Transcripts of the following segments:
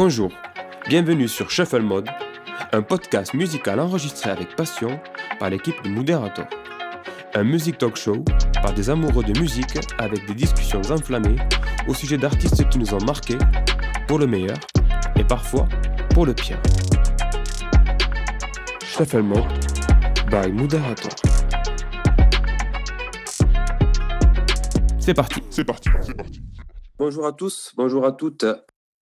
Bonjour, bienvenue sur Shuffle Mode, un podcast musical enregistré avec passion par l'équipe de Moderator. Un music talk show par des amoureux de musique avec des discussions enflammées au sujet d'artistes qui nous ont marqués pour le meilleur et parfois pour le pire. Shuffle Mode by Moderator. C'est parti. C'est parti, c'est parti. Bonjour à tous, bonjour à toutes.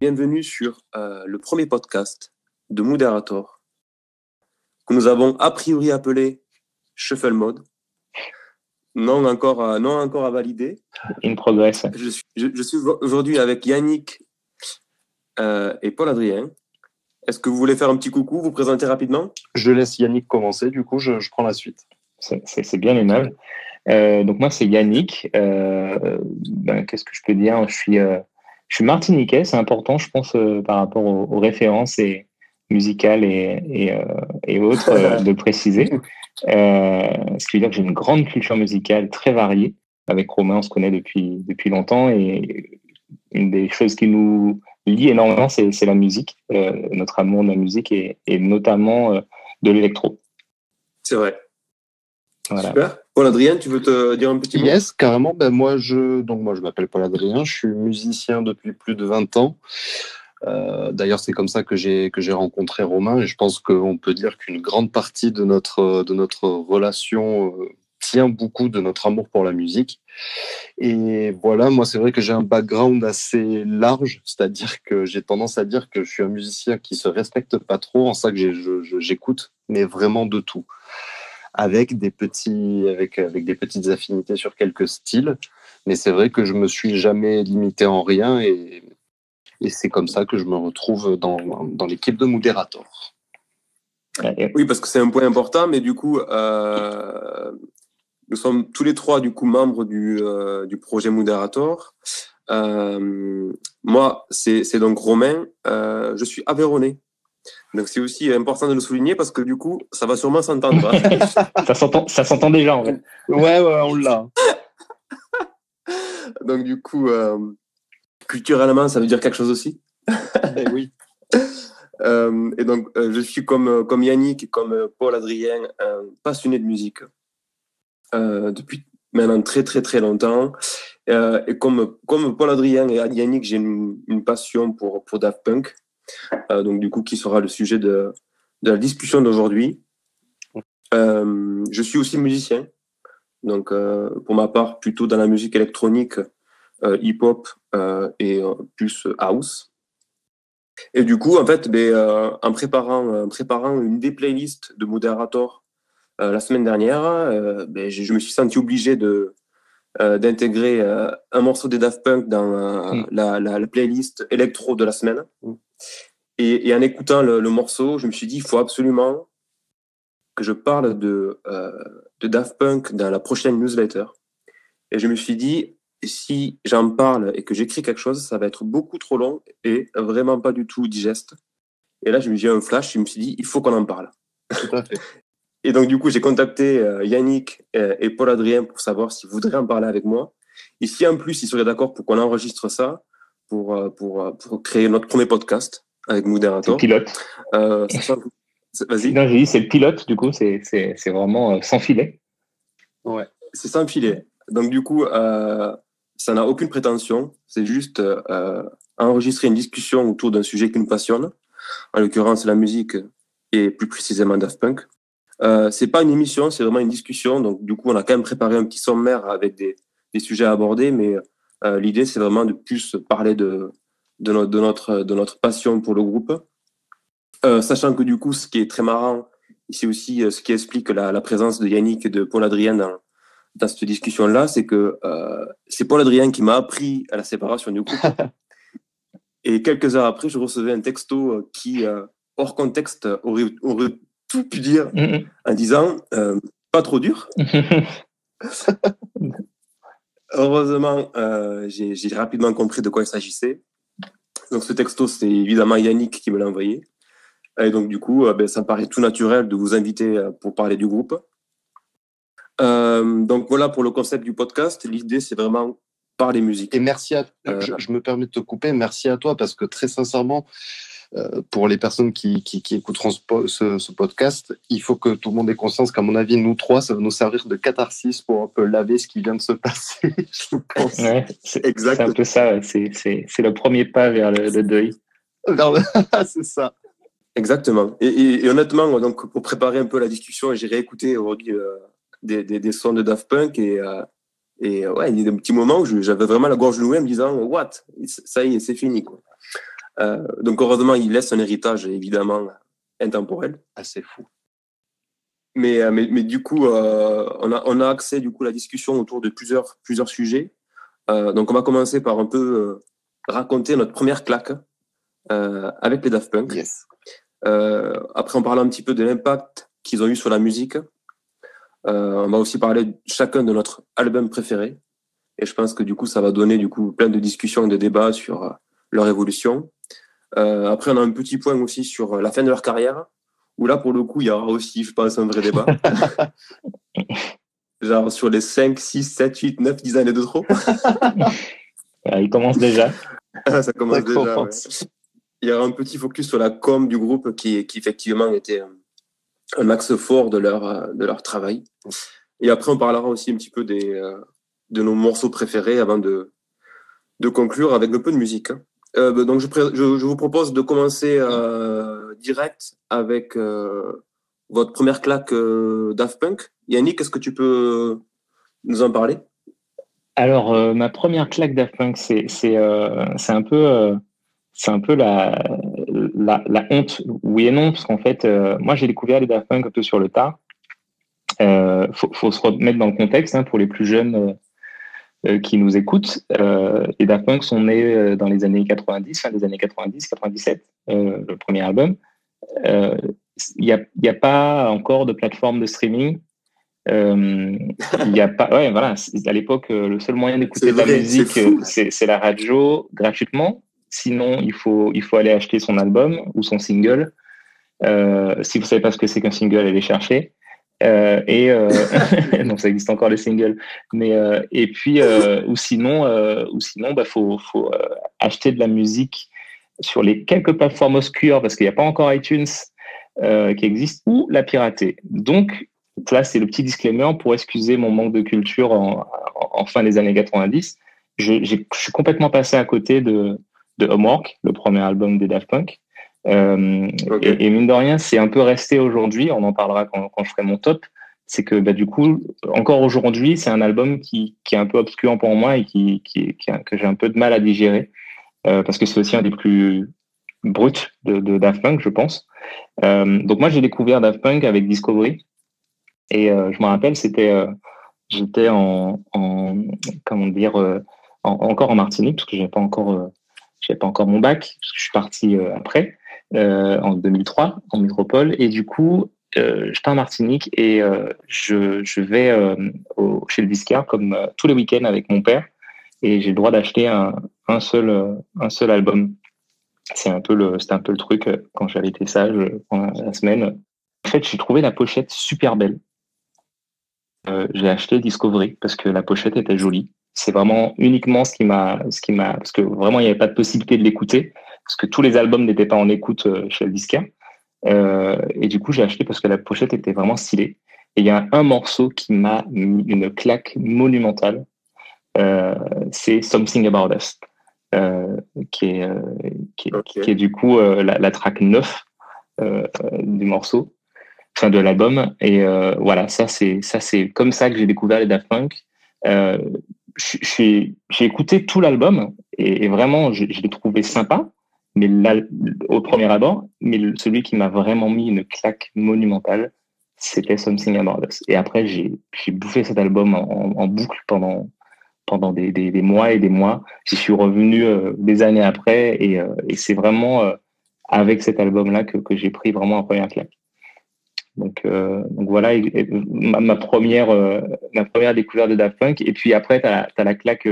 Bienvenue sur euh, le premier podcast de Moderator, que nous avons a priori appelé Shuffle Mode. Non encore, à, non encore à valider. In progress. Je suis, je, je suis aujourd'hui avec Yannick euh, et Paul-Adrien. Est-ce que vous voulez faire un petit coucou, vous présenter rapidement? Je laisse Yannick commencer, du coup, je, je prends la suite. C'est- bien aimable. Euh, donc moi, c'est Yannick. Euh, ben, Qu'est-ce que je peux dire? Je suis, euh, je suis martiniquais, c'est important, je pense, euh, par rapport aux, aux références et musicales et, et, euh, et autres, euh, de préciser. Ce qui veut dire que j'ai une grande culture musicale très variée. Avec Romain, on se connaît depuis, depuis longtemps et une des choses qui nous lie énormément, c'est c'est la musique, euh, notre amour de la musique et, et notamment euh, de l'électro. C'est vrai. Voilà. Super. Paul-Adrien, tu veux te dire un petit mot? Yes, carrément. Ben moi, je, donc moi, je m'appelle Paul Adrien. Je suis musicien depuis plus de 20 ans. Euh, D'ailleurs, c'est comme ça que j'ai que j'ai rencontré Romain. Et je pense qu'on peut dire qu'une grande partie de notre de notre relation euh, tient beaucoup de notre amour pour la musique. Et voilà, moi, c'est vrai que j'ai un background assez large, c'est-à-dire que j'ai tendance à dire que je suis un musicien qui se respecte pas trop, en ça que j'écoute, mais vraiment de tout avec des petits avec avec des petites affinités sur quelques styles mais c'est vrai que je me suis jamais limité en rien et c'est comme ça que je me retrouve dans dans l'équipe de Moderator. Oui, parce que c'est un point important, mais du coup, euh, nous sommes tous les trois du coup membres du, euh, du projet Moderator. Euh, moi, c'est donc Romain. Je suis Aveyronais. Donc c'est aussi important de le souligner parce que du coup, ça va sûrement s'entendre. hein. Ça s'entend, déjà en fait. Ouais ouais, on l'a. donc du coup, euh, culturellement, ça veut dire quelque chose aussi. Eh oui. Euh, et donc, euh, je suis comme, comme Yannick et comme Paul-Adrien, un passionné de musique euh, depuis maintenant très très très longtemps. Euh, et comme, comme Paul-Adrien et Yannick, j'ai une, une passion pour, pour Daft Punk, Euh, donc du coup, qui sera le sujet de, de la discussion d'aujourd'hui. Euh, je suis aussi musicien, donc euh, pour ma part, plutôt dans la musique électronique, euh, hip-hop euh, et euh, plus house. Et du coup, en fait, ben, euh, en, préparant, une des playlists de Moderator euh, la semaine dernière, euh, ben, je, je me suis senti obligé de euh, d'intégrer euh, un morceau des Daft Punk dans euh, Mm. la, la, la playlist électro de la semaine. Mm. Et, et en écoutant le, le morceau, je me suis dit, il faut absolument que je parle de, euh, de Daft Punk dans la prochaine newsletter. Et je me suis dit, si j'en parle et que j'écris quelque chose, ça va être beaucoup trop long et vraiment pas du tout digeste. Et là, je me suis dit un flash, je me suis dit, il faut qu'on en parle. Tout à fait. Et donc, du coup, j'ai contacté euh, Yannick euh, et Paul-Adrien pour savoir s'ils voudraient en parler avec moi. Et si en plus, ils seraient d'accord pour qu'on enregistre ça, pour, euh, pour, euh, pour créer notre premier podcast avec C'est le Moderator. pilote. Euh, Vas-y. Non, j'ai dit c'est le pilote, du coup, c'est vraiment sans filet. C'est sans filet. Donc, du coup, euh, ça n'a aucune prétention. C'est juste euh, enregistrer une discussion autour d'un sujet qui nous passionne. En l'occurrence, la musique et plus précisément Daft Punk. Euh, c'est pas une émission, c'est vraiment une discussion. Donc, du coup, on a quand même préparé un petit sommaire avec des, des sujets à aborder, mais euh, l'idée, c'est vraiment de plus parler de, de, notre, de, notre, de notre passion pour le groupe. Euh, sachant que, du coup, ce qui est très marrant, c'est aussi euh, ce qui explique la, la présence de Yannick et de Paul-Adrien dans, dans cette discussion-là, c'est que c'est Paul-Adrien qui m'a appris à la séparation du groupe. et quelques heures après, je recevais un texto qui, hors contexte, aurait, aurait tout pu dire en disant pas trop dur. Heureusement, euh, j'ai rapidement compris de quoi il s'agissait. Donc ce texto, c'est évidemment Yannick qui me l'a envoyé. Et donc du coup, euh, ben, ça me paraît tout naturel de vous inviter euh, pour parler du groupe. Donc voilà pour le concept du podcast. L'idée, c'est vraiment par les musiques. Et merci à euh, je, me permets de te couper, merci à toi parce que très sincèrement, pour les personnes qui, qui, écouteront ce, podcast, il faut que tout le monde ait conscience qu'à mon avis, nous trois, ça va nous servir de catharsis pour un peu laver ce qui vient de se passer, je pense. c'est un peu ça, c'est le premier pas vers le, deuil. c'est ça. Exactement. Et, honnêtement, donc, pour préparer un peu la discussion, j'ai réécouté aujourd'hui euh, des, des, sons de Daft Punk et, euh, et ouais, il y a des petits moments où j'avais vraiment la gorge nouée en me disant What? Ça y est, c'est fini. Quoi. Euh, donc heureusement, il laisse un héritage évidemment intemporel. Assez fou. Mais, euh, mais, mais, du coup, euh, on, a, on a accès du coup à la discussion autour de plusieurs, plusieurs sujets. donc on va commencer par un peu raconter notre première claque avec les Daft Punk. après, on parle un petit peu de l'impact qu'ils ont eu sur la musique. on va aussi parler chacun de notre album préféré. Et je pense que du coup, ça va donner du coup plein de discussions et de débats sur leur évolution. Euh, après, on a un petit point aussi sur la fin de leur carrière, où là, pour le coup, il y aura aussi, je pense, un vrai débat. Genre sur les 5, 6, 7, 8, 9, 10 années de trop. il commence déjà. ça commence déjà. Il y aura un petit focus sur la com du groupe qui, qui effectivement était un axe fort de leur, de leur travail. Et après, on parlera aussi un petit peu des, euh, de nos morceaux préférés avant de, de conclure avec un peu de musique. Hein. Euh, bah, donc je, vous propose de commencer euh, direct avec euh, votre première claque Daft Punk. Yannick, est-ce que tu peux nous en parler? Alors, ma première claque Daft Punk, c'est un peu, c'est un peu la, la, honte, oui et non, parce qu'en fait, moi j'ai découvert les Daft Punk un peu sur le tard. Il faut, se remettre dans le contexte hein, pour les plus jeunes qui nous écoutent. Euh, les Daft Punk sont nés euh, dans les années 90, fin des années 90, 97, le premier album. Il n'y a, a, pas encore de plateforme de streaming. Il y a pas, ouais, voilà. À l'époque, le seul moyen d'écouter de la musique, c'est la radio gratuitement. Sinon, il faut, il faut aller acheter son album ou son single. si vous savez pas ce que c'est qu'un single, allez chercher. Euh, et euh, donc ça existe encore les singles, mais euh, et puis ou sinon ou sinon bah faut faut acheter de la musique sur les quelques plateformes obscures parce qu'il n'y a pas encore iTunes qui existe ou la pirater. Donc là c'est le petit disclaimer pour excuser mon manque de culture en, en fin des années 90. Je, je suis complètement passé à côté de de Homework, le premier album des Daft Punk. Euh, et, mine de rien, c'est un peu resté aujourd'hui. On en parlera quand, quand je ferai mon top. C'est que bah, du coup, encore aujourd'hui, c'est un album qui, qui, est un peu obscur pour moi et qui, qui, que j'ai un peu de mal à digérer euh, parce que c'est aussi un des plus bruts de, de Daft Punk, je pense. Euh, donc moi, j'ai découvert Daft Punk avec Discovery et je me rappelle, c'était j'étais en, en, comment dire encore en Martinique parce que j'avais pas encore j'avais pas encore mon bac parce que je suis parti après. Euh, en 2003 en métropole. Et du coup, euh, je pars en Martinique et euh, je, vais chez le disquaire comme tous les week-ends avec mon père. Et j'ai le droit d'acheter un, seul, album. C'est un peu le, c'était un peu le truc quand j'avais été sage pendant la semaine. En fait, j'ai trouvé la pochette super belle. J'ai acheté Discovery parce que la pochette était jolie. C'est vraiment uniquement ce qui m'a, ce qui m'a, parce que vraiment il n'y avait pas de possibilité de l'écouter parce que tous les albums n'étaient pas en écoute euh, chez le disquaire. Euh, et du coup, j'ai acheté parce que la pochette était vraiment stylée. Et il y a un morceau qui m'a mis une claque monumentale. Euh, c'est Something About Us, euh, qui, est, euh, qui, est, qui, est, du coup la, la, track 9 du morceau, enfin de l'album. Et voilà, ça c'est ça c'est comme ça que j'ai découvert les Daft Punk. j'ai écouté tout l'album et, et, vraiment je, je l'ai trouvé sympa mais là, au premier abord, mais celui qui m'a vraiment mis une claque monumentale, c'était Something About Us. Et après, j'ai bouffé cet album en, boucle pendant, pendant des, des, mois et des mois. J'y suis revenu euh, des années après et, euh, et c'est vraiment euh, avec cet album-là que, que j'ai pris vraiment un première claque. Donc, euh, donc voilà ma, ma, première, ma première découverte de Daft Punk. Et puis après, tu as, as, la claque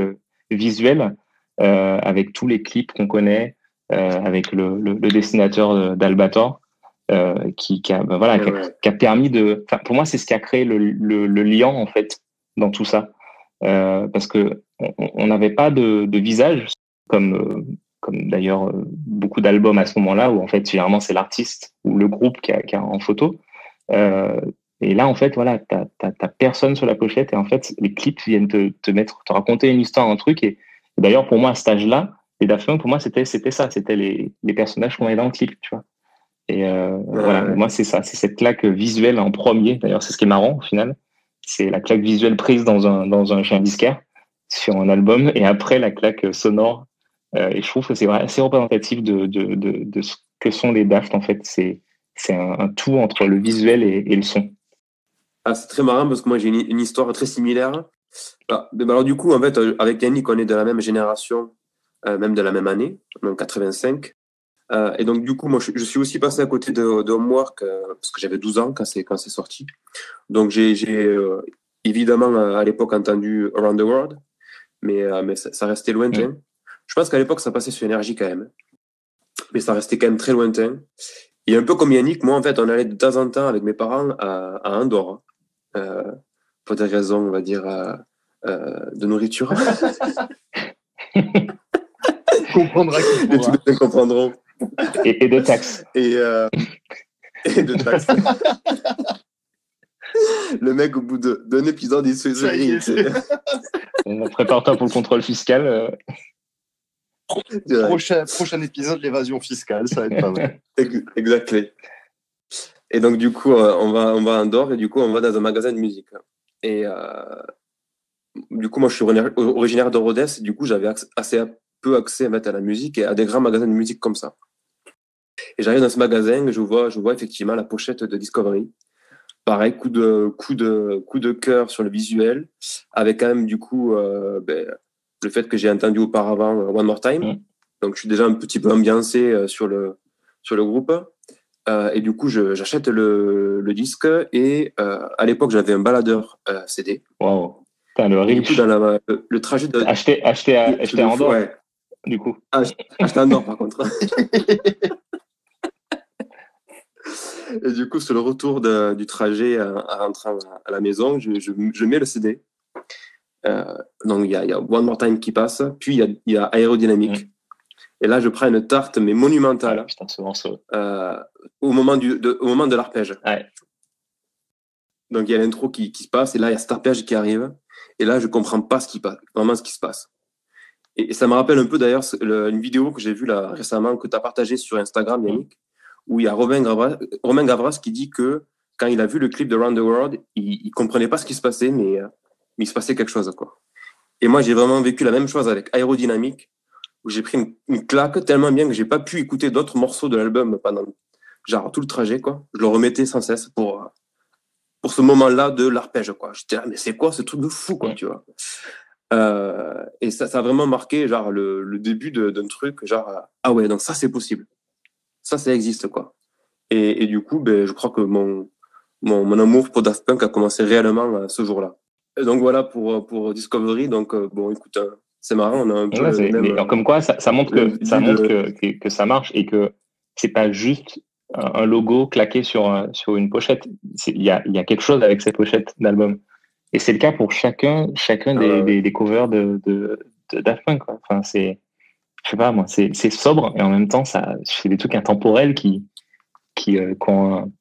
visuelle avec tous les clips qu'on connaît, euh, avec le, le, le dessinateur d'Albator. Euh, qui, qui, a, ben voilà, qui, a, qui, a, permis de. Pour moi, c'est ce qui a créé le, le, lien en fait dans tout ça, euh, parce que on n'avait pas de, de, visage, comme, comme d'ailleurs beaucoup d'albums à ce moment-là, où en fait, généralement, c'est l'artiste ou le groupe qui a, qui a en photo. Euh, et là, en fait, voilà, t'as as, personne sur la pochette et en fait, les clips viennent te, te mettre, te raconter une histoire, un truc. Et, d'ailleurs, pour moi, à cet âge-là, les Daft Punk, pour moi, c'était ça, c'était les, les personnages qu'on avait dans le clip, tu vois. Et euh, voilà, moi, c'est ça, c'est cette claque visuelle en premier. D'ailleurs, c'est ce qui est marrant au final. C'est la claque visuelle prise dans un dans un chien disquaire sur un album, et après la claque sonore. Euh, et je trouve que c'est assez représentatif de, de, de, de, ce que sont les Daft. En fait, c'est un, un, tout entre le visuel et, et le son. Ah, c'est très marrant parce que moi j'ai une, histoire très similaire. Ah, alors, du coup, en fait, euh, avec Yannick, on est de la même génération, même de la même année, donc 85. Euh, et donc, du coup, moi, je, suis aussi passé à côté de, de Homework euh, parce que j'avais 12 ans quand c'est quand c'est sorti. Donc, j'ai euh, évidemment à l'époque entendu Around the World, mais, mais ça, ça, restait lointain. Je pense qu'à l'époque, ça passait sur énergie quand même, mais ça restait quand même très lointain. Et un peu comme Yannick, moi, en fait, on allait de temps en temps avec mes parents à, à Andorre euh, pour des raisons, on va dire, euh, euh de nourriture. comprendra qui Les Tibétains comprendront. Et, et, de taxes. Et, euh, et de taxes. le mec, au bout d'un épisode, il se Prépare-toi pour le contrôle fiscal. Euh. Prochain, prochain épisode, l'évasion fiscale, ça va être pas mal. Exactement. Et donc, du coup, euh, on va, on va à Andorre et du coup, on va dans un magasin de musique. Et euh, du coup, moi, je suis originaire de Rhodes. Du coup, j'avais assez peu accès à la musique et à des grands magasins de musique comme ça. Et j'arrive dans ce magasin je vois, je vois effectivement la pochette de Discovery. Pareil, coup de, coup de, coup de cœur sur le visuel, avec quand même, du coup, euh, ben, le fait que j'ai entendu auparavant One More Time. Mm. Donc, je suis déjà un petit peu ambiancé euh, sur le, sur le groupe. Euh, et du coup, j'achète le, le, disque et euh, à l'époque, j'avais un baladeur euh, CD. Waouh! Le riche. dans la, le, le, trajet de. Acheter, acheter, à, acheter en Andorre, ouais. Du coup. Ah, acheter en Andorre, par contre. et du coup, sur le retour de, du trajet à, à rentrer à la maison, je, je, je mets le CD. Euh, donc, il y a, y a, One More Time qui passe, puis il y a, y a Aérodynamique. Mmh. Et là, je prends une tarte, mais monumentale. Ah, putain. Euh, au moment, du, de, au moment de l'arpège. Ouais. Donc, il y a l'intro qui, qui, se passe, et là, il y a cet arpège qui arrive. Et là, je comprends pas ce qui passe, vraiment ce qui se passe. Et, ça me rappelle un peu d'ailleurs une vidéo que j'ai vue là récemment, que tu as partagée sur Instagram, Yannick, où il y a Romain Gavras, Romain Gavras qui dit que quand il a vu le clip de Round the World, il, il comprenait pas ce qui se passait, mais, mais il se passait quelque chose. Quoi. Et moi, j'ai vraiment vécu la même chose avec Aérodynamique où j'ai pris une, une, claque tellement bien que j'ai pas pu écouter d'autres morceaux de l'album pendant genre tout le trajet quoi. Je le remettais sans cesse pour pour ce moment-là de l'arpège quoi. J'étais là mais c'est quoi ce truc de fou quoi tu vois. Euh, et ça, ça a vraiment marqué genre le, le début d'un truc genre ah ouais donc ça c'est possible. Ça ça existe quoi. Et, et du coup ben je crois que mon mon, mon amour pour Daft Punk a commencé réellement euh, ce jour-là. Donc voilà pour pour Discovery donc euh, bon écoute hein, c'est marrant, on a un peu. Ouais, même, mais, comme quoi, ça, ça montre, que, ça, montre de... que, que, ça marche et que c'est pas juste un logo claqué sur, sur une pochette. Il y a, y a quelque chose avec cette pochette d'album. Et c'est le cas pour chacun, chacun des, des, des, covers de, de, de Daft Punk. Quoi. Enfin, c'est, je sais pas moi, c'est, sobre et en même temps, ça, c'est des trucs intemporels qui, qui, euh, qui ont un,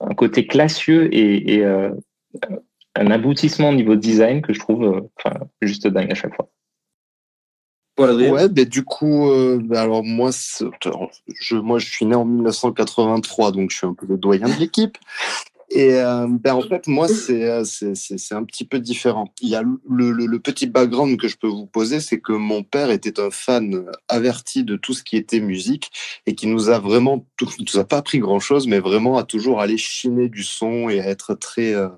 un, côté classieux et, et euh, un aboutissement au niveau design que je trouve euh, enfin, juste dingue à chaque fois. Ouais, ben du coup, euh, ben alors moi, je, moi, je suis né en 1983, donc je suis un peu le doyen de l'équipe. Et euh, ben en fait, moi, euh, c'est un petit peu différent. Il y a le, le, petit background que je peux vous poser, c'est que mon père était un fan averti de tout ce qui était musique et qui nous a vraiment, nous a pas appris grand chose, mais vraiment à toujours aller chiner du son et à être très. Euh,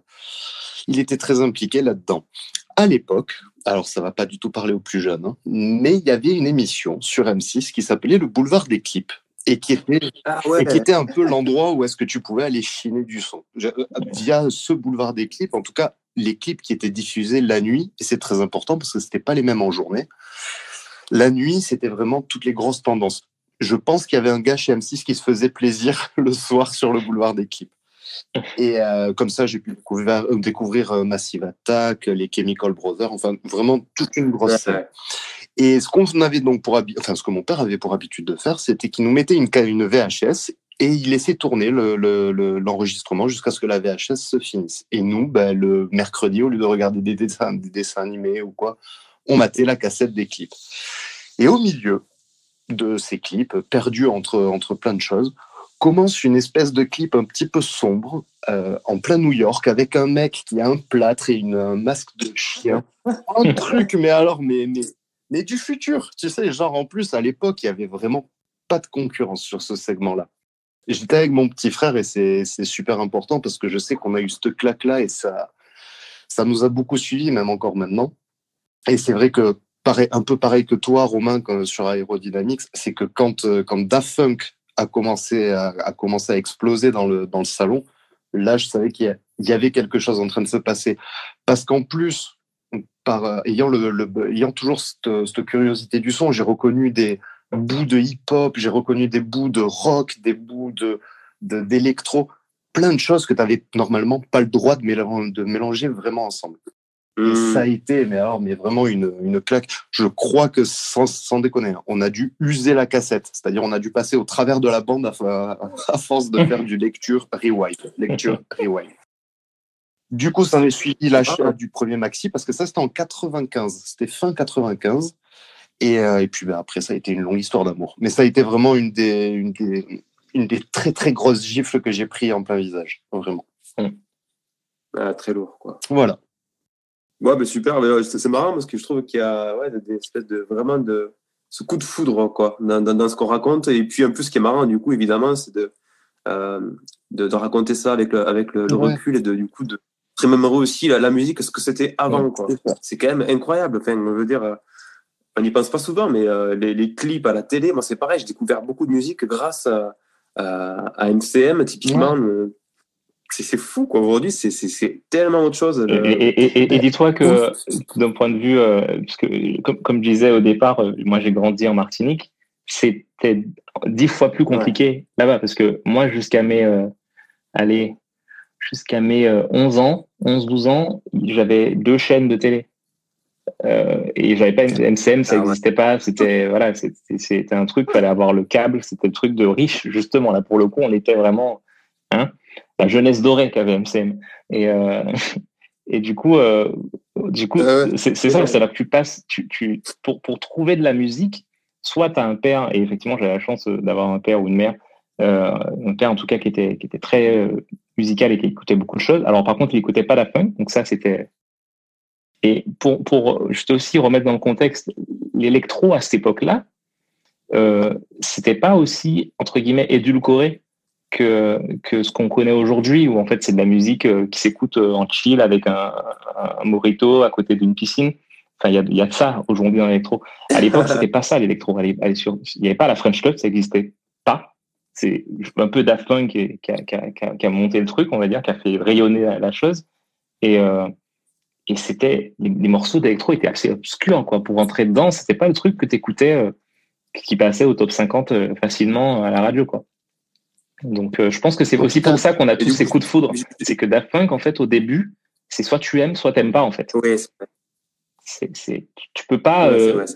il était très impliqué là-dedans. À l'époque, alors ça va pas du tout parler aux plus jeunes, hein, mais il y avait une émission sur M6 qui s'appelait Le Boulevard des Clips et qui était, ah ouais. et qui était un peu l'endroit où est-ce que tu pouvais aller chiner du son. Euh, via ce Boulevard des Clips, en tout cas, les clips qui étaient diffusés la nuit, et c'est très important parce que c'était pas les mêmes en journée. La nuit, c'était vraiment toutes les grosses tendances. Je pense qu'il y avait un gars chez M6 qui se faisait plaisir le soir sur le Boulevard des Clips. Et comme ça, j'ai pu découvrir, découvrir Massive Attack, les Chemical Brothers, enfin vraiment toute une grosse scène. Et ce qu'on avait donc pour enfin ce que mon père avait pour habitude de faire, c'était qu'il nous mettait une, une VHS et il laissait tourner l'enregistrement le, jusqu'à ce que la VHS se finisse. Et nous, ben, le mercredi, au lieu de regarder des dessins, des dessins animés ou quoi, on matait la cassette des clips. Et au milieu de ces clips, perdus entre, entre plein de choses, commence une espèce de clip un petit peu sombre, euh, en plein New York, avec un mec qui a un plâtre et une, un masque de chien. Un truc, mais alors, mais, mais, mais du futur. Tu sais, genre, en plus, à l'époque, il y avait vraiment pas de concurrence sur ce segment-là. J'étais avec mon petit frère et c'est super important parce que je sais qu'on a eu cette claque-là et ça, ça nous a beaucoup suivi, même encore maintenant. Et c'est vrai que, pareil, un peu pareil que toi, Romain, sur Aerodynamics, c'est que quand, euh, quand a commencé à, a à exploser dans le, dans le salon, là, je savais qu'il y avait quelque chose en train de se passer. Parce qu'en plus, par, euh, ayant, le, ayant toujours cette, cette curiosité du son, j'ai reconnu des, bouts de hip-hop, j'ai reconnu des bouts de rock, des bouts de d'électro, plein de choses que tu n'avais normalement pas le droit de mélanger, de mélanger vraiment ensemble. Et hmm. ça a été, mais alors, mais vraiment une, une claque. Je crois que sans, sans déconner, hein, on a dû user la cassette, c'est-à-dire on a dû passer au travers de la bande à, à force de faire du lecture rewind, lecture rewind. Du coup, ça m'est suivi l'achat ah. du premier maxi parce que ça c'était en 95, c'était fin 95. Euh, et, puis bah, après, ça a été une longue histoire d'amour. Mais ça a été vraiment une des, une des, une des très très grosses gifles que j'ai pris en plein visage, vraiment. Mmh. Ah, très lourd, quoi. Voilà. Ouais, mais super. C'est marrant parce que je trouve qu'il y a ouais, des espèces de vraiment de ce coup de foudre quoi dans, dans, ce qu'on raconte. Et puis en plus, ce qui est marrant, du coup, évidemment, c'est de, euh, de, de, raconter ça avec le, avec le, recul et de du coup de remémorer aussi la, la musique, ce que c'était avant. quoi. C'est quand même incroyable. Enfin, je veux dire on n'y pense pas souvent, mais euh, les, clips à la télé, moi c'est pareil, j'ai découvert beaucoup de musique grâce à, à, MCM, typiquement. C'est fou, quoi. Aujourd'hui, c'est tellement autre chose. Et, dis-toi que d'un point de vue, euh, parce que comme, comme, je disais au départ, euh, moi j'ai grandi en Martinique, c'était dix fois plus compliqué là-bas, parce que moi jusqu'à mes, allez, jusqu'à mes 11 ans, 11-12 ans, j'avais deux chaînes de télé. Euh, et j'avais pas MCM, ça n'existait ah pas. C'était voilà, c'était un truc, fallait avoir le câble. C'était le truc de riche justement. Là pour le coup, on était vraiment hein, la jeunesse dorée qu'avait MCM. Et euh, et du coup, euh, du coup, ah c'est ça. C'est là que tu passes. Tu, tu pour pour trouver de la musique, soit tu as un père et effectivement j'avais la chance d'avoir un père ou une mère, un père en tout cas qui était qui était très musical et qui écoutait beaucoup de choses. Alors par contre, il écoutait pas la funk, donc ça c'était et pour, pour juste aussi remettre dans le contexte, l'électro à cette époque-là, euh, c'était pas aussi entre guillemets édulcoré que, que ce qu'on connaît aujourd'hui, où en fait c'est de la musique euh, qui s'écoute euh, en chill avec un, un morito à côté d'une piscine. Enfin, il y a, y a de ça aujourd'hui dans l'électro. À l'époque, c'était pas ça l'électro. Il n'y avait pas la French Touch, ça n'existait pas. C'est un peu Daft Punk qui, qui, a, qui, a, qui, a, monté le truc, on va dire, qui a fait rayonner la, la chose. Et, euh, et c'était les, morceaux d'électro étaient assez obscurs quoi. Pour rentrer dedans c'était pas le truc que tu écoutais euh, qui passait au top 50 euh, facilement à la radio quoi. Donc euh, je pense que c'est aussi pour ça qu'on a tous ces coups de foudre. c'est que Daft Punk en fait au début c'est soit tu aimes soit t'aimes pas en fait. Oui c'est tu peux pas vrai, vrai.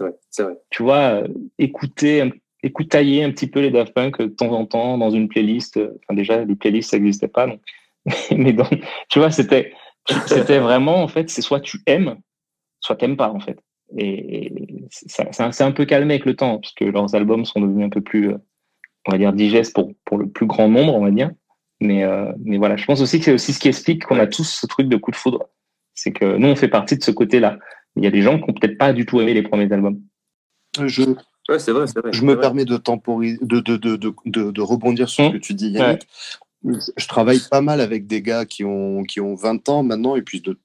tu vois écouter écoutailler un petit peu les Daft Punk de temps en temps dans une playlist enfin déjà les playlists ça n'existait pas donc mais donc tu vois c'était c'était vraiment, en fait, c'est soit tu aimes, soit t'aimes pas, en fait. Et ça, s'est un peu calmé avec le temps, puisque leurs albums sont devenus un peu plus, euh, on va dire, digestes pour, pour le plus grand nombre, on va dire. Mais, euh, mais voilà, je pense aussi que c'est aussi ce qui explique qu'on a tous ce truc de coup de foudre. C'est que nous, on fait partie de ce côté-là. Il y a des gens qui n'ont peut-être pas du tout aimé les premiers albums. Je, ouais, c'est vrai, vrai, Je me permets de, temporiser, de, de, de, de, de rebondir sur ce hum. que tu dis, Yannick je travaille pas mal avec des gars qui ont, qui ont 20 ans maintenant, et puis de,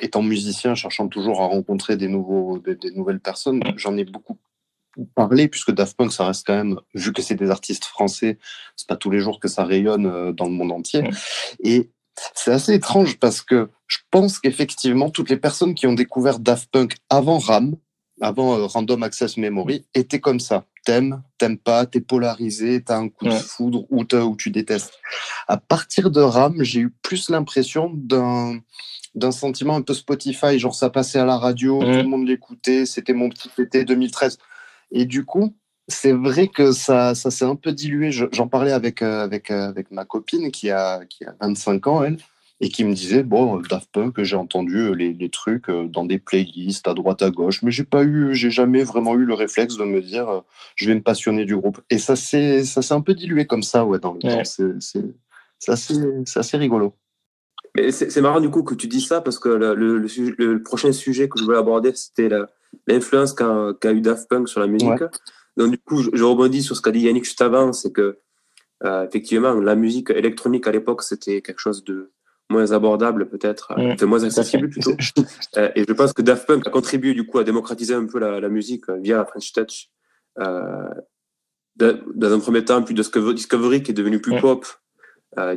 étant musicien, cherchant toujours à rencontrer des, nouveaux, des, nouvelles personnes, j'en ai beaucoup parlé, puisque Daft Punk, ça reste quand même, vu que c'est des artistes français, c'est pas tous les jours que ça rayonne euh, dans le monde entier. Et c'est assez étrange parce que je pense qu'effectivement, toutes les personnes qui ont découvert Daft Punk avant RAM, avant euh, Random Access Memory, étaient comme ça. t'aimes, t'aimes pas, t'es polarisé, t'as un coup de foudre ou, ou tu détestes. À partir de Ram, j'ai eu plus l'impression d'un d'un sentiment un peu Spotify, genre ça passait à la radio, tout le monde l'écoutait, c'était mon petit été 2013. Et du coup, c'est vrai que ça, ça s'est un peu dilué. J'en parlais avec, euh, avec, euh, avec ma copine qui a, qui a 25 ans, elle, et qui me disait bon Daft Punk j'ai entendu euh, les, les, trucs euh, dans des playlists à droite à gauche mais j'ai pas eu j'ai jamais vraiment eu le réflexe de me dire euh, je vais me passionner du groupe. Et ça s'est ça s'est un peu dilué comme ça ouais dans le temps. C'est c'est assez rigolo. C'est marrant du coup que tu dis ça parce que le, le, le, prochain sujet que je voulais aborder c'était l'influence qu'a eu Daft Punk sur la musique. Donc du coup je, rebondis sur ce qu'a dit Yannick juste avant c'est que effectivement la musique électronique à l'époque c'était quelque chose de moins abordable peut-être, mm. moins accessible plutôt. Euh, et je pense que Daft Punk a contribué du coup à démocratiser un peu la, musique euh, via la French Touch. Euh, dans un premier temps, puis Discovery qui est devenu plus mm. pop,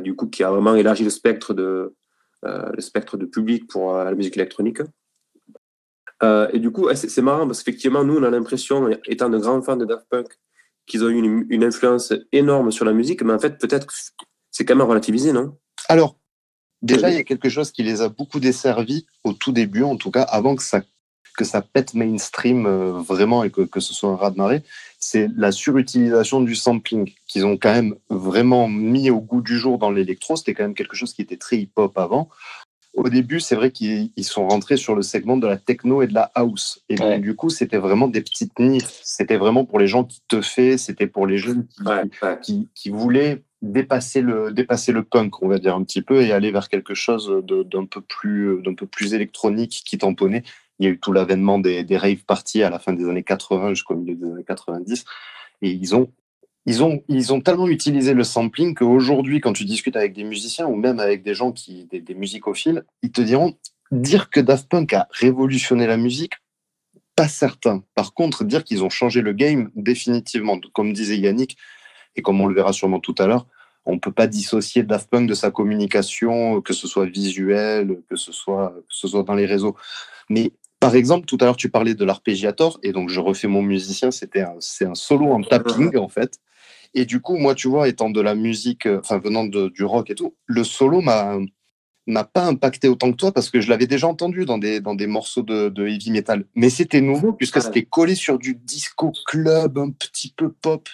du coup qui a vraiment élargi le spectre de, le spectre de public pour la musique électronique. et du coup, c'est marrant parce qu'effectivement, nous, on a l'impression, étant de grands fans de Daft Punk, qu'ils ont eu une, une, influence énorme sur la musique, mais en fait, peut-être que c'est quand même relativisé, non? Alors, Déjà, il y a quelque chose qui les a beaucoup desservis au tout début, en tout cas, avant que ça, que ça pète mainstream euh, vraiment et que, que ce soit un raz-de-marée, c'est la surutilisation du sampling qu'ils ont quand même vraiment mis au goût du jour dans l'électro. C'était quand même quelque chose qui était très hip-hop avant. Au début, c'est vrai qu'ils sont rentrés sur le segment de la techno et de la house. Et donc, du coup, c'était vraiment des petites niches. C'était vraiment pour les gens qui te fait, c'était pour les jeunes qui, qui voulaient dépasser le, dépasser le punk, on va dire un petit peu, et aller vers quelque chose d'un peu, plus, d'un peu plus électronique qui tamponnait. Il y a eu tout l'avènement des, des rave parties à la fin des années 80 jusqu'au milieu des années 90. Et ils ont, ils ont, ils ont tellement utilisé le sampling qu'aujourd'hui, quand tu discutes avec des musiciens ou même avec des gens qui, des, des musicophiles, ils te diront dire que Daft Punk a révolutionné la musique, pas certain. Par contre, dire qu'ils ont changé le game, définitivement. Comme disait Yannick, et comme on le verra sûrement tout à l'heure, on ne peut pas dissocier Daft Punk de sa communication, que ce soit visuel, que ce soit, que ce soit dans les réseaux. Mais par exemple, tout à l'heure, tu parlais de l'arpégiator, et donc je refais mon musicien, c'était c'est un solo en tapping, en fait. Et du coup, moi, tu vois, étant de la musique, enfin, venant de, du rock et tout, le solo m'a m'a pas impacté autant que toi parce que je l'avais déjà entendu dans des, dans des morceaux de, de heavy metal. Mais c'était nouveau puisque ah c'était collé sur du disco club, un petit peu pop.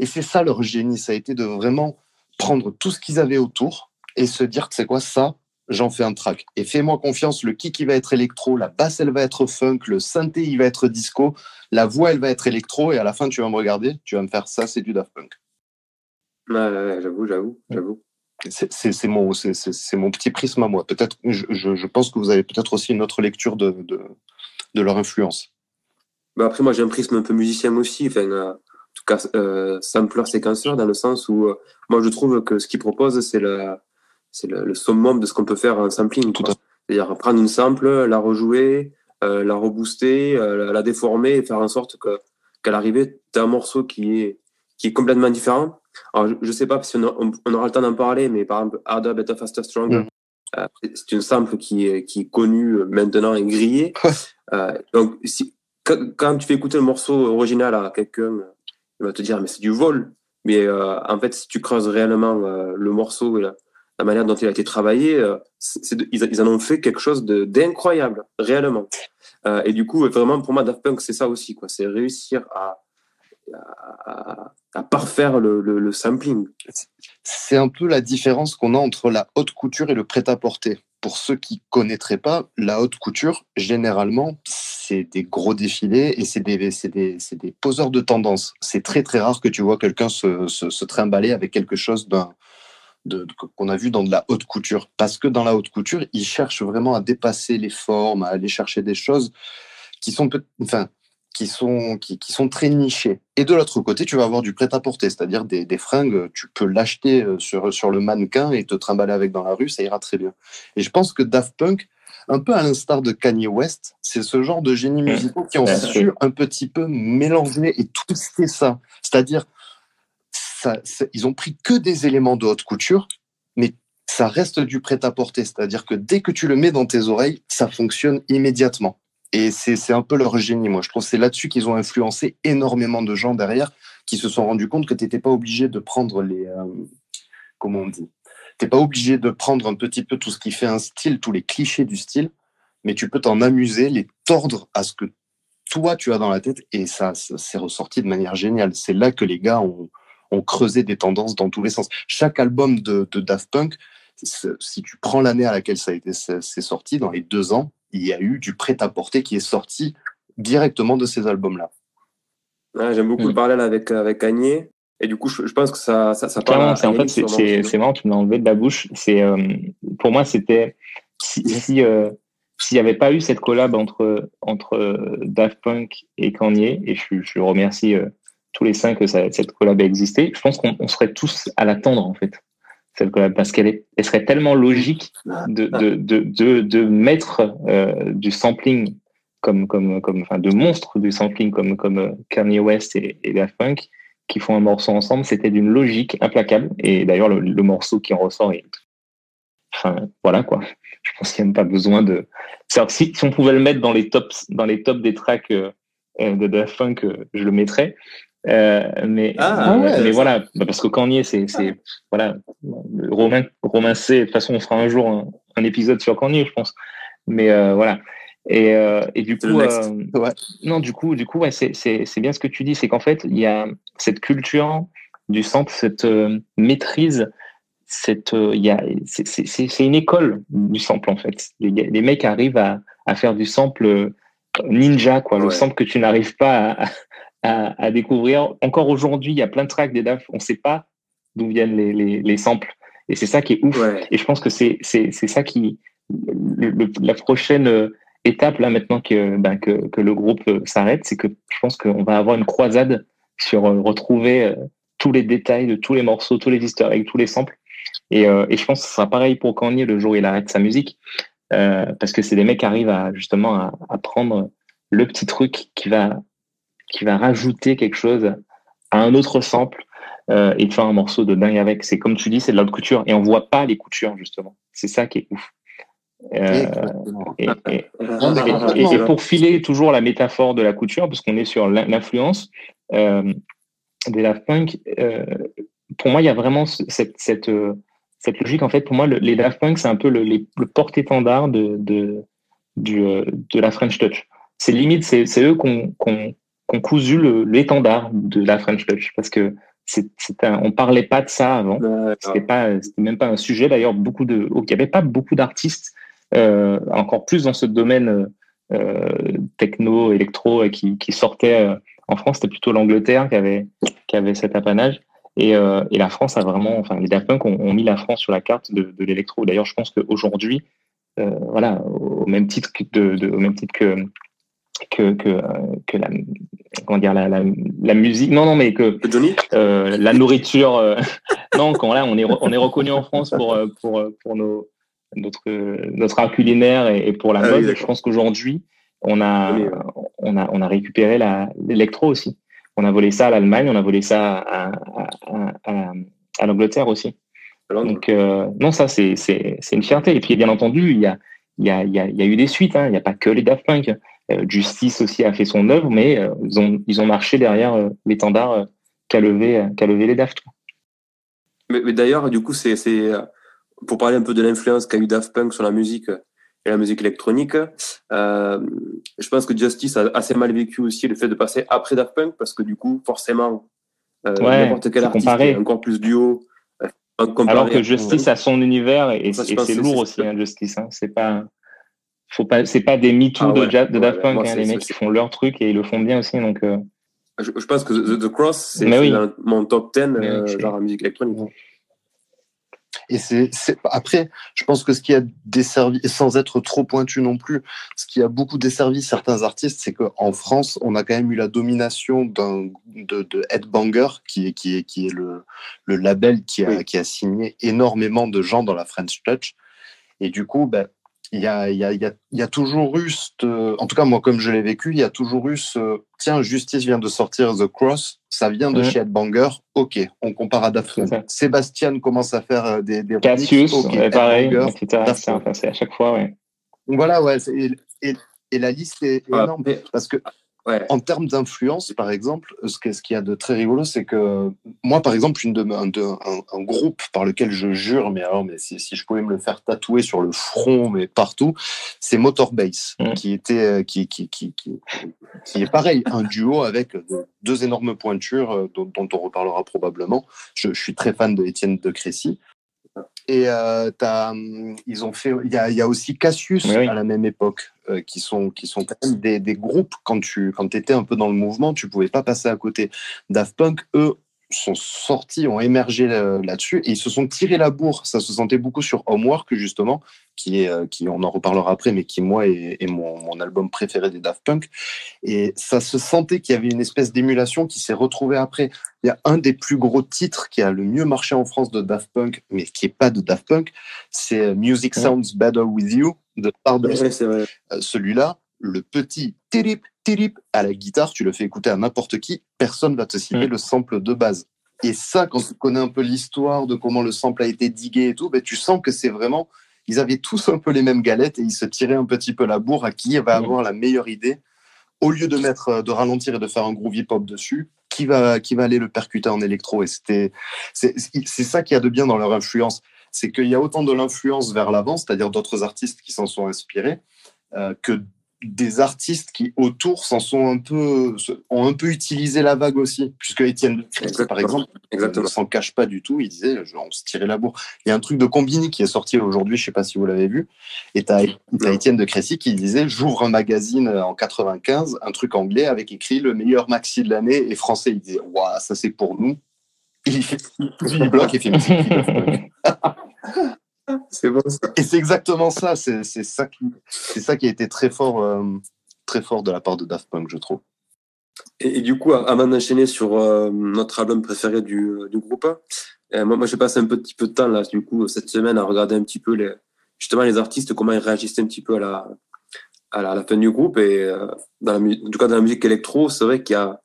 Et c'est ça leur génie, ça a été de vraiment prendre tout ce qu'ils avaient autour et se dire, c'est quoi ça J'en fais un track. Et fais-moi confiance, le kick, il va être électro, la basse, elle va être funk, le synthé, il va être disco, la voix, elle va être électro, et à la fin, tu vas me regarder, tu vas me faire ça, c'est du Daft Punk. Ouais, j'avoue, j'avoue, j'avoue. C'est mon, mon petit prisme à moi. Peut-être, je, je, pense que vous avez peut-être aussi une autre lecture de, de, de leur influence. Bah après, moi, j'ai un prisme un peu musicien aussi. Enfin, euh, tout cas euh, sampler séquenceur dans le sens où euh, moi je trouve que ce qu'il propose c'est le c'est le, summum de ce qu'on peut faire en sampling c'est-à-dire prendre une sample la rejouer euh, la rebooster euh, la, déformer et faire en sorte que qu'à l'arrivée tu as un morceau qui est qui est complètement différent. Alors je, ne sais pas si on, on, aura le temps d'en parler mais par exemple Harder Better Faster Stronger mm. c'est une sample qui est, qui est connue maintenant et grillée. Donc si quand, tu fais écouter le morceau original à quelqu'un il va te dire mais c'est du vol. Mais euh, en fait, si tu creuses réellement euh, le morceau et la, manière dont il a été travaillé, euh, ils, en ont fait quelque chose d'incroyable, réellement. et du coup, vraiment, pour moi, Daft Punk, c'est ça aussi. C'est réussir à, à, parfaire le, le sampling. C'est un peu la différence qu'on a entre la haute couture et le prêt-à-porter. Pour ceux qui connaîtraient pas, la haute couture, généralement, c'est des gros défilés et c'est des, poseurs de tendance. C'est très très rare que tu vois quelqu'un se, se, trimballer avec quelque chose qu'on a vu dans de la haute couture. Parce que dans la haute couture, ils cherchent vraiment à dépasser les formes, à aller chercher des choses qui sont, enfin, qui sont, qui, qui, sont très nichées. Et de l'autre côté, tu vas avoir du prêt-à-porter, c'est-à-dire des, des, fringues, tu peux l'acheter euh, sur, sur le mannequin et te trimballer avec dans la rue, ça ira très bien. Et je pense que Daft Punk, un peu à l'instar de Kanye West, c'est ce genre de génie musicaux qui ont su un petit peu mélanger et twister ça. C'est-à-dire, ça, ils ont pris que des éléments de haute couture, mais ça reste du prêt-à-porter. C'est-à-dire que dès que tu le mets dans tes oreilles, ça fonctionne immédiatement. Et c'est un peu leur génie, moi. Je trouve c'est là-dessus qu'ils ont influencé énormément de gens derrière qui se sont rendus compte que tu n'étais pas obligé de prendre les. Euh, comment on dit? Tu pas obligé de prendre un petit peu tout ce qui fait un style, tous les clichés du style, mais tu peux t'en amuser, les tordre à ce que toi tu as dans la tête. Et ça, c'est ressorti de manière géniale. C'est là que les gars ont, creusé des tendances dans tous les sens. Chaque album de Daft Punk, si tu prends l'année à laquelle ça a été c'est sorti, dans les deux ans, il y a eu du prêt-à-porter qui est sorti directement de ces albums-là. J'aime beaucoup le mm. parallèle avec, avec Agnès. Et du coup, je, pense que ça, ça, ça Clairement, c'est en fait, c'est marrant, tu m'as enlevé de la bouche. C'est euh, pour moi, c'était si si euh, s'il n'y avait pas eu cette collab entre entre Daft Punk et Kanye, et je, je remercie euh, tous les cinq que ça, cette collab a existé, je pense qu'on serait tous à l'attendre en fait parce qu'elle elle serait tellement logique de mettre du sampling comme, enfin, de monstres du sampling comme, euh, Kanye West et, Daft Punk qui font un morceau ensemble, c'était d'une logique implacable. Et d'ailleurs, le, morceau qui en ressort est, enfin, voilà, quoi. Je pense qu'il n'y a même pas besoin de, si, on pouvait le mettre dans les tops, des tracks euh, euh, de Daft Punk, je le mettrais. Mais, ah, mais voilà, bah, parce que Kanye, c'est, c'est, voilà, Romain, Romain C. De toute façon, on fera un jour un, un épisode sur Kanye, je pense. Mais voilà. Et, euh, et du coup, euh, non, du coup, du coup, ouais, c'est bien ce que tu dis, c'est qu'en fait, il y a cette culture du sample, cette euh, maîtrise, cette, il y a, c'est une école du sample en fait. Les, les mecs arrivent à, à, faire du sample ninja, quoi, le sample que tu n'arrives pas à, à, à, découvrir. Encore aujourd'hui, il y a plein de tracks des DAF, on ne sait pas d'où viennent les, les, les, samples, et c'est ça qui est ouf. Et je pense que c'est ça qui, la prochaine étape là maintenant que, ben, que, que, le groupe euh, s'arrête, c'est que je pense qu'on va avoir une croisade sur euh, retrouver euh, tous les détails de tous les morceaux, tous les easter eggs, tous les samples. Et, et je pense que ce sera pareil pour Kanye le jour où il arrête sa musique, parce que c'est des mecs qui arrivent à justement à, à, prendre le petit truc qui va qui va rajouter quelque chose à un autre sample et de faire un morceau de dingue avec. C'est comme tu dis, c'est de la couture et on voit pas les coutures justement. C'est ça qui est ouf. Euh, et, pour filer toujours la métaphore de la couture, parce qu'on est sur l'influence euh, des Daft Punk, euh, pour moi, il y a vraiment cette, cette, cette, logique. En fait, pour moi, les Daft Punk, c'est un peu le, le porte-étendard de, de, du, de la French Touch. C'est limite, c'est eux qui ont, qu cousu l'étendard de la French Touch, parce que c'est, un, on parlait pas de ça avant. C'était pas, c'était même pas un sujet. D'ailleurs, beaucoup de, il n'y avait pas beaucoup d'artistes euh, encore plus dans ce domaine euh, techno, électro, qui, qui sortait euh, en France, c'était plutôt l'Angleterre qui avait, qui avait cet apanage. Et, et, la France a vraiment, enfin, les Daft Punk ont, mis la France sur la carte de, de l'électro. D'ailleurs, je pense qu'aujourd'hui, voilà, au même titre que, de, au même titre que, que, que, que la, comment dire, la, la, la, musique, non, non, mais que euh, la nourriture, non, quand là, on est, on est reconnu en France pour, pour, pour nos, notre, notre art culinaire et, pour la ah mode. je pense qu'aujourd'hui, on a, on, a, on a récupéré l'électro aussi. On a volé ça à l'Allemagne, on a volé ça à, à, à, l'Angleterre aussi. Donc, euh, non, ça, c'est une fierté. Et puis, bien entendu, il y a, il y a, il y a, eu des suites. Hein. Il n'y a pas que les Daft Punk. Euh, Justice aussi a fait son œuvre, mais euh, ils, ont, ils ont marché derrière l'étendard qu'a levé, qu levé les Daft. Mais, mais d'ailleurs, du coup, c'est pour parler un peu de l'influence qu'a eu Daft Punk sur la musique et la musique électronique, euh, je pense que Justice a assez mal vécu aussi le fait de passer après Daft Punk parce que du coup, forcément, euh, n'importe quel artiste est encore plus duo. Euh, Alors que Justice a son univers et, c'est lourd aussi, hein, Justice. Hein. C'est pas, faut pas, c'est pas des MeToo ah de, de, Daft Punk. Hein, les mecs qui font leur truc et ils le font bien aussi. Donc, euh. je, pense que The, Cross, c'est mon top 10 euh, genre la musique électronique. Et c'est après, je pense que ce qui a desservi, sans être trop pointu non plus, ce qui a beaucoup desservi certains artistes, c'est qu'en France, on a quand même eu la domination d'un de, de Headbanger, qui est qui est qui est le, le label qui a qui a signé énormément de gens dans la French Touch. Et du coup, ben, il y a, y, a, y a, toujours eu, en tout cas moi comme je l'ai vécu, il y a toujours eu ce, tiens, Justice vient de sortir The Cross, ça vient de chez Headbanger, ok, on compare à Daft Sébastien commence à faire euh, des, des Cassius, pareil, etc. C'est à chaque fois, ouais. Voilà, ouais. Et, Et la liste est énorme. Parce que en termes d'influence, par exemple, ce qu'il y a de très rigolo, c'est que moi, par exemple, une de, un, un, groupe par lequel je jure, mais alors, mais si, je pouvais me le faire tatouer sur le front, mais partout, c'est Motorbase, mmh. qui était, euh, qui, qui, qui, qui, est pareil, un duo avec deux énormes pointures euh, dont, dont on reparlera probablement. Je, je, suis très fan de Étienne de Crécy. Et euh, hum, ils ont fait. Il y a, y a, aussi Cassius à la même époque, euh, qui sont qui sont quand même des, des groupes. Quand tu quand étais un peu dans le mouvement, tu pouvais pas passer à côté. Daft Punk, eux, sont sortis, ont émergé là-dessus et ils se sont tirés la bourre. Ça se sentait beaucoup sur Homework, justement, qui est, euh, qui, on en reparlera après, mais qui, moi, est, mon, mon, album préféré des Daft Punk. Et ça se sentait qu'il y avait une espèce d'émulation qui s'est retrouvée après. Il y a un des plus gros titres qui a le mieux marché en France de Daft Punk, mais qui n'est pas de Daft Punk, c'est euh, Music Sounds Better With You de Pardon. Euh, celui-là, le petit tirip tirip à la guitare, tu le fais écouter à n'importe qui, personne va te citer mm. le sample de base. Et ça, quand tu connais un peu l'histoire de comment le sample a été digué et tout, ben, tu sens que c'est vraiment. Ils avaient tous un peu les mêmes galettes et ils se tiraient un petit peu la bourre à qui va mm. avoir la meilleure idée. Au lieu de mettre, euh, de ralentir et de faire un groovy pop dessus, qui va, qui va aller le percuter en électro? Et c'était, c'est ça qui a de bien dans leur influence. C'est qu'il y a autant de l'influence vers l'avant, c'est-à-dire d'autres artistes qui s'en sont inspirés, euh, que des artistes qui autour s'en sont un peu ont un peu utilisé la vague aussi. Puisque Étienne par exemple ne s'en cache pas du tout. Il disait on se tirait la bourre. Il y a un truc de Combini qui est sorti aujourd'hui je sais pas si vous l'avez vu. Et tu as, Étienne de Crécy qui disait j'ouvre un magazine en 95 un truc anglais avec écrit le meilleur maxi de l'année et français. Il disait waouh ça c'est pour nous. Il, il bloque et fait C'est bon, Et c'est exactement ça. C'est ça, qui, ça qui a été très fort, euh, très fort de la part de Daft Punk, je trouve. Et, du coup, avant d'enchaîner sur euh, notre album préféré du, du groupe, euh, moi, moi j'ai passé un petit peu de temps là, du coup, cette semaine à regarder un petit peu les, justement les artistes, comment ils réagissaient un petit peu à la, à la, fin du groupe. Et dans la, en tout cas, dans la musique électro, c'est vrai qu'il y a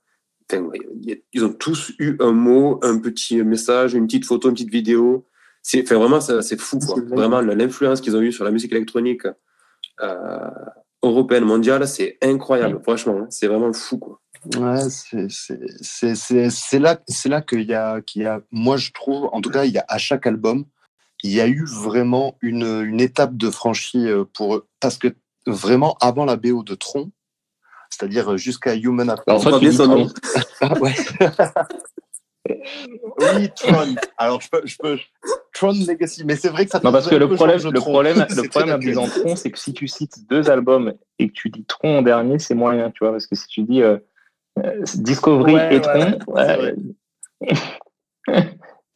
ils ont tous eu un mot, un petit message, une petite photo, une petite vidéo c'est vraiment c'est fou quoi. Vraiment l'influence qu'ils ont eu sur la musique électronique euh, européenne mondiale, c'est incroyable. Franchement, hein. c'est vraiment fou quoi. Ouais, c'est là, c'est là qu'il y a, qu'il y a, moi je trouve, en tout cas, il y a à chaque album, il y a eu vraiment une, une étape de franchie euh, pour eux, parce que vraiment avant la BO de Tron, c'est-à-dire jusqu'à Human Affair. bien son nom. ouais. oui, Tron. Alors je peux, je peux, Tron Legacy. Mais c'est vrai que ça Non, parce que le problème, le problème, le problème en disant Tron, c'est que si tu cites deux albums et que tu dis Tron en dernier, c'est moyen, tu vois, parce que si tu dis euh, euh, Discovery et Tron,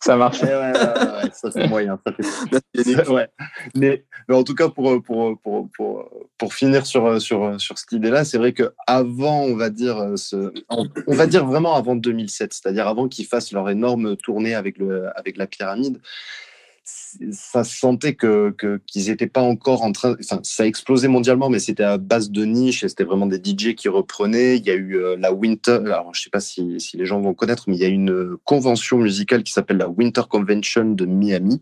ça marche. ça c'est moyen. mais, mais, en tout cas, pour, pour, pour, pour, pour finir sur, sur, sur cette idée-là, c'est vrai que avant, on va dire, ce, on, va dire vraiment avant 2007, c'est-à-dire avant qu'ils fassent leur énorme tournée avec, le, avec la pyramide, ça se sentait que qu'ils n'étaient pas encore en train. Ça a explosé mondialement, mais c'était à base de niche c'était vraiment des DJ qui reprenaient. Il y a eu euh, la Winter. Alors, je sais pas si, si, les gens vont connaître, mais il y a une convention musicale qui s'appelle la Winter Convention de Miami.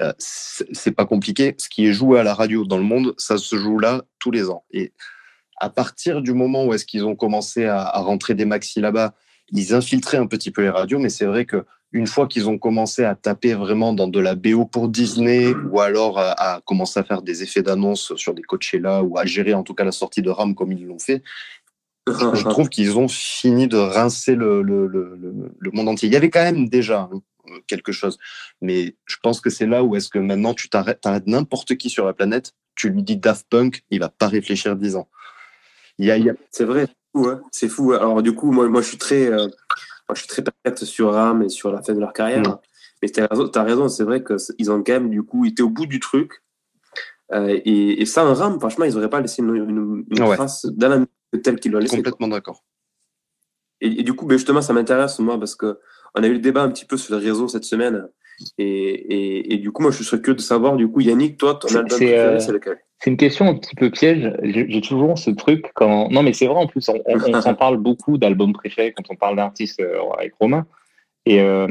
Euh, c'est pas compliqué. Ce qui est joué à la radio dans le monde, ça se joue là tous les ans. Et à partir du moment où est-ce qu'ils ont commencé à, à rentrer des maxi là-bas, ils infiltraient un petit peu les radios, mais c'est vrai que une fois qu'ils ont commencé à taper vraiment dans de la BO pour Disney ou alors à, commencer à faire des effets d'annonce sur des Coachella ou à gérer en tout cas la sortie de RAM comme ils l'ont fait, je trouve qu'ils ont fini de rincer le, le, le, le, monde entier. Il y avait quand même déjà hein, quelque chose, mais je pense que c'est là où est-ce que maintenant tu t'arrêtes, n'importe qui sur la planète, tu lui dis Daft Punk, il va pas réfléchir dix ans. Il y a, C'est vrai, c'est fou. Alors du coup, moi, moi je suis très... Euh, moi, je suis très perfect sur RAM et sur la fin de leur carrière. Mais tu as raison, c'est vrai qu'ils ont quand même, du coup, été au bout du truc. Euh, et, et, sans RAM, franchement, ils n'auraient pas laissé une, trace dans la musique telle qu'ils l'ont laissé. Complètement d'accord. Et, du coup, ben justement, ça m'intéresse, moi, parce qu'on a eu le débat un petit peu sur les réseaux cette semaine. Et, et, du coup, moi, je suis curieux de savoir, du coup, Yannick, toi, ton album préféré, euh, c'est lequel? C'est une question un petit peu piège. J'ai toujours ce truc quand. Non, mais c'est vrai en plus, on, on, s'en parle beaucoup d'albums préférés quand on parle d'artistes euh, avec Romain. Et euh,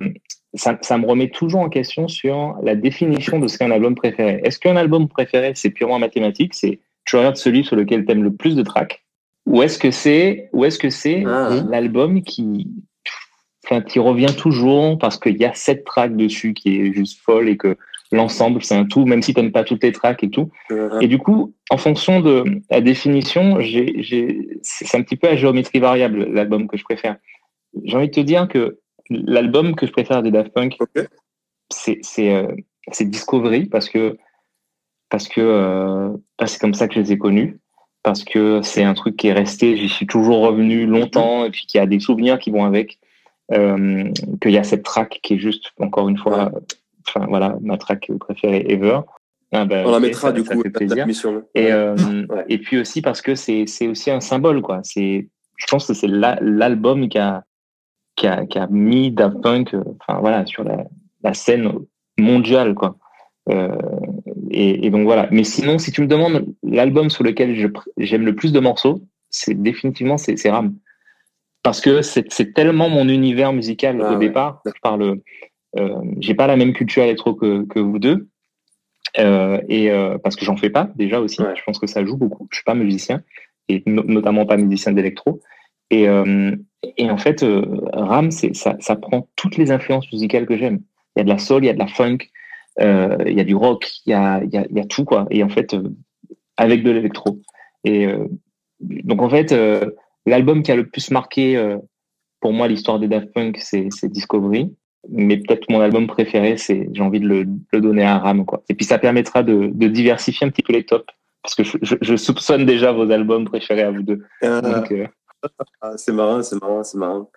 ça, ça, me remet toujours en question sur la définition de ce qu'est un album préféré. Est-ce qu'un album préféré, c'est purement mathématique C'est tu regardes celui sur lequel tu aimes le plus de tracks ou est-ce que c'est ou est-ce que c'est Ah. l'album qui enfin, qui revient toujours parce qu'il y a sept tracks dessus qui est juste folle et que l'ensemble c'est un tout même si tu n'aimes pas toutes les tracks et tout. Et du coup en fonction de la définition c'est un petit peu à géométrie variable l'album que je préfère. J'ai envie de te dire que l'album que je préfère des Daft Punk Ok. c'est euh, Discovery parce que parce que euh, c'est comme ça que je les ai connus parce que c'est un truc qui est resté j'y suis toujours revenu longtemps et puis qu'il y a des souvenirs qui vont avec euh, qu'il y a cette track qui est juste encore une fois enfin voilà ma track préférée ever Ah bah, On la mettra ça- du ça coup fait plaisir et, euh, Ouais. et puis aussi parce que c'est c'est aussi un symbole, quoi. C'est, je pense que c'est la- l'album qui a, qui, a, qui a mis Daft Punk euh, enfin, voilà, sur la, la scène mondiale, quoi. Euh, et, et donc voilà. Mais sinon, si tu me demandes l'album sur lequel j'aime le plus de morceaux, c'est définitivement c'est Ram. Parce que c'est tellement mon univers musical Ah au ouais. départ. Je parle, euh, j'ai pas la même culture électro que, que vous deux. Euh, et euh, parce que j'en fais pas déjà aussi, Ouais. je pense que ça joue beaucoup. Je suis pas musicien et no- notamment pas musicien d'électro. Et, euh, et en fait, euh, Ram, ça, ça prend toutes les influences musicales que j'aime. Il y a de la soul, il y a de la funk, euh, il y a du rock, il y a, il y a, il y a tout quoi. Et en fait, euh, avec de l'électro. Et euh, donc en fait, euh, l'album qui a le plus marqué euh, pour moi l'histoire des Daft Punk, c'est Discovery mais peut-être mon album préféré, c'est j'ai envie de le, donner à Ram quoi. Et puis ça permettra de, de diversifier un petit peu les tops parce que je, je, je soupçonne déjà vos albums préférés à vous deux. Euh, euh, ah, c'est marrant, c'est marrant, c'est marrant.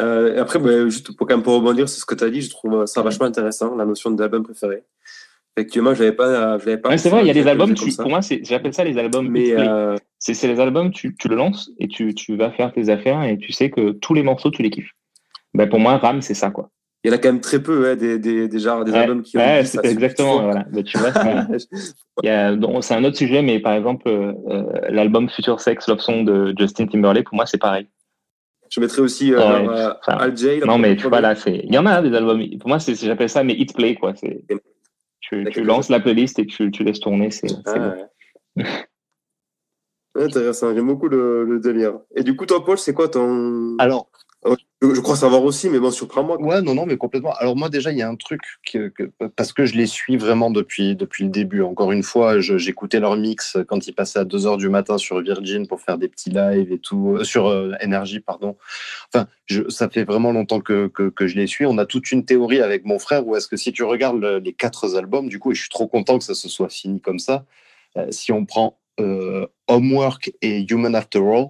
Euh, après, bah, juste pour quand même pour rebondir sur ce que tu as dit, je trouve ça vachement intéressant, la notion d'album préféré. Effectivement, je n'avais pas, je pas. ouais, c'est vrai, il y a des albums. Tu, pour moi, j'appelle ça les albums. Mais euh, c'est c'est les albums. Tu, tu le lances et tu, tu vas faire tes affaires et tu sais que tous les morceaux tu les kiffes. Ben pour moi, Ram, c'est ça quoi. Il y en a quand même très peu, ouais, des, des, des, genres, des Ouais, albums qui ont. ouais, ça sur- exactement. Voilà. Ben, tu vois, c'est- un autre sujet, mais par exemple, euh, euh, l'album Future Sex Love Song de Justin Timberlake, pour moi, c'est pareil. Je mettrais aussi euh, Ouais, genre, euh, enfin, Al J. là, Non, mais tu vois, là, c'est, il y en a des albums. Pour moi, c'est, c'est- j'appelle ça mes hit play, quoi. C'est, tu, tu lances la playlist et tu, tu laisses tourner, c'est, c'est Ah, bon. Intéressant, j'aime beaucoup le, le délire. Et du coup, toi, Paul, c'est quoi ton. Alors, Je, je crois savoir aussi, mais bon, surprends-moi. Ouais, non, non, mais complètement. Alors moi déjà, il y a un truc parce que je les suis vraiment depuis depuis le début. Encore une fois, j'écoutais leur mix quand ils passaient à 2 heures du matin sur Virgin pour faire des petits lives et tout, euh, sur euh, Energy, pardon. Enfin, ça fait vraiment longtemps que, que, je les suis. On a toute une théorie avec mon frère où est-ce que si tu regardes le- les quatre albums, du coup, et je suis trop content que ça se soit fini comme ça. euh, si on prend euh, Homework et Human After All,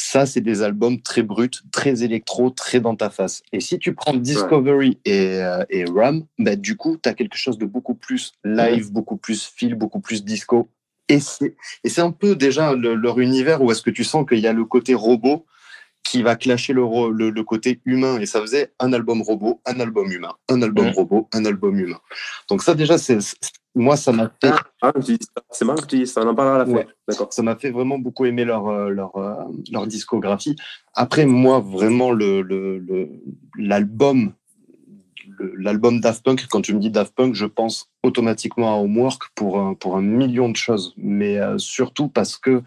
ça, c'est des albums très bruts, très électro, très dans ta face. Et si tu prends Discovery et, euh, et Ram, bah, du coup, tu as quelque chose de beaucoup plus live, beaucoup plus feel, beaucoup plus disco. Et c'est un peu déjà le- leur univers où est-ce que tu sens qu'il y a le côté robot qui va clasher le, ro- le, le côté humain. Et ça faisait un album robot, un album humain, un album robot, un album humain. Donc ça, déjà, c'est- moi, ça m'a fait Ah, ça. c'est marrant que tu dis ça, on en parlera à la fin. Ouais. D'accord. ça m'a fait vraiment beaucoup aimer leur, euh, leur, euh, leur discographie. Après, moi, vraiment, le, le, le- l'album, l'album Daft Punk, quand tu me dis Daft Punk, je pense automatiquement à Homework pour un, pour un million de choses, mais euh, surtout parce que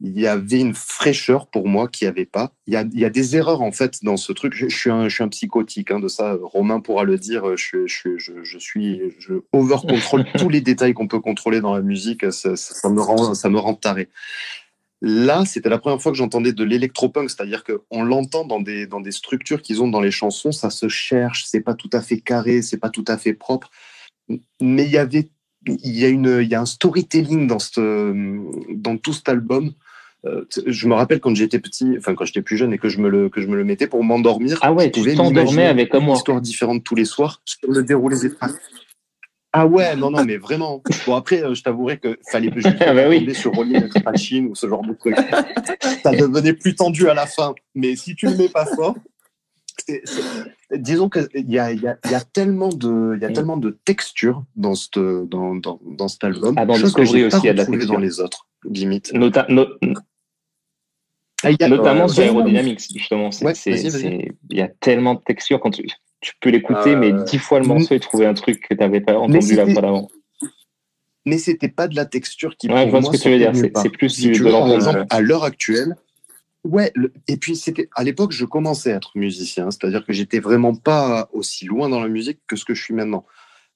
il y avait une fraîcheur pour moi qu'il n'y avait pas. Il y a, il y a des erreurs en fait dans ce truc. Je, je suis, un, je suis un psychotique hein, de ça. Romain pourra le dire. Je, je, je, je suis, je over contrôle tous les détails qu'on peut contrôler dans la musique. Ça, ça, ça me rend, ça me rend taré. Là, c'était la première fois que j'entendais de l'électropunk, c'est-à-dire qu'on l'entend dans des, dans des structures qu'ils ont dans les chansons, ça se cherche, c'est pas tout à fait carré, c'est pas tout à fait propre, mais il y avait, il y a une, il y a un storytelling dans, cette, dans tout cet album. Euh, je me rappelle quand j'étais petit, enfin quand j'étais plus jeune et que je me le, que je me le mettais pour m'endormir. Ah ouais, je tu pouvais t'endormais avec une Homework. histoire différente tous les soirs sur le déroulé des phrases. Ah ouais, non, non, mais vraiment. Bon, après, euh, je t'avouerai qu'il fallait juste Ah bah oui. tomber sur Rolling Machine ou ce genre de truc. Ça devenait plus tendu à la fin. Mais si tu le mets pas fort, disons qu'il y a, il y, a, y a tellement de, il y a Mm. tellement de texture dans, cette, dans, dans, dans cet album. Ah, dans chose que aussi, il y a de la texture. dans les autres, limite. Nota- no- Ah, a- notamment ouais, sur ouais. Aerodynamics, justement. Ouais, il y a tellement de textures quand tu, tu peux l'écouter, Ah, mais ouais. dix fois le morceau et trouver un truc que tu n'avais pas entendu fois d'avant. mais c'était pas de la texture qui. Ouais, je vois ce que tu veux dire. C'est plus si tu veux, par exemple, à l'heure actuelle. Ouais, et puis c'était à l'époque, je commençais à être musicien, c'est-à-dire que j'étais vraiment pas aussi loin dans la musique que ce que je suis maintenant.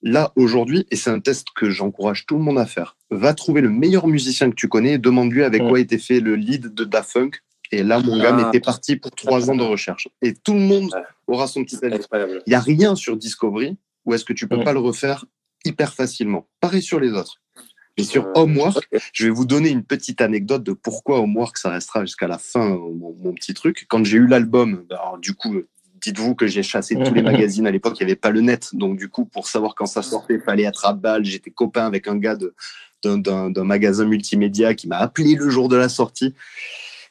Là, aujourd'hui, et c'est un test que j'encourage tout le monde à faire, va trouver le meilleur musicien que tu connais et demande-lui avec quoi était fait le lead de Da Funk. Et là, mon gars ah. était parti pour trois ans de recherche. Et tout le monde aura son petit avis. Il n'y a rien sur Discovery où est-ce que tu peux pas le refaire hyper facilement. Pareil sur les autres. Et sur Homework, je vais vous donner une petite anecdote de pourquoi Homework, ça restera jusqu'à la fin, mon, petit truc. Quand j'ai eu l'album, bah, du coup, dites-vous que j'ai chassé tous les magazines à l'époque, il n'y avait pas le net. Donc, du coup, pour savoir quand ça sortait, il fallait être à balle. J'étais copain avec un gars d'un magasin multimédia qui m'a appelé le jour de la sortie.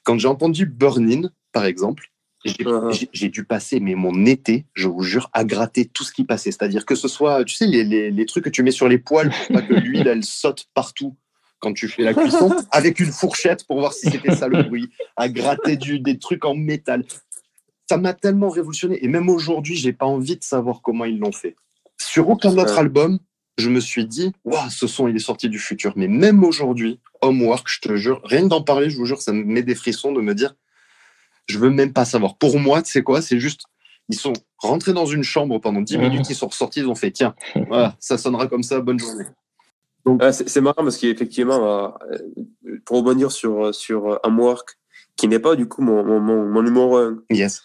Quand j'ai entendu Burning, par exemple, uh-huh. j'ai dû passer mais mon été, je vous jure, à gratter tout ce qui passait. C'est-à-dire que ce soit, tu sais, les, les, trucs que tu mets sur les poils pour pas que l'huile, elle saute partout quand tu fais la cuisson, avec une fourchette pour voir si c'était ça le bruit, à gratter du, des trucs en métal ça m'a tellement révolutionné. Et même aujourd'hui, j'ai pas envie de savoir comment ils l'ont fait. Sur aucun autre album, je me suis dit, waouh, ce son, il est sorti du futur. Mais même aujourd'hui, Homework, je te jure, rien que d'en parler, je vous jure, ça me met des frissons de me dire, je veux même pas savoir. Pour moi, tu sais quoi, c'est juste, ils sont rentrés dans une chambre pendant 10 minutes, ils sont ressortis, ils ont fait, tiens, voilà, ça sonnera comme ça, bonne journée. c'est marrant parce qu'effectivement, euh, pour rebondir sur, sur Homework, qui n'est pas du coup mon, mon, mon, numéro 1. Yes.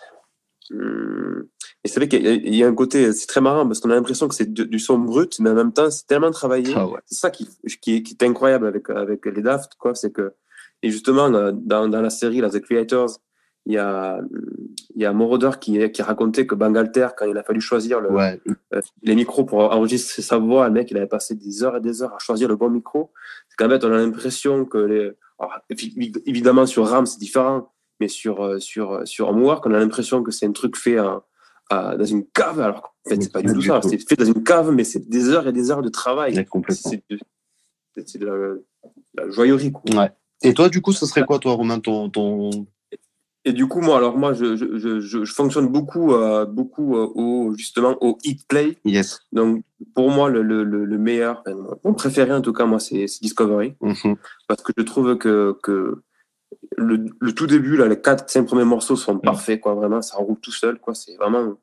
Hum, et c'est vrai qu'il y a un côté, c'est très marrant parce qu'on a l'impression que c'est du son brut, mais en même temps, c'est tellement travaillé. Ah c'est ça qui, qui, qui, est incroyable avec, avec les Daft, quoi. C'est que, et justement, dans, dans la série, là, The Creators, il y a, il y a Moroder qui, qui racontait que Bangalter, quand il a fallu choisir le, euh, les micros pour enregistrer sa voix, le mec, il avait passé des heures et des heures à choisir le bon micro. C'est qu'en fait, on a l'impression que les, évidemment, sur RAM, c'est différent mais sur, euh, sur, euh, sur Homework, on a l'impression que c'est un truc fait dans une cave, alors qu'en fait, c'est pas du tout ça. C'est fait dans une cave, mais c'est des heures et des heures de travail. C'est de, la, joyerie. Ouais. Et toi, du coup, ce serait quoi, toi, Romain, ton, ton... Et du coup, moi, alors moi, je, je, je, fonctionne beaucoup, euh, beaucoup au justement au hit play. Yes. Donc, pour moi, le, le, le meilleur, mon préféré en tout cas, moi, c'est Discovery, mm-hmm. parce que je trouve que que le, tout début, là, les quatre, cinq premiers morceaux sont parfaits, quoi. Vraiment, ça roule tout seul, quoi. C'est vraiment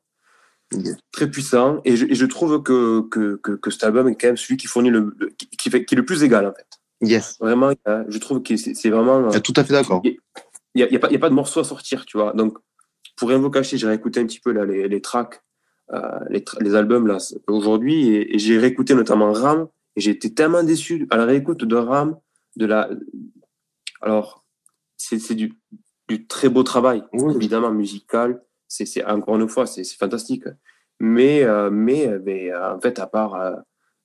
très puissant. Et je, je trouve que, que, que, cet album est quand même celui qui fournit le, qui, fait, qui est le plus égal, en fait. Yes. Vraiment, je trouve que c'est vraiment. tout à fait d'accord. Il n'y a, y a, pas, a pas de morceaux à sortir, tu vois. Donc, pour rien vous cacher, j'ai réécouté un petit peu là, les, les tracks, euh, les, les, albums là aujourd'hui, et, et j'ai réécouté notamment Ram, et j'ai été tellement déçu à la réécoute de Ram, de la. Alors, c'est du, du, très beau travail, évidemment musical. C'est encore une fois, c'est fantastique. Mais, euh, mais, mais, euh, en fait, à part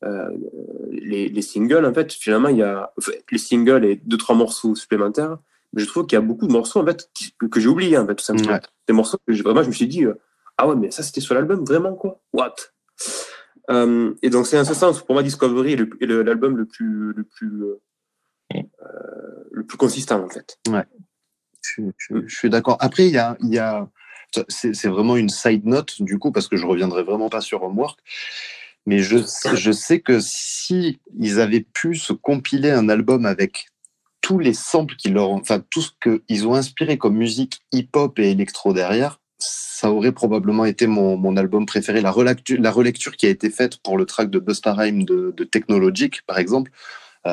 euh, les, les, singles, en fait, finalement, il y a les singles et deux trois morceaux supplémentaires. Mais je trouve qu'il y a beaucoup de morceaux en fait que, j'ai oubliés en fait tout simplement. Des morceaux que vraiment je me suis dit ah ouais mais ça c'était sur l'album vraiment quoi. What? et donc c'est en ce sens pour moi Discovery est l'album le, plus le plus le plus consistant en fait. Ouais, je, suis d'accord. Après, il y a, y a c'est vraiment une side note du coup parce que je reviendrai vraiment pas sur Homework. Mais je, je sais que si ils avaient pu se compiler un album avec tous les samples qui leur, enfin tout ce qu'ils ont inspiré comme musique hip-hop et électro derrière, ça aurait probablement été mon, mon album préféré. La relecture, la relecture qui a été faite pour le track de Busta Rhymes de, de Technologic, par exemple, euh,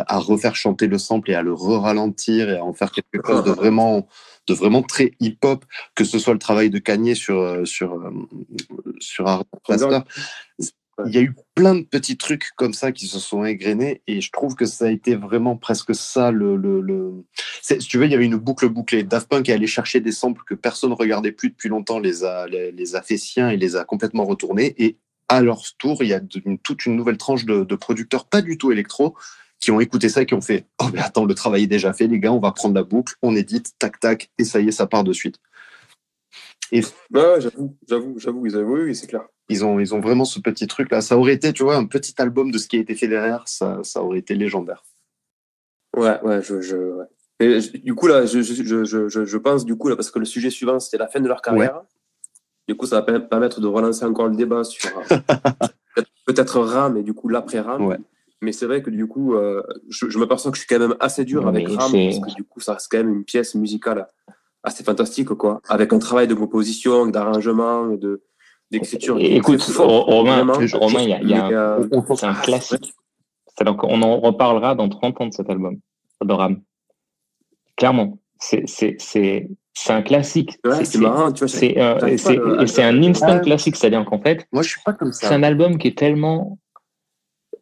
à refaire chanter le sample et à le re-ralentir et à en faire quelque chose de vraiment, de vraiment très hip-hop, que ce soit le travail de Kanye sur, euh, sur, euh, sur Art Il y a eu plein de petits trucs comme ça qui se sont égrenés et je trouve que ça a été vraiment presque ça le. le, le... Si tu veux, il y avait une boucle bouclée. Daft Punk est allé chercher des samples que personne ne regardait plus depuis longtemps, les a, les, a fait siens et les a complètement retournés. Et à leur tour, il y a toute une nouvelle tranche de, de producteurs, pas du tout électro, qui ont écouté ça et qui ont fait Oh, mais attends, le travail est déjà fait, les gars, on va prendre la boucle, on édite, tac, tac, et ça y est, ça part de suite. Et ouais, j'avoue, j'avoue, j'avoue, ils oui, c'est clair. Ils ont, ils ont vraiment ce petit truc-là. Ça aurait été, tu vois, un petit album de ce qui a été fait derrière, ça, ça aurait été légendaire. Ouais, ouais, je. je du coup, là, je, je, je, je, pense, du coup, là, parce que le sujet suivant, c'était la fin de leur carrière. Du coup, ça va permettre de relancer encore le débat sur euh, peut-être RAM et du coup l'après RAM. Ouais. Mais c'est vrai que du coup, euh, je, je m'aperçois que je suis quand même assez dur avec Ram, parce que du coup, ça reste quand même une pièce musicale assez fantastique, quoi. Avec un travail de composition, d'arrangement, de d'écriture. Écoute, fort, Romain. Romain, il y a, y un- euh, on- c'est un classique. C'est donc, on en reparlera dans 30 ans de cet album, de Ram. Clairement, c'est c'est c'est c'est un classique. ouais, c'est marrant, tu vois. C'est euh, c'est un instant Ouais. classique, c'est-à-dire qu'en fait, Moi, je suis pas comme c'est un album qui est tellement.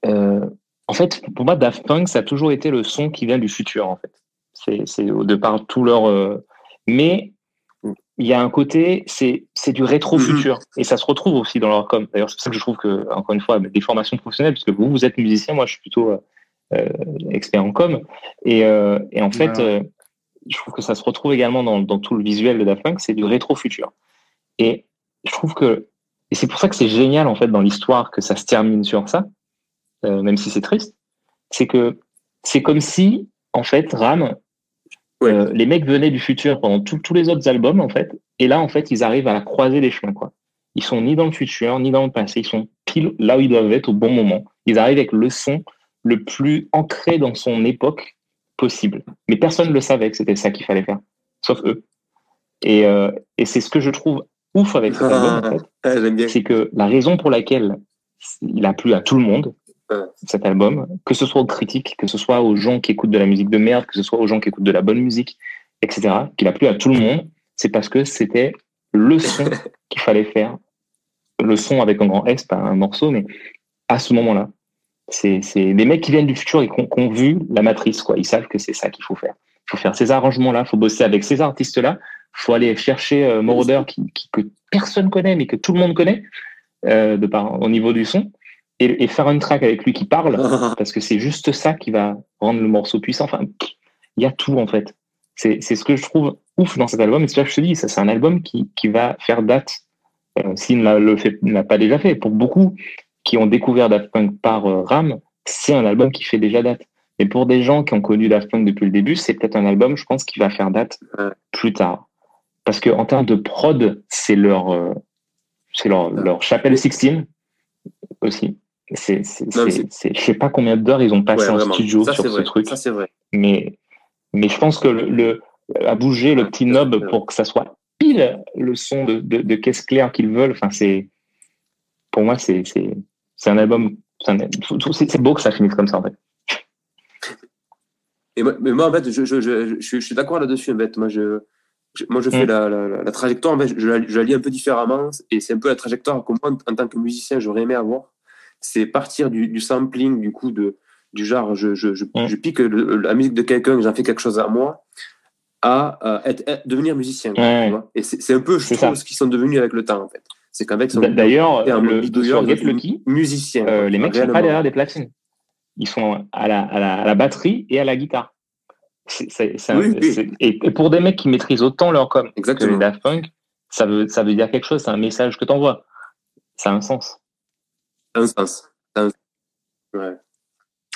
euh, en fait, pour moi, Daft Punk, ça a toujours été le son qui vient du futur, en fait. C'est de par tout leur. euh, mais il y a un côté, c'est c'est du rétro-futur. Et ça se retrouve aussi dans leur com. D'ailleurs, c'est pour ça que je trouve que, encore une fois, des formations professionnelles, parce que vous, vous êtes musicien, moi, je suis plutôt euh, euh, expert en com. Et, euh, et en fait, euh, je trouve que ça se retrouve également dans, dans tout le visuel de Daft Punk, c'est du rétro-futur. Et je trouve que, et c'est pour ça que c'est génial en fait dans l'histoire que ça se termine sur ça, euh, même si c'est triste, c'est que c'est comme si en fait Ram, Ouais. euh, les mecs venaient du futur pendant tout- tous les autres albums en fait, et là en fait ils arrivent à la croiser des chemins quoi. Ils sont ni dans le futur ni dans le passé, ils sont pile là où ils doivent être au bon moment. Ils arrivent avec le son le plus ancré dans son époque possible. Mais personne ne le savait que c'était ça qu'il fallait faire, sauf eux. Et, euh, et c'est ce que je trouve ouf avec cet album, en fait, bien. c'est que la raison pour laquelle il a plu à tout le monde. Cet album, que ce soit aux critiques, que ce soit aux gens qui écoutent de la musique de merde, que ce soit aux gens qui écoutent de la bonne musique, etc., qu'il a plu à tout le monde, c'est parce que c'était le son qu'il fallait faire. Le son avec un grand S, pas un morceau, mais à ce moment-là. C'est des mecs qui viennent du futur et qui ont, vu la matrice, quoi. Ils savent que c'est ça qu'il faut faire. Il faut faire ces arrangements-là, il faut bosser avec ces artistes-là, il faut aller chercher euh, Moroder qui, qui- que personne connaît, mais que tout le monde connaît euh, de par, au niveau du son, et, et faire une track avec lui qui parle, parce que c'est juste ça qui va rendre le morceau puissant. Enfin, il y a tout en fait. C'est ce que je trouve ouf dans cet album, et c'est ça que je te dis, c'est un album qui, qui va faire date, euh, s'il ne l'a pas déjà fait. Pour beaucoup qui ont découvert Daft Punk par euh, Ram, c'est un album qui fait déjà date. Mais pour des gens qui ont connu Daft Punk depuis le début, c'est peut-être un album, je pense, qui va faire date plus tard. Parce que en termes de prod, c'est leur, euh, c'est leur, leur chapelle 16 aussi. C'est, je sais pas combien d'heures ils ont passé Ouais, en vraiment. studio Ça, sur ce vrai. truc. Ça, c'est vrai. Mais, mais je pense que le, le- à bouger le petit knob pour que ça soit pile le son de, de, de caisse claire qu'ils veulent, enfin, c'est, pour moi, c'est, un album, c'est, beau que ça finisse comme ça, en fait. Et moi, mais moi, en fait, je, je, je, suis d'accord là-dessus. En fait, moi, je, moi, je fais Mm. la, la, la- la trajectoire. En fait, je, la, lis un peu différemment. Et c'est un peu la trajectoire que moi, en, en tant que musicien, j'aurais aimé avoir. C'est partir du, du sampling, du coup, de, du genre, je, je, je, je pique le- la musique de quelqu'un, j'en fais quelque chose à moi, à euh, être, devenir musicien. quoi, Ouais. tu vois. et c'est un peu, je trouve, ça. ce qu'ils sont devenus avec le temps, en fait. C'est qu'avec son D'ailleurs, le, sur Get sont Lucky, musicien. euh, les mecs sont réellement. pas derrière des platines. Ils sont à la, à la, à la batterie et à la guitare. Oui. et, et pour des mecs qui maîtrisent autant leur com que les Exactement. Daft Punk, ça veut, ça veut dire quelque chose, c'est un message que tu envoies. Ça a un sens. Un sens. Un- Ouais.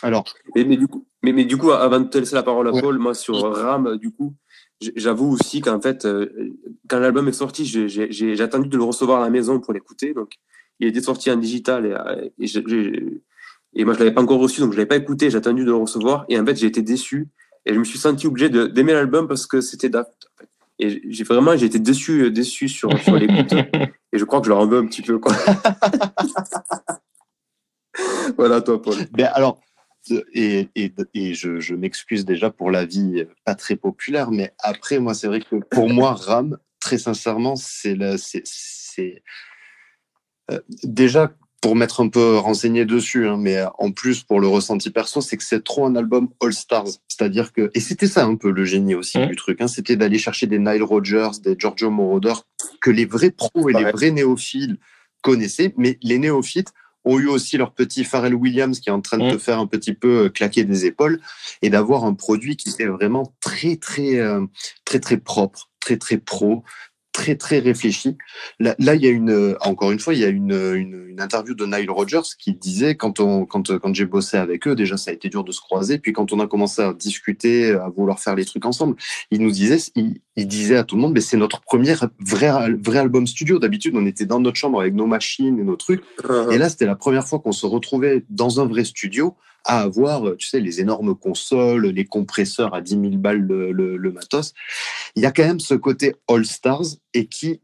Alors, Mais, mais, du coup, mais, mais du coup, avant de te laisser la parole à Ouais. Paul, moi sur Ram, du coup, j'avoue aussi qu'en fait, euh, quand l'album est sorti, j'ai- attendu de le recevoir à la maison pour l'écouter. Donc, il était sorti en digital et, euh, et, moi, je l'avais pas encore reçu, donc je l'avais pas écouté. J'ai attendu de le recevoir et en fait, j'ai été déçu et je me suis senti obligé d'aimer l'album parce que c'était Daft. Et j'ai vraiment, j'ai été déçu, déçu sur, sur l'écoute. et je crois que je leur en veux un petit peu, quoi. voilà, toi, Paul. ben alors, et, et, et je, je m'excuse déjà pour la vie pas très populaire, mais après, moi, c'est vrai que pour moi, Ram, très sincèrement, c'est euh, déjà pour m'être un peu renseigné dessus, hein, mais en plus pour le ressenti perso, c'est que c'est trop un album All Stars, c'est-à-dire que et c'était ça un peu le génie aussi Mhm. du truc, hein, c'était d'aller chercher des Nile Rodgers, des Giorgio Moroder que les vrais pros et les vrais néophiles connaissaient, mais les néophytes ont eu aussi leur petit Pharrell Williams qui est en train de Mm. te faire un petit peu euh, claquer des épaules et d'avoir un produit qui était vraiment très très euh, très très propre, très très pro, très très réfléchi. Là, là, il y a une euh, encore une fois, il y a une, une, une interview de Nile Rodgers qui disait quand on quand quand j'ai bossé avec eux, déjà ça a été dur de se croiser, puis quand on a commencé à discuter, à vouloir faire les trucs ensemble, il nous disait il- il disait à tout le monde, mais c'est notre premier vrai, vrai album studio. D'habitude, on était dans notre chambre avec nos machines et nos trucs. Uh-huh. Et là, c'était la première fois qu'on se retrouvait dans un vrai studio à avoir, tu sais, les énormes consoles, les compresseurs à 10 000 balles le, le- le matos. Il y a quand même ce côté All Stars et qui,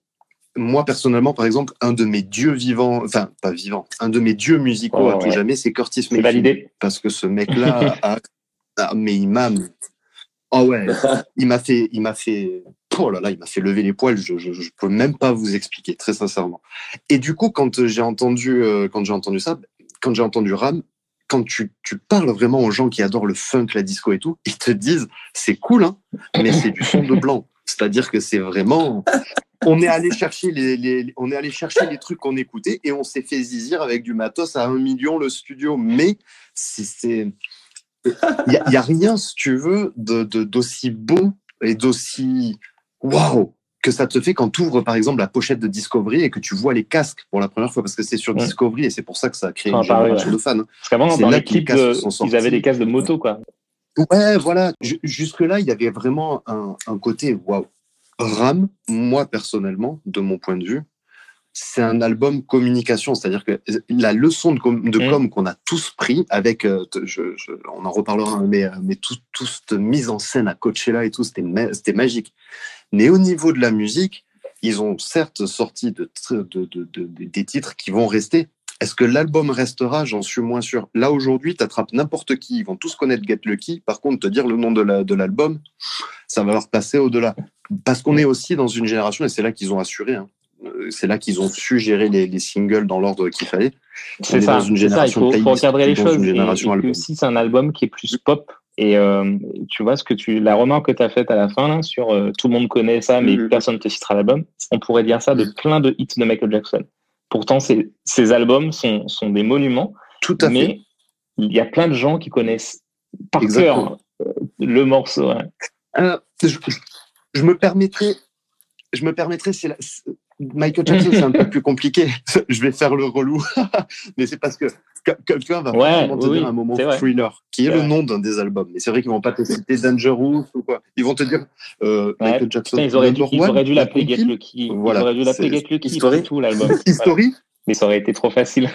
moi personnellement, par exemple, un de mes dieux vivants, enfin pas vivants, un de mes dieux musicaux Oh, à tout jamais, c'est Curtis Mayfield. validé. Parce que ce mec-là, a- a- mais il m'a, oh ouais, il m'a fait, il m'a fait, oh là là, il m'a fait lever les poils. Je, je, je peux même pas vous expliquer, très sincèrement. Et du coup, quand j'ai entendu, euh, quand j'ai entendu ça, quand j'ai entendu Ram, quand tu, tu parles vraiment aux gens qui adorent le funk, la disco et tout, ils te disent c'est cool, hein, mais c'est du son de blanc. C'est-à-dire que c'est vraiment, on est allé chercher les, on est allé chercher les trucs qu'on écoutait et on s'est fait zizir avec du matos à un million le studio. Mais c'est, c'est- il n'y y a rien, si tu veux, de, de- d'aussi beau et d'aussi waouh que ça te fait quand tu ouvres par exemple la pochette de Discovery et que tu vois les casques pour la première fois parce que c'est sur Ouais. Discovery et c'est pour ça que ça a créé Ah, une génération ouais. de fans. Parce qu'avant, C'est dans là les clips, de- ils avaient des casques de moto, quoi. Ouais, voilà. Ju- Jusque-là, il y avait vraiment un, un côté waouh. Ram, moi personnellement, de mon point de vue, c'est un album communication. C'est-à-dire que la leçon de com, de Mm. com qu'on a tous pris avec, euh, t- je, je- on en reparlera, hein, mais, euh, mais tout, tout cette mise en scène à Coachella et tout, c'était ma- c'était magique. Mais au niveau de la musique, ils ont certes sorti de, de- de- des titres qui vont rester. Est-ce que l'album restera? J'en suis moins sûr. Là, aujourd'hui, tu attrapes n'importe qui. Ils vont tous connaître Get Lucky. Par contre, te dire le nom de la- de l'album, ça va leur passer au-delà. Parce qu'on est aussi dans une génération, et c'est là qu'ils ont assuré, hein. Euh, c'est là qu'ils ont su gérer les, les singles dans l'ordre qu'il fallait. C'est est ça, dans une ça, il faut, encadrer les choses. Et, et que si c'est un album qui est plus pop, et euh, tu vois ce que tu, la remarque que tu as faite à la fin là, sur euh, tout le monde connaît ça, mais Mhm. personne ne te citera l'album, on pourrait dire ça de plein de hits de Michael Jackson. Pourtant, ces, albums sont, sont des monuments, Tout à fait. mais il y a plein de gens qui connaissent par Exactement. cœur euh, le morceau. hein. Euh, je, je- me permettrais, je me permettrais, c'est la- c'est- Michael Jackson, c'est un peu plus compliqué. Je vais faire le relou, mais c'est parce que que- quelqu'un va Ouais, forcément te oui, dire un moment thriller, qui est, le nom d'un des albums. Mais c'est vrai qu'ils vont pas te citer Dangerous ou quoi. Ils vont te dire euh, Ouais. Michael Jackson. Putain, ils auraient dû, ils auraient dû l'appeler Get Lucky. Voilà, Ils auraient dû l'appeler Get Lucky, History. tout l'album. Voilà. History. Mais ça aurait été trop facile.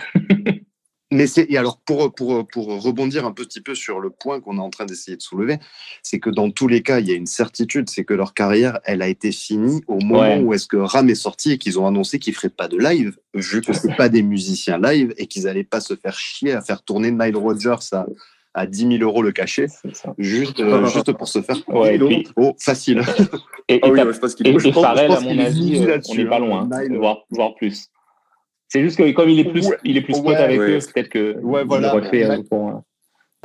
Mais c'est et alors pour, pour, pour rebondir un petit peu sur le point qu'on est en train d'essayer de soulever, c'est que dans tous les cas, il y a une certitude, c'est que leur carrière, elle a été finie au moment Ouais. où est-ce que Ram est sorti et qu'ils ont annoncé qu'ils feraient pas de live, vu que c'est pas des musiciens live et qu'ils allaient pas se faire chier à faire tourner Nile Rodgers à, à 10 000 euros le cachet, juste, euh, juste pour se faire. Ouais, et 10 000 puis- euros. Oh, facile. Et, et Ah oui, ouais, je pense qu'il Et, et pense à mon avis, euh, on n'est pas hein, loin, hein, voire plus. C'est juste que comme il est plus, il est plus pote Ouais, avec ouais. eux, peut-être que Ouais, il voilà. l'aurait fait euh, pour.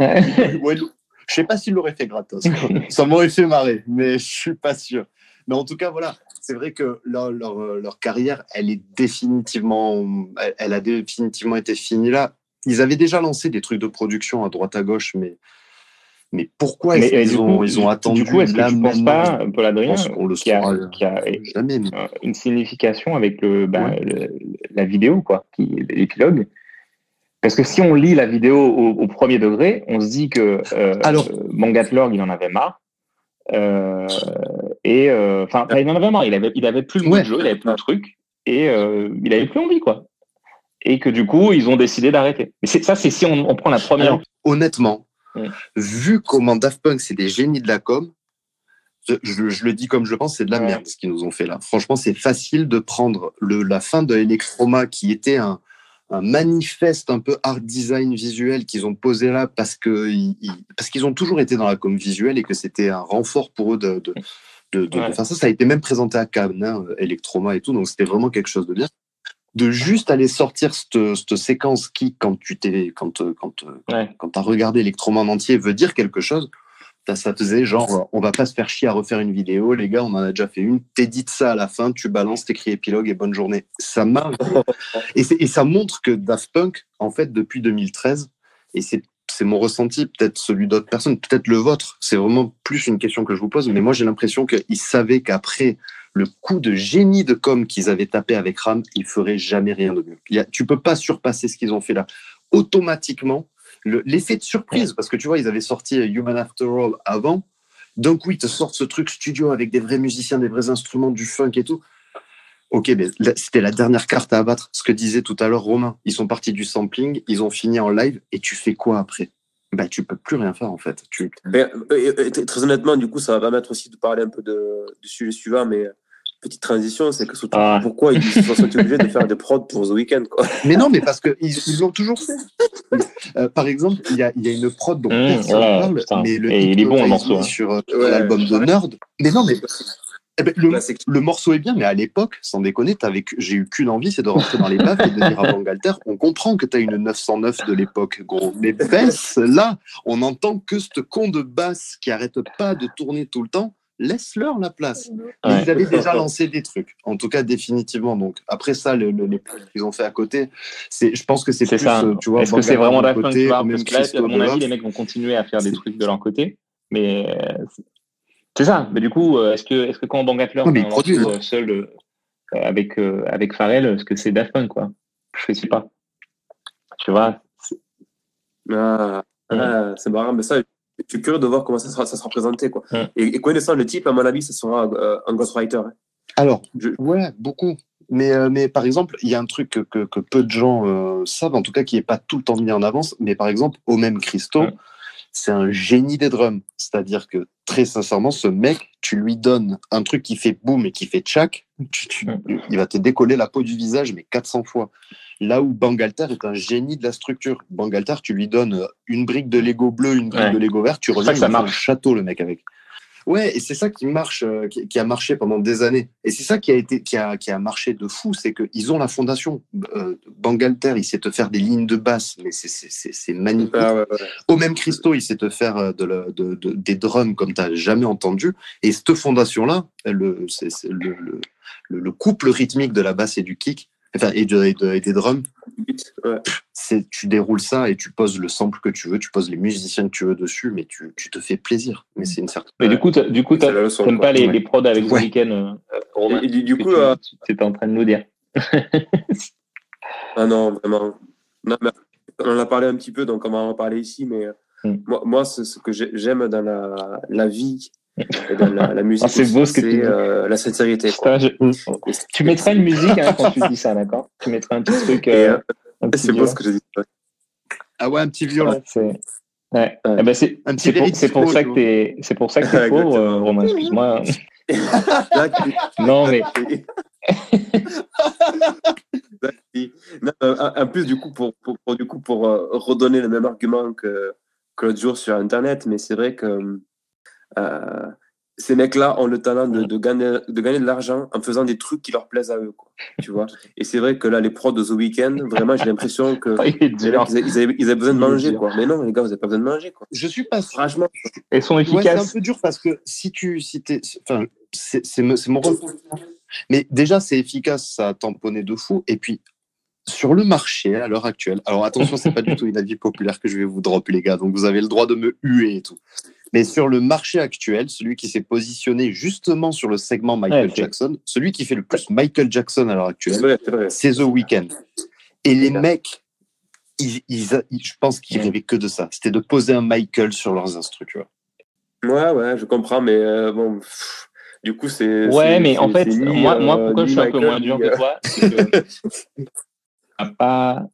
je sais pas s'il l'aurait fait gratos. Ça m'aurait fait marrer, mais je suis pas sûr. Mais en tout cas, voilà, c'est vrai que leur, leur, leur carrière, elle est définitivement, elle, elle a définitivement été finie là. Ils avaient déjà lancé des trucs de production à droite à gauche, mais mais pourquoi Mais euh, du ont, coup, ils ont attendu du coup, est-ce que tu penses maintenant pas, Paul Adrien, qui a, qui a Jamais. mais- euh, une signification avec le, ben, Ouais. le- la vidéo, quoi, l'épilogue? Parce que si on lit la vidéo au, au premier degré, on se dit que euh, Alors- euh, il en avait marre. Euh, et euh, enfin, il en avait marre. Il avait, il avait plus le Ouais. mojo, il avait plus le truc, et euh, il avait plus envie, quoi. Et que du coup, ils ont décidé d'arrêter. Mais ça, c'est si on, on prend la première. Alors, honnêtement, Mm. vu comment Daft Punk, c'est des génies de la com, je, le dis comme je le pense, c'est de la Ouais. merde ce qu'ils nous ont fait là. Franchement, c'est facile de prendre le, la fin de Electroma, qui était un, un manifeste un peu art design visuel qu'ils ont posé là parce que ils, ils- parce qu'ils ont toujours été dans la com visuelle et que c'était un renfort pour eux de, de, Ouais. ça, ça a été même présenté à Cannes, hein, Electroma et tout, donc c'était vraiment quelque chose de bien. De juste aller sortir cette, cette séquence qui, quand tu t'es, quand, quand, Ouais. quand tu as regardé Electroma en entier, veut dire quelque chose. t'as- Ça te faisait genre, on va pas se faire chier à refaire une vidéo, les gars, on en a déjà fait une. T'édites ça à la fin, tu balances, t'écris épilogue et bonne journée. Ça marche. et, ça montre que Daft Punk, en fait, depuis 2013, et c'est c'est mon ressenti, peut-être celui d'autres personnes, peut-être le vôtre. C'est vraiment plus une question que je vous pose, mais moi j'ai l'impression qu'ils savaient qu'après le coup de génie de com qu'ils avaient tapé avec Ram, ils feraient jamais rien de mieux. Il y tu peux pas surpasser ce qu'ils ont fait là. Automatiquement, le- l'effet de surprise, parce que tu vois, ils avaient sorti Human After All avant, D'un coup, ils te sortent ce truc studio avec des vrais musiciens, des vrais instruments, du funk et tout. Ok, mais c'était la dernière carte à abattre. Ce que disait tout à l'heure Romain. Ils sont partis du sampling, ils ont fini en live, et tu fais quoi après? Bah, tu peux plus rien faire en fait. Tu... très honnêtement, du coup, ça va permettre aussi de parler un peu du sujet suivant, mais petite transition, c'est que surtout, ah. pourquoi ils se sont obligés de faire des prods pour The Weeknd quoi. Mais non, mais parce qu'ils ils l'ont toujours fait. Euh, par exemple, il y a, y a, une prod dont mmh, personne parle, mais le Et il est bon morceau. Hein. Sur euh, l'album de Nerd. Mais non, mais eh ben, le, morceau est bien, mais à l'époque, sans déconner, j'ai eu qu'une envie, c'est de rentrer dans les baffes et de dire à Bangalter, on comprend que tu as une 909 de l'époque, gros. Mais baisse, là, on entend que ce con de basse qui arrête pas de tourner tout le temps, laisse-leur la place. Ils avaient déjà lancé des trucs, en tout cas définitivement. Donc après ça, le, les qu'ils ont fait à côté, c'est, je pense que c'est plus, ça. tu vois, Est-ce que c'est vraiment la fin Parce que là, à mon avis, les mecs vont continuer à faire des trucs de leur côté, mais c'est ça. Mais du coup, euh, est-ce que, est-ce que quand Bang Fleur un seul euh, avec, euh, avec Pharrell, est-ce que c'est Daft Punk, quoi? Je sais pas. Tu vois ah, ah, C'est marrant, mais ça, je suis curieux de voir comment ça sera, ça sera présenté. Quoi. Et, connaissant le type, à mon avis, ce sera un ghostwriter. Hein. Alors, ouais, beaucoup. Mais, mais par exemple, il y a un truc que, que, peu de gens savent, en tout cas qui n'est pas tout le temps mis en avance, mais par exemple, au même Christo, c'est un génie des drums. C'est-à-dire que très sincèrement, ce mec, tu lui donnes un truc qui fait boum et qui fait tchac, il va te décoller la peau du visage, mais 400 fois. Là où Bangalter est un génie de la structure. Bangalter, tu lui donnes une brique de Lego bleu, une brique de Lego vert, tu reviens, ça marche. un château, le mec, avec. Ouais, et c'est ça qui marche, euh, qui, a marché pendant des années. Et c'est ça qui a été, qui a, qui a marché de fou, c'est qu'ils ont la fondation. Euh, Bangalter, il sait te faire des lignes de basse, mais c'est magnifique. Ah Au même Christo, il sait te faire euh, de, de, de des drums comme tu n'as jamais entendu. Et cette fondation-là, le, le, le, le, couple rythmique de la basse et du kick, enfin, et, de, et, des drums, c'est tu déroules ça et tu poses le sample que tu veux, tu poses les musiciens que tu veux dessus, mais tu, tu te fais plaisir. Mais c'est une certaine. Mais du coup, du coup, t'aimes pas les, les prods avec The Weeknd euh, du, coup, tu, es en train de nous dire. ah non, vraiment. Non, mais on en a parlé un petit peu, donc on va en parler ici, mais hmm. moi, moi ce que j'aime dans la, la vie la, musique. Ah, c'est beau ce que tu euh, la sincérité. Tu mettras une musique hein, quand tu dis ça, d'accord? Tu mettras un petit truc. Euh, euh, c'est beau ce que je dis. Ah ouais, un petit violon. Ouais, ouais. Eh ben c'est pour, pour, ça que t'es c'est pour ça que t'es pauvre, Romain. Excuse-moi. non mais. non, en plus du coup pour, pour, pour du coup pour redonner le même argument que, que l'autre jour sur internet, mais c'est vrai que euh, ces mecs-là ont le talent de, gagner, de gagner de l'argent en faisant des trucs qui leur plaisent à eux. Quoi, tu vois Et c'est vrai que là, les pros de The Weeknd, vraiment, j'ai l'impression que ils, avaient, ils, avaient, besoin de manger. Quoi. Mais non, les gars, vous n'avez pas besoin de manger. Quoi. Je suis pas Franchement. Elles sont efficaces. c'est un peu dur parce que si tu. Si enfin, c'est mon rôle. Mais déjà, c'est efficace, ça a tamponné de fou. Et puis, sur le marché à l'heure actuelle, alors attention, c'est pas du tout une avis populaire que je vais vous dropper, les gars, donc vous avez le droit de me huer et tout. Mais sur le marché actuel, celui qui s'est positionné justement sur le segment Michael Jackson, celui qui fait le plus Michael Jackson à l'heure actuelle, c'est The Weeknd. Et les mecs, ils, je pense qu'ils rêvaient que de ça. C'était de poser un Michael sur leurs instruments. Ouais, ouais, je comprends, mais euh, bon. du coup, c'est. Ouais, mais en fait, moi, moi, euh, pourquoi je suis un peu moins dur que toi C'est que pas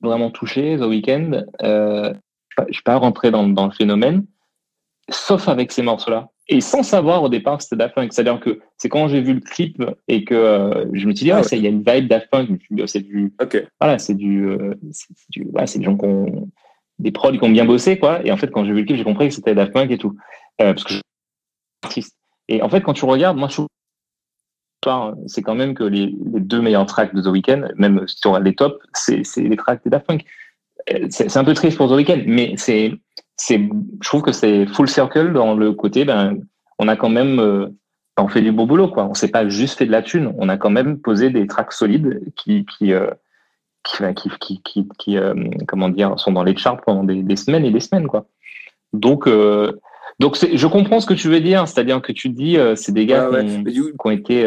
vraiment touché The Weeknd. Euh, je ne suis pas rentré dans, dans le phénomène sauf avec ces morceaux-là. Et sans savoir au départ que c'était Daft Punk. C'est-à-dire que c'est quand j'ai vu le clip et que euh, je me suis dit, ah, il y a une vibe Daft Punk. C'est du, voilà, c'est du, euh, du c'est des gens qui ont, des prods qui ont bien bossé, quoi. Et en fait, quand j'ai vu le clip, j'ai compris que c'était Daft Punk et tout. Euh, parce que je suis artiste. Et en fait, quand tu regardes, moi, je trouve c'est quand même que les, les, deux meilleurs tracks de The Weeknd, même si tu regardes les tops, c'est les tracks de Daft Punk. C'est un peu triste pour The Weeknd, mais c'est c'est, je trouve que c'est full circle dans le côté, ben, on a quand même, euh, on fait du beau boulot, quoi. On s'est pas juste fait de la thune. On a quand même posé des tracks solides qui, qui, euh, qui, qui, qui, qui euh, comment dire, sont dans les charts pendant des, des, semaines et des semaines, quoi. Donc, euh, donc je comprends ce que tu veux dire, c'est-à-dire que tu dis, c'est des gars qui, ont, été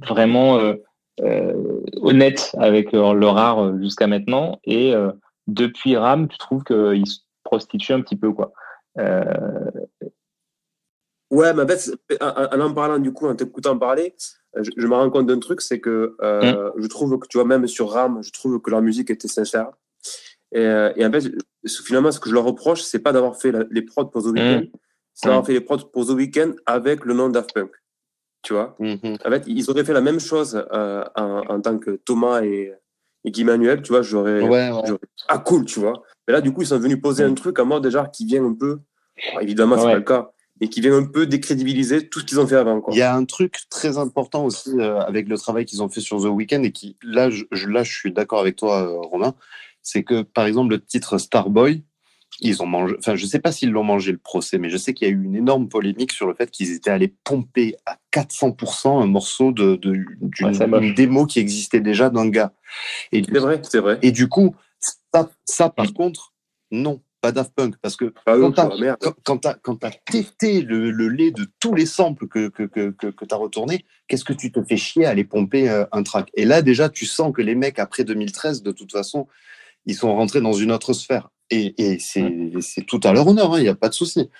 vraiment honnêtes avec leur art jusqu'à maintenant et depuis RAM, tu trouves qu'il se prostitue un petit peu, quoi. Ouais, mais en fait, en, en parlant du coup, en t'écoutant parler, je, me rends compte d'un truc, c'est que euh, mm. je trouve que, tu vois, même sur RAM, je trouve que leur musique était sincère. Et, euh, et en fait, finalement, ce que je leur reproche, c'est pas d'avoir fait les prods pour The Weeknd, mm. c'est d'avoir mm. fait les prods pour The Weeknd avec le nom Daft Punk. Tu vois mm-hmm. En fait, ils auraient fait la même chose euh, en, en, tant que Thomas et, et Guy Manuel, tu vois, j'aurais. Ouais, Ah, cool, tu vois. Mais là, du coup, ils sont venus poser un truc à mode déjà qui vient un peu. évidemment, c'est pas le cas et qui vient un peu décrédibiliser tout ce qu'ils ont fait avant. Il y a un truc très important aussi euh, avec le travail qu'ils ont fait sur The Weeknd et qui, là, je, là, je suis d'accord avec toi, euh, Romain, c'est que, par exemple, le titre Starboy, ils ont mangé, enfin, je sais pas s'ils l'ont mangé le procès, mais je sais qu'il y a eu une énorme polémique sur le fait qu'ils étaient allés pomper à 400% un morceau de, d'une démo qui existait déjà d'un gars. Et c'est vrai, c'est vrai. Et du coup, ça, ça par contre, non pas Daft Punk, parce que ah quand tu as, testé le, lait de tous les samples que, que, que, que, tu as retourné, qu'est-ce que tu te fais chier à aller pomper euh, un track? Et là, déjà, tu sens que les mecs, après 2013, de toute façon, ils sont rentrés dans une autre sphère. Et, et c'est tout à leur honneur, hein, il n'y a pas de souci.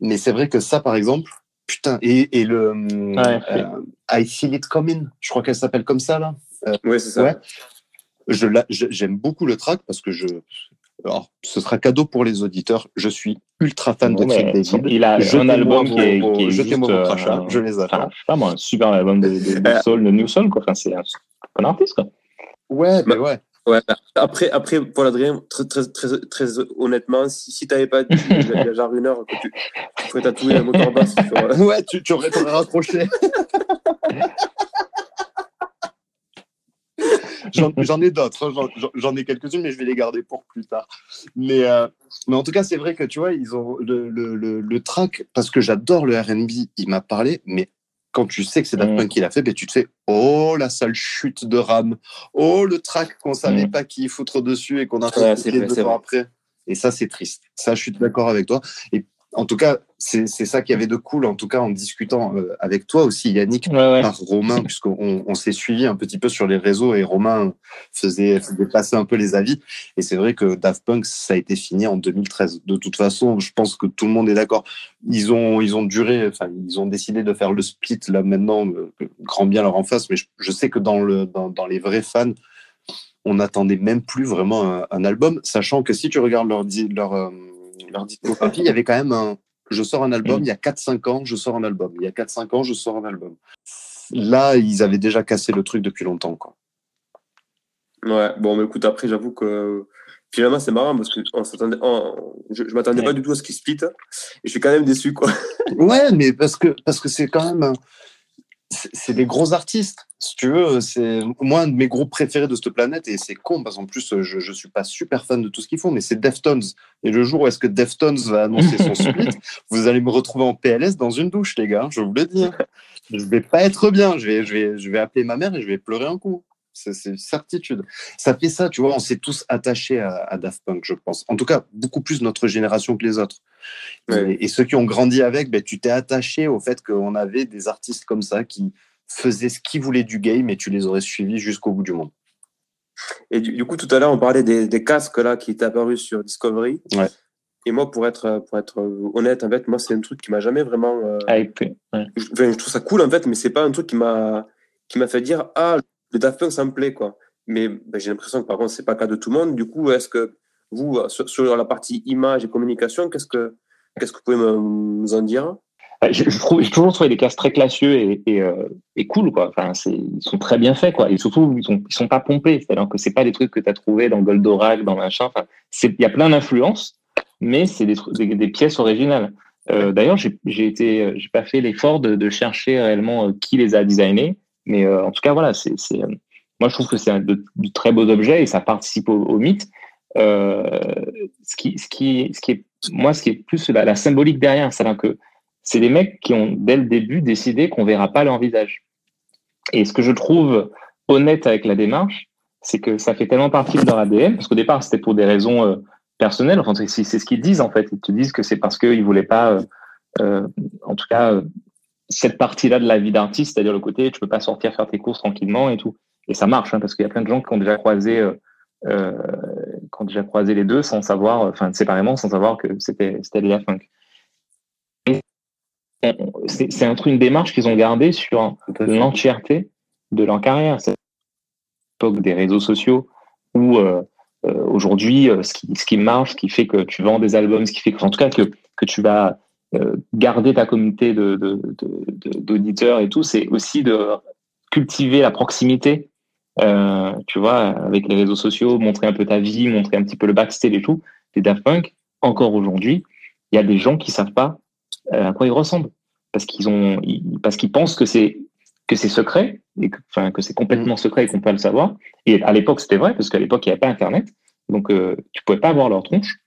Mais c'est vrai que ça, par exemple, putain, et, et le euh, I Feel It Coming, je crois qu'elle s'appelle comme ça, là. Euh, oui, c'est ça. J'aime beaucoup le track parce que je, alors, ce sera cadeau pour les auditeurs. Je suis ultra fan de Trick David. Il a un album qui est, qui est juste, euh, je les attends. je sais pas moi, un super album de, de, de soul, de new soul quoi. Enfin, c'est un, un artiste quoi. Ouais, mais ouais. Ouais. Après, après, Paul Adrien, très, très, très, très honnêtement, si, si tu n'avais pas dit il y a genre une heure que tu, tu ferais tatouer un moteur basse sur. Euh, ouais, tu, tu aurais, rapproché. J'en ai d'autres, hein. j'en ai quelques-unes, mais je vais les garder pour plus tard. Mais, euh, mais en tout cas, c'est vrai que tu vois, ils ont le, le, le, track, parce que j'adore le RB, il m'a parlé, mais quand tu sais que c'est Daft mm. Punk qui l'a fait, ben, tu te fais Oh la sale chute de RAM, oh le track qu'on savait mm. pas qui foutre dessus et qu'on a fait deux ans après. Et ça, c'est triste. Ça, je suis d'accord avec toi. Et en tout cas, c'est ça qui avait de cool, en tout cas en discutant euh, avec toi aussi, Yannick, par Romain, puisqu'on on, s'est suivi un petit peu sur les réseaux et Romain faisait, faisait passer un peu les avis. Et c'est vrai que Daft Punk, ça a été fini en 2013. De toute façon, je pense que tout le monde est d'accord. Ils ont, ils ont duré, enfin, ils ont décidé de faire le split là maintenant, euh, grand bien leur en face, mais je, sais que dans, le, dans, dans les vrais fans, on n'attendait même plus vraiment un, album, sachant que si tu regardes leur, leur il y avait quand même un. Je sors un album, il y a 4-5 ans, je sors un album. Il y a 4-5 ans, je sors un album. Là, ils avaient déjà cassé le truc depuis longtemps. Quoi. Ouais, bon, mais écoute, après, j'avoue que finalement, c'est marrant parce que on je, je m'attendais pas du tout à ce qu'ils split. Et je suis quand même déçu, quoi. ouais, mais parce que c'est parce que quand même c'est des gros artistes. Si tu veux, c'est moi un de mes groupes préférés de cette planète et c'est con parce qu'en plus je, je suis pas super fan de tout ce qu'ils font, mais c'est Deftones. Et le jour où est-ce que Deftones va annoncer son split, vous allez me retrouver en PLS dans une douche, les gars. Je vous le dis. Je vais pas être bien. Je vais, je vais, je vais appeler ma mère et je vais pleurer un coup. C'est une certitude. Ça fait ça, tu vois. On s'est tous attachés à, à Daft Punk, je pense. En tout cas, beaucoup plus notre génération que les autres. Et, ceux qui ont grandi avec, ben, tu t'es attaché au fait qu'on avait des artistes comme ça qui faisaient ce qu'ils voulaient du game et tu les aurais suivis jusqu'au bout du monde. Et du, coup, tout à l'heure, on parlait des, casques là qui étaient apparus sur Discovery. Et moi, pour être, pour être honnête, en fait, moi, c'est un truc qui m'a jamais vraiment. Euh, je, trouve ça cool, en fait, mais c'est pas un truc qui m'a qui m'a fait dire Ah, le Daft Punk, ça me plaît, quoi. Mais ben, j'ai l'impression que, par contre, c'est pas le cas de tout le monde. Du coup, est-ce que vous, sur, la partie image et communication, qu'est-ce que, que vous pouvez nous en dire? Trouve, j'ai toujours trouvé des cases très classieux euh, et cool quoi. Enfin, ils sont très bien faits quoi. Et surtout, ils sont, sont pas pompés. C'est-à-dire que c'est pas des trucs que tu as trouvé dans Goldorak, dans machin. Enfin, il y a plein d'influences, mais c'est des, des, pièces originales. Euh, d'ailleurs, j'ai, j'ai été, j'ai pas fait l'effort de, de chercher réellement euh, qui les a designés, mais euh, en tout cas voilà, c'est, c'est, moi je trouve que c'est de, de, très beaux objets et ça participe au, mythe. Euh, ce, qui, ce, qui, ce qui est, moi, ce qui est plus la, symbolique derrière, c'est que c'est des mecs qui ont, dès le début, décidé qu'on verra pas leur visage. Et ce que je trouve honnête avec la démarche, c'est que ça fait tellement partie de leur ADN, parce qu'au départ, c'était pour des raisons euh, personnelles. Enfin, c'est ce qu'ils disent, en fait. Ils te disent que c'est parce qu'ils voulaient pas, euh, euh, en tout cas, cette partie-là de la vie d'artiste, c'est-à-dire le côté, tu peux pas sortir faire tes courses tranquillement et tout. Et ça marche, hein, parce qu'il y a plein de gens qui ont déjà croisé euh, quand j'ai croisé les deux sans savoir, enfin séparément, sans savoir que c'était c'était la Funk. C'est un truc, une démarche qu'ils ont gardée sur l'entièreté de leur carrière. C'est l'époque des réseaux sociaux où euh, euh, aujourd'hui, ce qui, ce qui marche, ce qui fait que tu vends des albums, ce qui fait que, en tout cas, que, que tu vas garder ta communauté d'auditeurs de, de, et tout, c'est aussi de cultiver la proximité euh, tu vois, avec les réseaux sociaux, montrer un peu ta vie, montrer un petit peu le backstage et tout. Les Daft Punk, encore aujourd'hui, il y a des gens qui savent pas euh, à quoi ils ressemblent parce qu'ils ont, parce qu'ils pensent que c'est que c'est secret et que, enfin, que c'est complètement mm. secret et qu'on peut le savoir. Et à l'époque, c'était vrai parce qu'à l'époque, il n'y avait pas Internet, donc euh, tu pouvais pas voir leur tronche.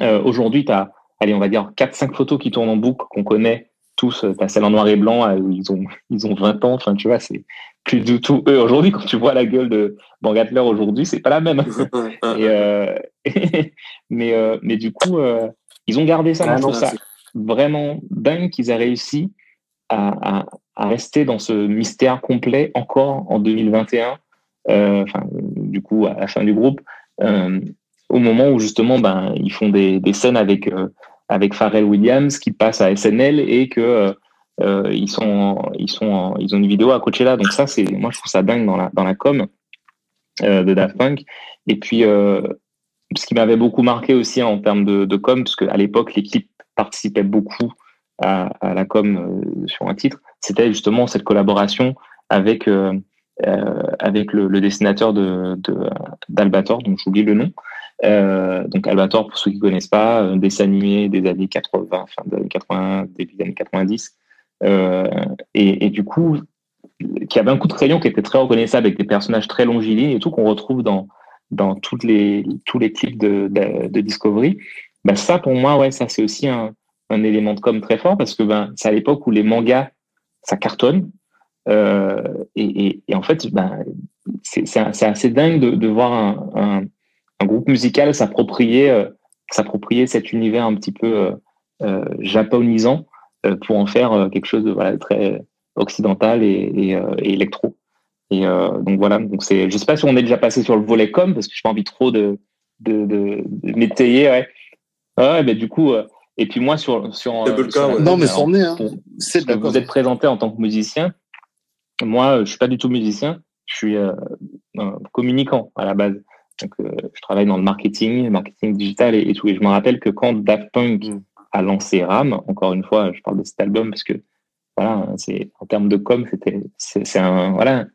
Euh, aujourd'hui, tu as, allez, on va dire 4-5 photos qui tournent en boucle qu'on connaît tous. As celle en noir et blanc où ils ont, ils ont 20 ans. Enfin, tu vois, c'est plus du tout eux. Aujourd'hui, quand tu vois la gueule de Bangatler aujourd'hui, c'est pas la même. Euh, mais, euh, mais du coup, euh, ils ont gardé ça. je trouve ça vraiment dingue qu'ils aient réussi à, rester dans ce mystère complet encore en 2021. Enfin, du coup, à la fin du groupe, au moment où justement, ben, ils font des, des scènes avec avec Pharrell Williams qui passe à SNL et que euh, ils sont, ils sont, ils ont une vidéo à Coachella. Donc ça, c'est, moi, je trouve ça dingue dans la, dans la com euh, de Daft Punk. Et puis, euh, ce qui m'avait beaucoup marqué aussi en termes de, de com, parce qu'à l'époque, l'équipe participait beaucoup à, à la com sur un titre, c'était justement cette collaboration avec avec le, le, dessinateur de d'Albator, donc j'oublie le nom. Euh, donc Albator, pour ceux qui connaissent pas, un dessin animé des années 80, fin des années 80, début des années 90, euh, et, du coup, qui avait un coup de crayon qui était très reconnaissable avec des personnages très longilignes et tout qu'on retrouve dans dans toutes les tous les clips de, de, Discovery. Ben ça pour moi ouais ça c'est aussi un, un élément de com très fort parce que ben c'est à l'époque où les mangas ça cartonne euh, et, en fait ben c'est assez dingue de, de voir un, un, groupe musical s'approprier euh, s'approprier cet univers un petit peu euh, euh japonisant euh, pour en faire euh, quelque chose de voilà, très occidental et, et, euh, électro. Et donc voilà, donc c'est, je sais pas si on est déjà passé sur le volet com parce que j'ai pas envie trop de de, de, m'étayer. Ouais. ouais, mais du coup, et puis moi sur sur, non mais c'en est. Hein. C'est vous êtes présenté en tant que musicien. Moi, je suis pas du tout musicien. Je suis euh, communicant à la base. Donc, euh, je travaille dans le marketing, marketing digital et, et tout. Et je me rappelle que quand Daft Punk mm à lancer RAM. Encore une fois, je parle de cet album parce que voilà, c'est en termes de com, c'était c'est un voilà,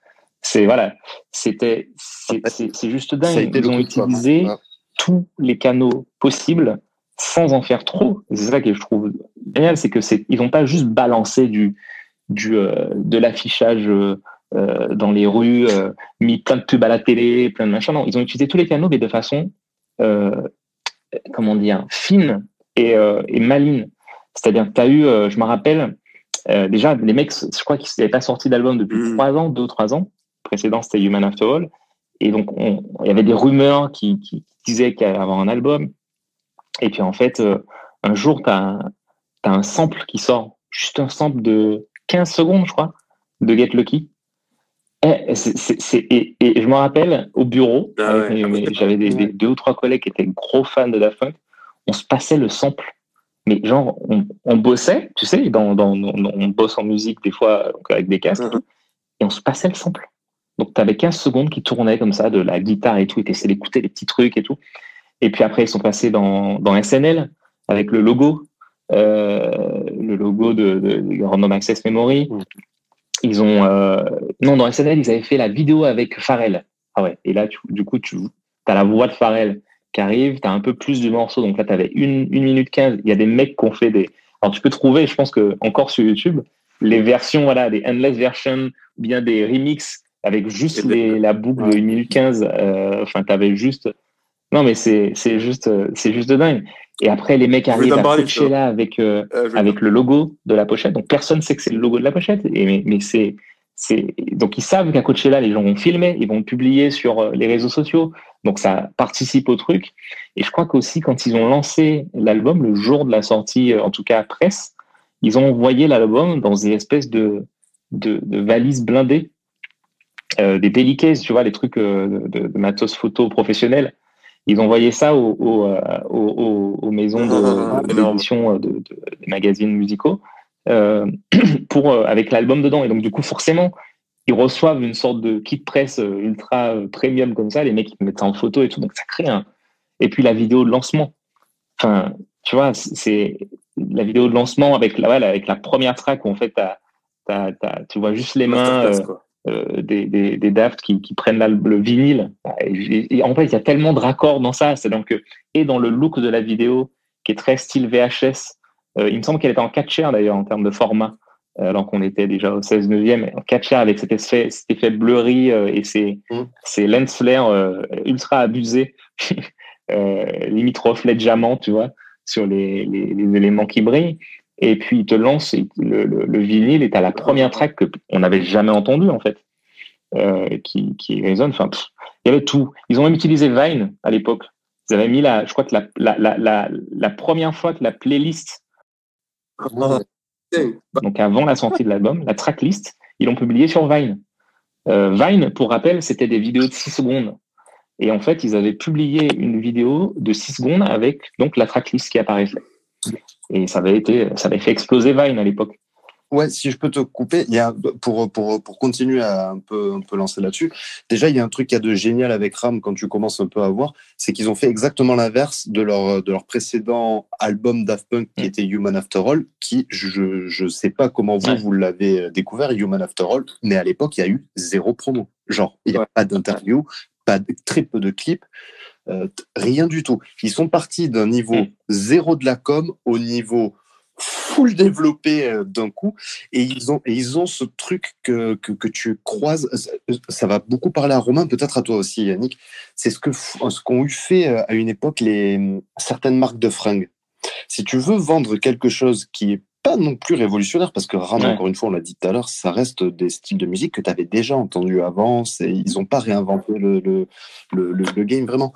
c'est voilà, c'était c'est juste dingue. Ils ont utilisé tous les canaux possibles sans en faire trop. C'est ça que je trouve génial, c'est que c'est ils n'ont pas juste balancé du du euh, de l'affichage euh, dans les rues, euh, mis plein de pubs à la télé, plein de machins. Non, ils ont utilisé tous les canaux, mais de façon comment dire fine et, euh, et maligne. C'est-à-dire que tu as eu, euh, je me rappelle, euh, déjà, les mecs, je crois qu'ils n'avaient pas sorti d'album depuis mm. trois ans, deux ou trois ans. Le précédent, c'était Human After All. Et donc, il y avait des rumeurs qui, qui disaient qu'il allait avoir un album. Et puis, en fait, un jour, tu as, as, un sample qui sort, juste un sample de 15 secondes, je crois, de Get Lucky. Et, et, et, je me rappelle au bureau, ah j'avais des, des, deux ou trois collègues qui étaient gros fans de Daft Punk on se passait le sample. Mais genre, on, bossait, tu sais, dans, dans, on bosse en musique des fois avec des casques, mhm. et on se passait le sample. Donc, tu avais 15 secondes qui tournaient comme ça, de la guitare et tout, et tu essayais d'écouter les petits trucs et tout. Et puis après, ils sont passés dans, dans SNL avec le logo, euh, le logo de, de, Random Access Memory. Ils ont. Euh, non, dans SNL, ils avaient fait la vidéo avec Pharrell. Ah ouais, et là, du coup, tu as la voix de Pharrell qui arrive, tu as un peu plus de morceaux. Donc là, tu avais une, une minute 15. Il y a des mecs qui ont fait des. Alors, tu peux trouver, je pense que encore sur YouTube, les versions, voilà, des endless versions, ou bien des remixes avec juste les, la boucle de 1 minute 15. Euh, enfin, tu avais juste. Non, mais c'est juste, c'est juste de dingue. Et après, les mecs arrivent à là avec, euh, euh, avec le logo de la pochette. Donc, personne sait que c'est le logo de la pochette. Et, mais, mais c'est donc ils savent qu'à Coachella, les gens vont filmer, ils vont le publier sur euh, les réseaux sociaux. Donc ça participe au truc. Et je crois qu'aussi quand ils ont lancé l'album, le jour de la sortie, en tout cas presse, ils ont envoyé l'album dans des espèces de, de, valises blindées, euh, des délicates, tu vois, les trucs de, matos photo professionnels. Ils envoyaient ça aux, aux, maisons d'édition de, de, des magazines musicaux pour, avec l'album dedans. Et donc, du coup, forcément, ils reçoivent une sorte de kit presse ultra premium comme ça. Les mecs, ils mettent ça en photo et tout. Donc, ça crée un. Et puis, la vidéo de lancement. Enfin, tu vois, c'est la vidéo de lancement avec la, avec la première track où en fait, tu vois juste les mains euh, euh, des, des, des, Daft qui, qui prennent le vinyle. Et, en fait, il y a tellement de raccords dans ça. C'est donc et dans le look de la vidéo qui est très style VHS. Euh, il me semble qu'elle était en 4 share d'ailleurs en termes de format, alors qu'on était déjà au 16 neuvième. En 4 share avec cet effet, cet effet blurry et ces, mmh. ces lens flares ultra abusés, limite reflet de diamant, tu vois sur les, les, éléments qui brillent. Et puis, il te lance le, le, vinyle est à la première track qu'on n'avait jamais entendu, en fait, euh, qui, qui résonne. Enfin, il y avait tout. Ils ont même utilisé Vine à l'époque. Ils avaient mis la, je crois que la, la, la, la, première fois que la playlist, donc avant la sortie de l'album, la tracklist, ils l'ont publiée sur Vine. Euh, Vine, pour rappel, c'était des vidéos de 6 secondes. Et en fait, ils avaient publié une vidéo de 6 secondes avec donc la tracklist qui apparaissait. Et ça avait été, ça avait fait exploser Vine à l'époque. Ouais, si je peux te couper, il y a, pour, pour, pour continuer à un peu, un peu lancer là-dessus, déjà, il y a un truc qui a de génial avec RAM quand tu commences un peu à voir, c'est qu'ils ont fait exactement l'inverse de leur, de leur précédent album Daft Punk qui mm. était Human After All, qui, je ne sais pas comment vous, vous l'avez découvert, Human After All, mais à l'époque, il y a eu zéro promo. Genre, il n'y a pas d'interview, pas très peu de clips, euh, rien du tout. Ils sont partis d'un niveau mm. zéro de la com au niveau full développé euh, d'un coup et ils ont et ils ont ce truc que, que, tu croises ça va beaucoup parler à Romain peut-être à toi aussi Yannick c'est ce que ce qu'ont eu fait euh, à une époque les certaines marques de fringues si tu veux vendre quelque chose qui est pas non plus révolutionnaire parce que Ram, encore une fois, on l'a dit tout à l'heure, ça reste des styles de musique que tu avais déjà entendu avant. Ils n'ont pas réinventé le, le, le, le, game vraiment.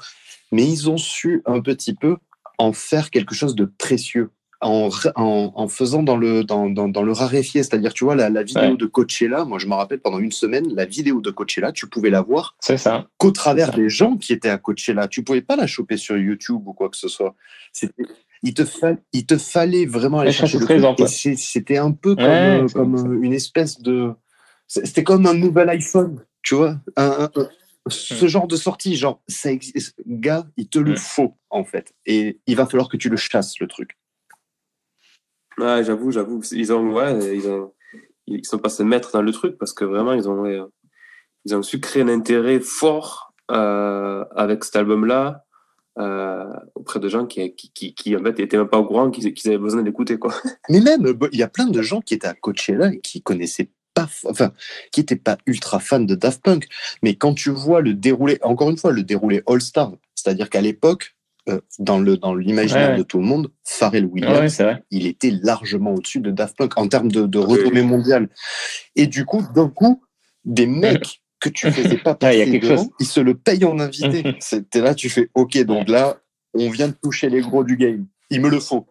Mais ils ont su un petit peu en faire quelque chose de précieux. En, en, en faisant dans le, dans, dans, dans le raréfié, c'est-à-dire, tu vois, la, la vidéo de Coachella, moi je me rappelle pendant une semaine, la vidéo de Coachella, tu pouvais la voir qu'au travers des gens qui étaient à Coachella. Tu pouvais pas la choper sur YouTube ou quoi que ce soit. C'était il te, il te fallait vraiment aller chercher le C'était un peu comme, euh, comme euh, une espèce de. C'était comme un nouvel iPhone, tu vois. ce genre de sortie, genre, ça existe. Gars, il te le faut, en fait. Et il va falloir que tu le chasses, le truc. Ouais, j'avoue, j'avoue. Ils ont, ouais, ils ont, ils sont passés maîtres dans le truc parce que vraiment, ils ont, ils ont su créer un intérêt fort euh, avec cet album-là euh, auprès de gens qui, qui, qui, en fait, étaient même pas au courant qu'ils avaient besoin d'écouter. quoi. Mais même, il y a plein de gens qui étaient à Coachella et qui connaissaient pas, enfin, qui n'étaient pas ultra fans de Daft Punk. Mais quand tu vois le déroulé, encore une fois, le déroulé All-Star, c'est-à-dire qu'à l'époque, euh, dans le dans l'imaginaire de tout le monde, Pharrell Williams, il était largement au-dessus de Daft Punk en termes de, de renommée mondiale. Et du coup, d'un coup, des mecs que tu faisais pas passer devant, il se le paye en invité. C'était là, tu fais OK, donc là, on vient de toucher les gros du game. Il me le faut.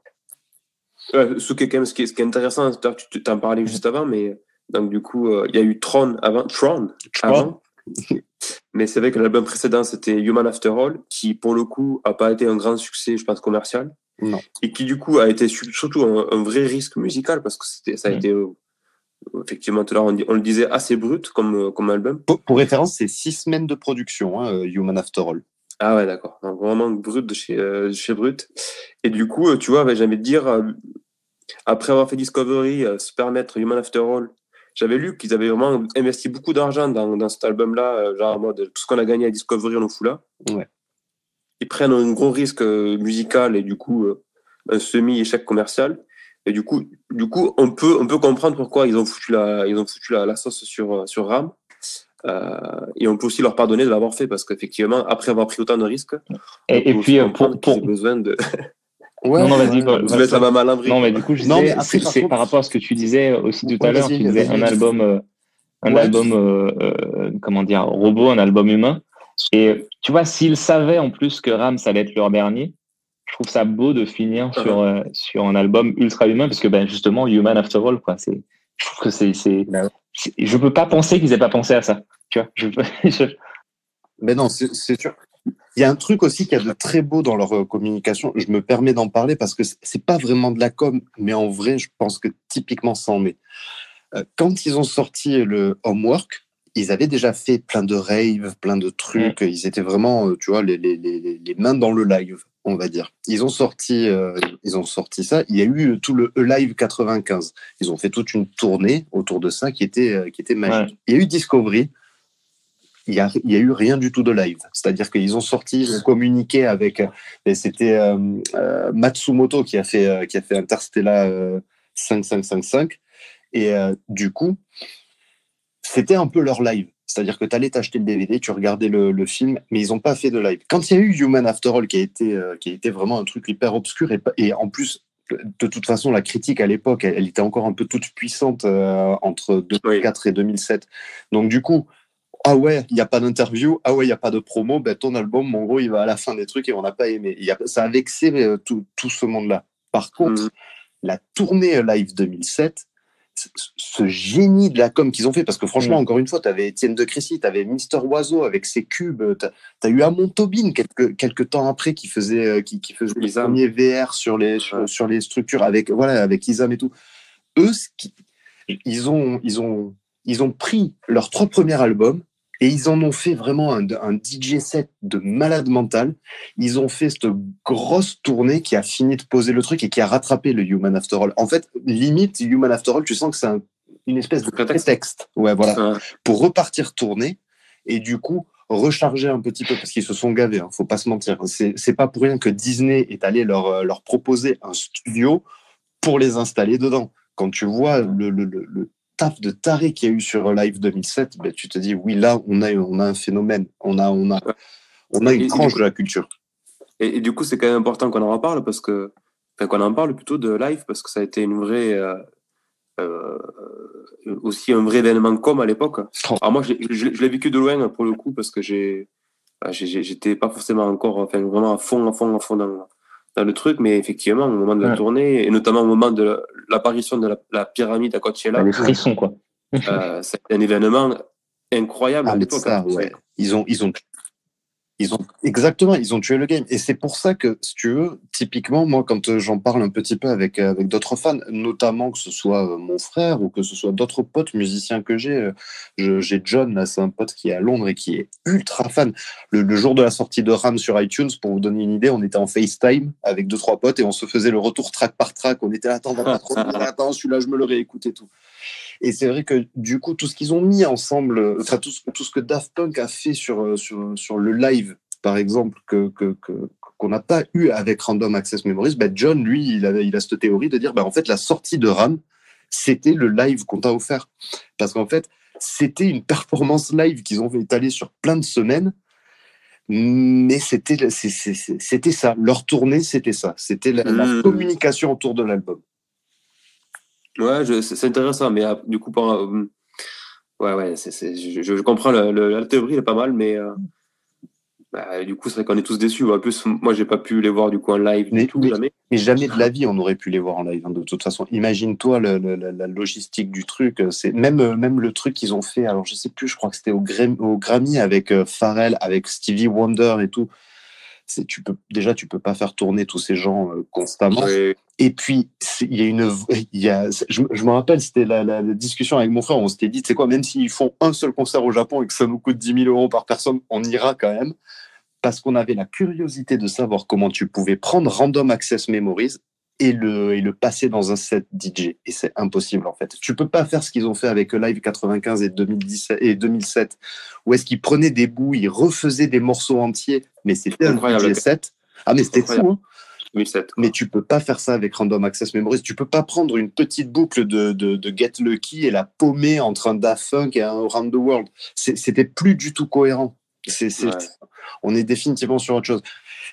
Euh, ce, qui est, ce, qui est, intéressant, tu t'en parlais juste avant, mais donc du coup, euh, il y a eu Tron avant. Tron, avant. mais c'est vrai que l'album précédent, c'était Human After All, qui pour le coup a pas été un grand succès, je pense, commercial. Non. Et qui du coup a été surtout un, vrai risque musical parce que ça a été euh, effectivement, tout on, on, le disait assez brut comme, euh, comme album. Pour, référence, c'est six semaines de production, hein, euh, Human After All. Ah ouais, d'accord. vraiment brut de chez, euh, chez Brut. Et du coup, tu vois, envie de dire, après avoir fait Discovery, se permettre Human After All, j'avais lu qu'ils avaient vraiment investi beaucoup d'argent dans, dans, cet album-là, genre en mode tout ce qu'on a gagné à Discovery, on le fout là. Ouais. Ils prennent un gros risque musical et du coup, un semi-échec commercial. Et du coup, du coup, on peut, on peut comprendre pourquoi ils ont foutu la, ils ont foutu la, la sauce sur, sur RAM. Euh, et on peut aussi leur pardonner de l'avoir fait parce qu'effectivement, après avoir pris autant de risques, et, et puis euh, pour, pour... besoin de. Ouais, non, non, vas-y. Bah, ça va mal Non, mais du coup, je disais, c'est par rapport à ce que tu disais aussi tout à l'heure, tu disais un album, euh, un album, euh, euh, comment dire, robot, un album humain. Et tu vois, s'ils savaient en plus que RAM, ça allait être leur dernier, je trouve ça beau de finir uh-huh. sur, euh, sur un album ultra humain parce que ben, justement, Human After All, quoi, c'est, je trouve que c'est, c'est, ben peux pas penser qu'ils aient pas pensé à ça. Tu vois, je, Mais non, c'est sûr. Il y a un truc aussi qui a de très beau dans leur euh, communication. Je me permets d'en parler parce que c'est pas vraiment de la com, mais en vrai, je pense que typiquement ça en est. Euh, quand ils ont sorti le Homework, ils avaient déjà fait plein de raves, plein de trucs. Ils étaient vraiment, euh, tu vois, les, les, les, les, mains dans le live, on va dire. Ils ont sorti, euh, ils ont sorti ça. Il y a eu tout le Live 95. Ils ont fait toute une tournée autour de ça qui était, euh, qui était magique. Il y a eu Discovery. Il y a, il y a eu rien du tout de live. C'est-à-dire qu'ils ont sorti, un communiqué avec, c'était Matsumoto qui a fait, qui a fait Interstellar 5555. Et du coup, c'était un peu leur live. C'est-à-dire que tu allais t'acheter le DVD, tu regardais le, film, mais ils n'ont pas fait de live. Quand il y a eu Human After All, qui a été, euh, qui a été vraiment un truc hyper obscur, et, et, en plus, de toute façon, la critique à l'époque, elle, était encore un peu toute puissante euh, entre 2004 et 2007. Donc du coup, ah ouais, il n'y a pas d'interview, ah ouais, il n'y a pas de promo, ben, ton album, en gros, il va à la fin des trucs et on n'a pas aimé. Y a, ça a vexé euh, tout, tout, ce monde-là. Par contre, mm. la tournée live 2007, ce génie de la com qu'ils ont fait, parce que franchement, mm. encore une fois, tu avais Étienne de Crécy, tu avais Mister Oiseau avec ses cubes, tu as, eu Amon Tobin quelques, quelques temps après qui faisait, euh, qui, qui faisait les premiers VR sur les, sur, les structures avec, voilà, avec Isam et tout. Eux, ils, ont, ils, ont, ils ont pris leur trois premiers albums, et ils en ont fait vraiment un, DJ set de malade mental. Ils ont fait cette grosse tournée qui a fini de poser le truc et qui a rattrapé le Human After All. En fait, limite, Human After All, tu sens que c'est une espèce de prétexte. Ouais, voilà. Pour repartir tourner et du coup, recharger un petit peu parce qu'ils se sont gavés. Hein, faut pas se mentir. C'est pas pour rien que Disney est allé leur, euh, leur proposer un studio pour les installer dedans. Quand tu vois le, le, le, taf de taré qu'il y a eu sur Live 2007, ben, tu te dis, oui, là, on a, on a un phénomène, on a, on a, on a une tranche de la culture. Et, du coup, c'est quand même important qu'on en reparle parce que, enfin, qu'on en parle plutôt de live parce que ça a été une vraie, euh, euh, aussi un vrai événement comme à l'époque. Alors moi, je, l'ai vécu de loin pour le coup parce que j'ai, bah, j'étais pas forcément encore, enfin, vraiment à fond, à fond, à fond dans, dans le truc, mais effectivement, au moment de la tournée, et notamment au moment de l'apparition de la, pyramide à Coachella, les frissons, quoi. euh, c'est un événement incroyable ah, à l'époque. Hein. Ouais. Ils ont, ils ont ils ont exactement, ils ont tué le game. Et c'est pour ça que, si tu veux, typiquement, moi, quand euh, j'en parle un petit peu avec euh, avec d'autres fans, notamment que ce soit euh, mon frère ou que ce soit d'autres potes musiciens que j'ai, j'ai John, là, c'est un pote qui est à Londres et qui est ultra fan. Le, jour de la sortie de Ram sur iTunes, pour vous donner une idée, on était en FaceTime avec deux trois potes et on se faisait le retour track par track. On était là, attends, va pas trop, attends, celui-là, je me le réécoute et tout. Et c'est vrai que du coup, tout ce qu'ils ont mis ensemble, enfin tout ce, tout ce que Daft Punk a fait sur, sur, sur le live, par exemple, que, que, qu'on n'a pas eu avec Random Access Memories, ben John, lui, il a, il a cette théorie de dire, ben en fait, la sortie de RAM, c'était le live qu'on t'a offert. Parce qu'en fait, c'était une performance live qu'ils ont étalée sur plein de semaines, mais c'était, ça. Leur tournée, c'était ça. C'était la, mmh. communication autour de l'album. Ouais, c'est intéressant, mais ah, du coup, euh, ouais, ouais, c'est, je, je, comprends le, la théorie, elle est pas mal, mais euh, bah, du coup, c'est vrai qu'on est tous déçus. En plus, moi, j'ai pas pu les voir du coup en live mais, tout, jamais. Mais jamais de la vie, on aurait pu les voir en live. Hein, de toute façon, imagine-toi la logistique du truc. C'est même même le truc qu'ils ont fait. Alors, je sais plus. Je crois que c'était au, au, Grammy avec euh, Pharrell, avec Stevie Wonder et tout tu peux déjà tu peux pas faire tourner tous ces gens euh, constamment. Et puis il y a une, il y a, je, me rappelle, c'était la, discussion avec mon frère. On s'était dit, c'est quoi, même s'ils font un seul concert au Japon et que ça nous coûte 10 000 euros par personne, on ira quand même parce qu'on avait la curiosité de savoir comment tu pouvais prendre Random Access Memories et le, et le passer dans un set DJ. Et c'est impossible, en fait. Tu peux pas faire ce qu'ils ont fait avec Live 95 et, 2017, et 2007, où est-ce qu'ils prenaient des bouts, ils refaisaient des morceaux entiers, mais c'était un DJ set. Ah, mais c'était fou, hein. Mais tu peux pas faire ça avec Random Access Memories. Tu peux pas prendre une petite boucle de, de, de Get Lucky et la paumer entre un Daft Punk et un Around the World. C'était plus du tout cohérent. On est définitivement sur autre chose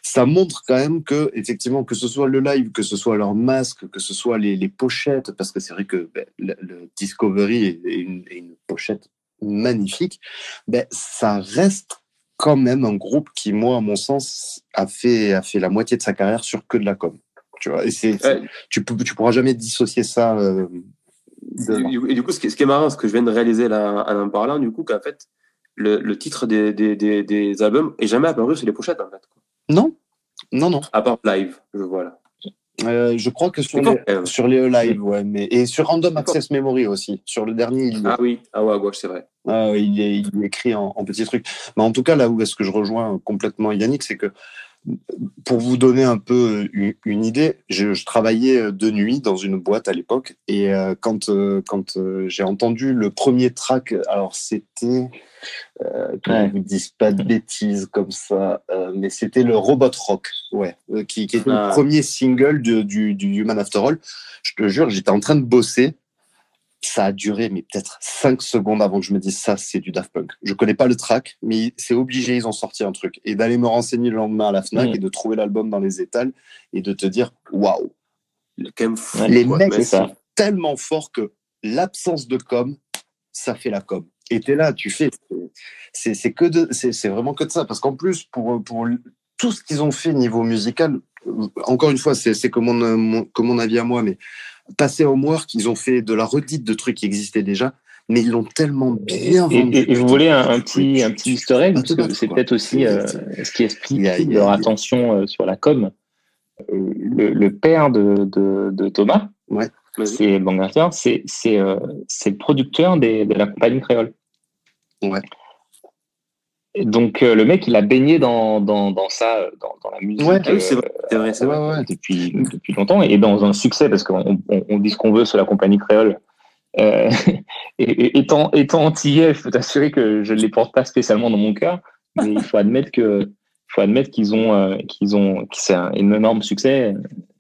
ça montre quand même que, effectivement, que ce soit le live, que ce soit leur masque, que ce soit les, pochettes, parce que c'est vrai que ben, le, Discovery est une, pochette magnifique, ben, ça reste quand même un groupe qui, moi, à mon sens, a fait, a fait la moitié de sa carrière sur que de la com. Tu vois, et c'est, tu, peux, tu pourras jamais dissocier ça. Euh, et, du coup, ce qui, est, marrant, ce que je viens de réaliser là, en en parlant, du coup, qu'en fait, le, le titre des, des, des, des albums est jamais apparu sur les pochettes, en fait. quoi. Non, non, non. À part live, je vois là. Euh, je crois que sur les, sur live, ouais, mais et sur Random Access Memory aussi. Sur le dernier, il, Ah oui, ah ouais, à gauche, c'est vrai. Ah oui, il, est, il est écrit en, en petits trucs. Mais en tout cas, là où est-ce que je rejoins complètement Yannick, c'est que pour vous donner un peu une, une idée, je, je travaillais de nuit dans une boîte à l'époque et euh, quand, euh, quand euh, j'ai entendu le premier track, alors c'était, euh, que Ouais. je vous dise pas de bêtises comme ça, euh, mais c'était le Robot Rock, ouais, euh, qui, qui était Ah. le premier single de- du, du Human After All. Je te jure, j'étais en train de bosser ça a duré mais peut-être 5 secondes avant que je me dise ça c'est du Daft Punk. Je connais pas le track mais c'est obligé ils ont sorti un truc et d'aller me renseigner le lendemain à la Fnac Mm. et de trouver l'album dans les étals et de te dire waouh. Ouais, les quoi. mecs sont tellement forts que l'absence de com ça fait la com. Et t'es là tu fais c'est c'est que de c'est c'est vraiment que de ça parce qu'en plus pour pour tout ce qu'ils ont fait niveau musical encore une fois c'est que mon, mon avis à moi mais passer Homework, ils ont fait de la redite de trucs qui existaient déjà, mais ils l'ont tellement bien Et, vendu. et- et je voulais un, un petit, un petit easter egg, parce que c'est peut-être aussi euh, ce qui explique Il y a- il y a- leur attention euh, sur la com. Euh, Le, le père de, de, de Thomas, Ouais. C'est Bangarter, c'est c'est euh, le producteur des, de la compagnie créole. Ouais. Et donc euh, le mec, il a baigné dans, dans, dans ça, euh, dans, dans la musique Ouais, Ah c'est euh, vrai, c'est vrai, c'est Ouais, vrai. ouais. depuis, depuis longtemps et dans un succès parce qu'on on, on dit ce qu'on veut sur la compagnie créole. Euh, et, et- étant, étant antillais, je peux t'assurer que je ne les porte pas spécialement dans mon cœur, mais il faut admettre que il faut admettre qu'ils ont euh, qu'ils ont que c'est un énorme succès,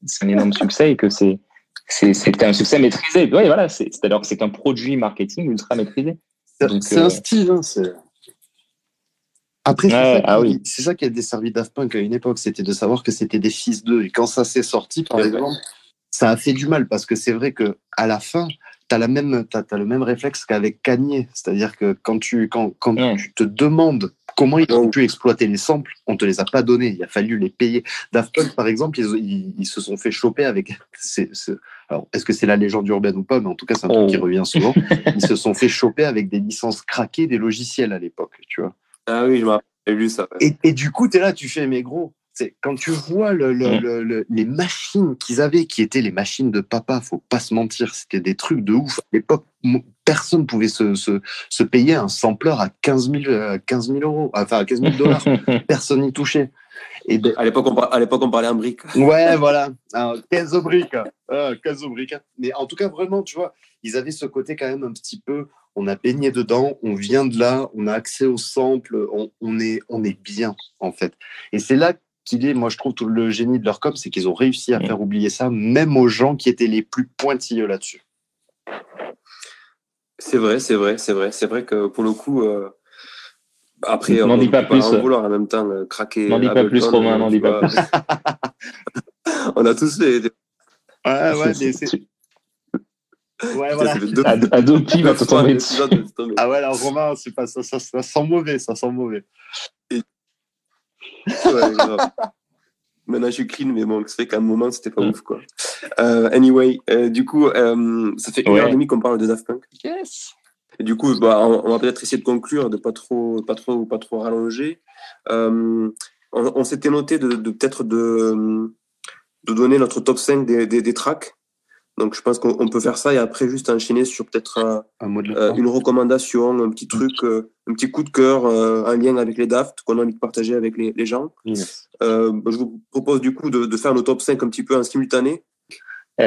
c'est un énorme succès et que c'est c'est c'était un succès maîtrisé. Oui, voilà, c'est alors que c'est un produit marketing ultra maîtrisé. C'est un style. hein, c'est- Après, c'est Ouais, ça, qui- ah oui. c'est ça qui a desservi Daft Punk à une époque, c'était de savoir que c'était des fils d'eux. Et quand ça s'est sorti, par exemple, ça a fait du mal parce que c'est vrai que à la fin, tu as, la même, le même réflexe qu'avec Kanye. C'est-à-dire que quand tu, quand, quand Ouais. tu te demandes comment ils ont pu exploiter les samples, on te les a pas donnés. Il a fallu les payer. Daft Punk, par exemple, ils, ils- ils se sont fait choper avec. alors, est-ce que c'est la légende urbaine ou pas Mais en tout cas, c'est un Oh. truc qui revient souvent. ils se sont fait choper avec des licences craquées des logiciels à l'époque, tu vois. Ah oui, je m'en rappelle lu ça. ouais. Et, et du coup, tu es là, tu fais, mais gros, quand tu vois le, le- Mm. le- le- les machines qu'ils avaient, qui étaient les machines de papa, faut pas se mentir, c'était des trucs de ouf. À l'époque, personne pouvait se, se, se payer un sampler à 15 000, euh, 15 000 euros, enfin à 15 000 dollars. personne n'y touchait. Et de- À l'époque, on, par- parlait en briques. Ouais, voilà. Un 15 briques. Ah, 15 briques. Mais en tout cas, vraiment, tu vois, ils avaient ce côté quand même un petit peu. On a baigné dedans, on vient de là, on a accès aux samples, on, on est, on est bien, en fait. Et c'est là qu'il est, moi, je trouve, tout le génie de leur com, c'est qu'ils ont réussi à faire oublier ça, même aux gens qui étaient les plus pointilleux là-dessus. C'est vrai, c'est vrai, c'est vrai. C'est vrai que pour le coup, euh, après, N'en on dis peut pas plus. en vouloir en même temps, euh, craquer. N'en dis pas plus, Romain, euh, n'en dis pas plus. on a tous fait. des- Ouais, ouais, mais c'est. Ouais, voilà. Ad- Adopi va te tomber dessus. Ah ouais, alors Romain, c'est pas ça, ça, ça sent mauvais, ça sent mauvais. Ouais, grave. Maintenant, je suis clean, mais bon, c'est vrai qu'à un moment, c'était pas Mm. ouf, quoi. Euh, anyway, euh, du coup, euh, ça fait une Ouais. heure et demie qu'on parle de Daft Punk. Yes. Et du coup, bah, on, on va peut-être essayer de conclure, de pas trop, pas trop, pas trop rallonger. Euh, on on s'était noté de, de peut-être de, de donner notre top 5 des, des, des tracks. Donc, je pense qu'on on peut faire ça et après juste enchaîner sur peut-être euh, Un euh, une recommandation, un petit truc, euh, un petit coup de cœur, euh, un lien avec les Daft qu'on a envie de partager avec les, les gens. Euh, je vous propose du coup de, de faire nos top 5 un petit peu en simultané.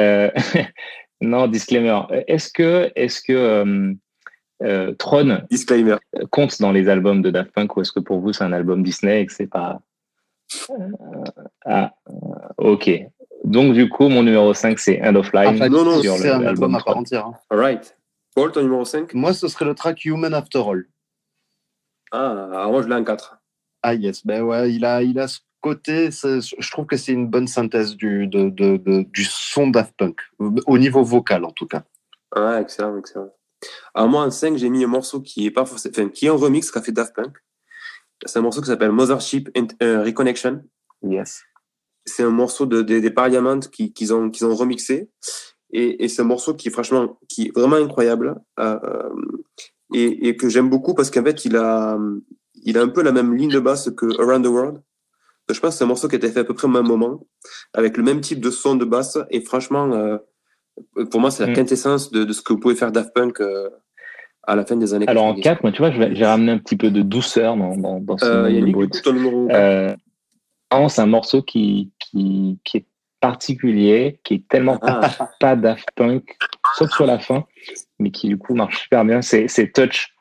Non, disclaimer. Est-ce que, est-ce que Tron Disclaimer. compte dans les albums de Daft Punk ou est-ce que pour vous c'est un album Disney et que c'est pas. Ah, ok. Donc, du coup, mon numéro 5, c'est End of Line. Enfin, non, non, c'est un album à part entière. hein. All right. Paul, ton numéro 5 Moi, ce serait le track Human After All. Ah, alors moi je l'ai en 4. Ah yes, ben ouais, il a, il a ce côté, je trouve que c'est une bonne synthèse du, de, de- de- du son Daft Punk, au niveau vocal en tout cas. Ah, excellent, excellent. Alors moi en 5, j'ai mis un morceau qui est pas forcément, enfin, qui est un remix qu'a fait Daft Punk. C'est un morceau qui s'appelle Mothership and, euh, Reconnection. Yes. C'est un morceau de, de- des Parliament qui- qu'ils ont, qu'ils ont remixé. Et, et c'est un morceau qui est franchement, qui est vraiment incroyable. Euh, et, que j'aime beaucoup parce qu'en fait, il a, il a un peu la même ligne de basse que Around the World. Je pense que c'est un morceau qui a été fait à peu près au même moment, avec le même type de son de basse. Et franchement, euh, pour moi, c'est la mm. quintessence de, ce que vous pouvez faire Daft Punk euh, à la fin des années Alors en 4, moi, tu vois, j'ai ramené un petit peu de douceur dans, dans, dans ce euh, numéro. C'est un morceau qui, qui, qui, est particulier, qui est tellement ah. pas, Daft Punk, sauf sur la fin, mais qui du coup marche super bien. C'est Touch.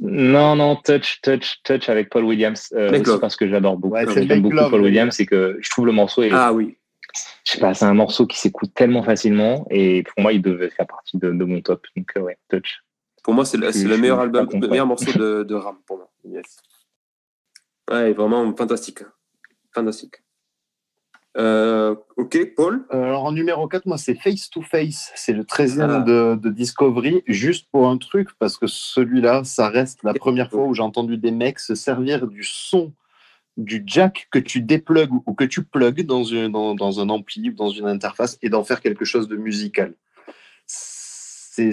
Non, non, Touch, Touch, Touch avec Paul Williams. Euh, parce que j'adore beaucoup. J'aime beaucoup Paul Williams, c'est que je trouve le morceau. ah oui. Je sais pas, c'est un morceau qui s'écoute tellement facilement et pour moi, il devait faire partie de, mon top. Donc, euh, ouais, Touch. Pour moi, c'est le, le, meilleur album, le meilleur morceau de, de Ram pour moi. Yes. Ouais, vraiment fantastique. Fantastique. Euh, ok, Paul euh, Alors en numéro 4, moi c'est Face to Face, c'est le 13e ah. de, Discovery, juste pour un truc, parce que celui-là, ça reste la première fois où j'ai entendu des mecs se servir du son du jack que tu déplugues ou que tu plugues dans, dans, dans un ampli ou dans une interface et d'en faire quelque chose de musical. C'est,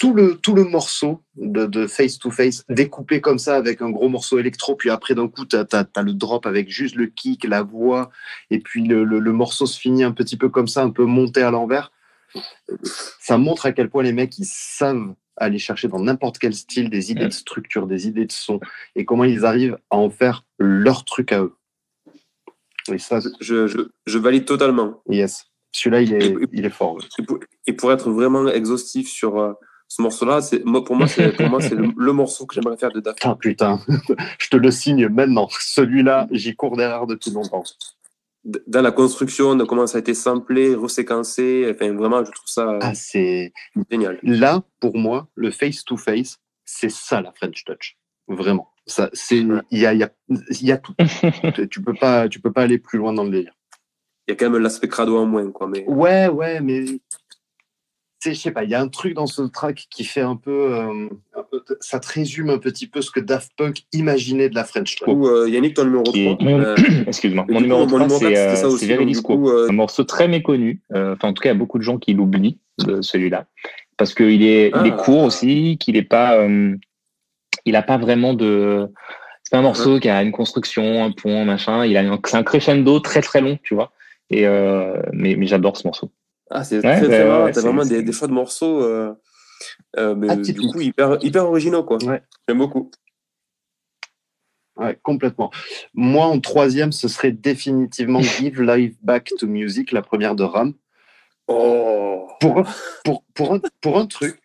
tout le, tout le morceau de, face to face découpé comme ça avec un gros morceau électro, puis après d'un coup, tu as, le drop avec juste le kick, la voix, et puis le, le, morceau se finit un petit peu comme ça, un peu monté à l'envers. Ça montre à quel point les mecs, ils savent aller chercher dans n'importe quel style des idées de structure, des idées de son, et comment ils arrivent à en faire leur truc à eux. Et ça, je, je, je valide totalement. Yes. Celui-là, il est, il est fort. Et pour, être vraiment exhaustif sur, euh, ce morceau-là, c'est pour moi, c'est pour moi c'est le, morceau que j'aimerais faire de Daft Ah putain, je te le signe maintenant. Celui-là, j'y cours derrière depuis longtemps. Dans la construction, de comment ça a été samplé, reséquencé, enfin vraiment, je trouve ça ah, c'est génial. Là, pour moi, le face to face, c'est ça la French Touch, vraiment. Ça, c'est il y a, y, a, y a tout. tu peux pas, tu peux pas aller plus loin dans le délire. Il y a quand même l'aspect crado en moins, quoi. Mais ouais, ouais, mais je sais pas, il y a un truc dans ce track qui fait un peu, euh, ça te résume un petit peu ce que Daft Punk imaginait de la French Touch. Euh, Yannick, ton numéro 3. Euh, excuse-moi, mon numéro 3, c'est Very Disco. Un morceau très méconnu. Enfin, en tout cas, il y a beaucoup de gens qui l'oublient, celui-là. Parce qu'il est, il est ah. court aussi, qu'il n'est pas, il a pas vraiment de, c'est un morceau qui a une construction, un pont, machin. Il a c'est un crescendo très très long, tu vois. Et, mais, mais j'adore ce morceau. Ah, c'est très, très rare. T'as vraiment des, des, choix de morceaux, euh, euh, mais du coup, hyper, hyper originaux, quoi. J'aime beaucoup. Ouais, complètement. Moi, en troisième, ce serait définitivement Give Life Back to Music, la première de Ram. Oh. Pour, pour, pour, un, pour un truc,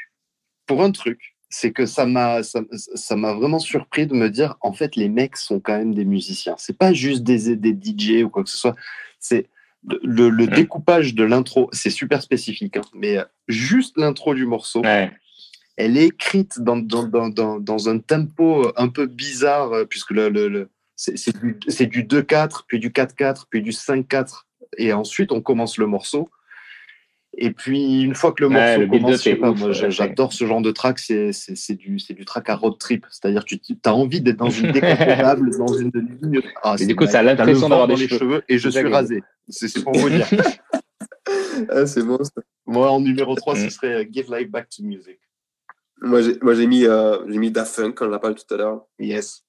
pour un truc, c'est que ça m'a ça, ça m'a vraiment surpris de me dire en fait les mecs sont quand même des musiciens. C'est pas juste des, des DJ ou quoi que ce soit. C'est le, le découpage de l'intro, c'est super spécifique, hein, mais juste l'intro du morceau, elle est écrite dans, dans, dans, dans, un tempo un peu bizarre, euh, puisque le, le, c'est du, du 2-4, puis du 4-4, puis du 5-4, et ensuite on commence le morceau. Et puis, une fois que le morceau commence, j'adore ce genre de track, c'est du, du track à road trip. C'est-à-dire tu as envie d'être dans une décapotable, dans une ligne. Ah, du coup, ça a l'impression d'avoir des cheveux. Et je suis rasé. C'est pour vous dire. ah, c'est bon Moi, en numéro 3, ce mm. serait euh, Give Life Back to Music. Moi, j'ai mis, euh, mis Da Funk, on l'a parlé tout à l'heure. Yes.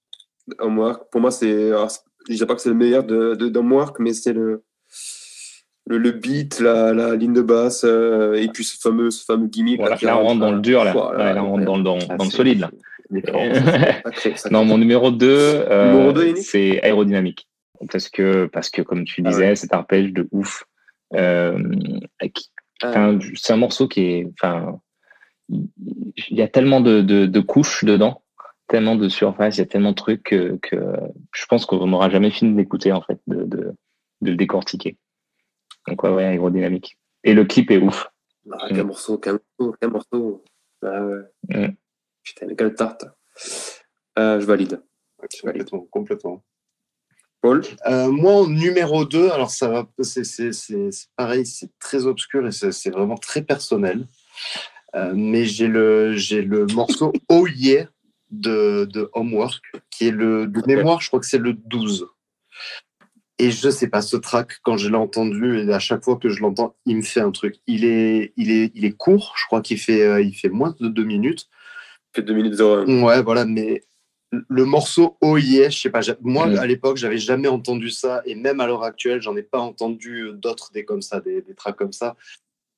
Homework. Pour moi, c'est. Je ne dis pas que c'est le meilleur de, de mais c'est le le, le, beat, la, la, ligne de basse, euh, et puis ce fameux, ce fameux gimmick. Voilà, là, on rentre dans le dur, là. là, on rentre dans, dans, dans le solide, là. non, mon numéro 2, euh, c'est aérodynamique. Parce que, parce que, comme tu ah disais, c'est un arpège de ouf. Euh, ah. c'est un morceau qui est. Enfin, il y a tellement de, de, de, couches dedans, tellement de surface, il y a tellement de trucs que, que je pense qu'on n'aura jamais fini d'écouter, en fait, de, de, de le décortiquer. Donc, ouais, ouais, aérodynamique. Et le clip est ouf. Ah, quel mm. morceau, quel morceau, quel morceau. Ah, ouais. Mm. Putain, quelle tarte. Euh, je valide. complètement, complètement. Paul euh, Moi, numéro 2, alors ça va, c'est pareil, c'est très obscur et c'est vraiment très personnel. Euh, mais j'ai le, le morceau Oh Yeah de, de Homework, qui est le, de mémoire, je crois que c'est le 12. Et je sais pas, ce track, quand je l'ai entendu, et à chaque fois que je l'entends, il me fait un truc. Il est, il est, il est court, je crois qu'il fait, euh, il fait moins de deux minutes. Il fait 2 minutes 01. Ouais, voilà, mais le morceau Oh yeah, je sais pas, moi à l'époque, j'avais jamais entendu ça, et même à l'heure actuelle, j'en ai pas entendu d'autres des comme ça, des, des tracks comme ça.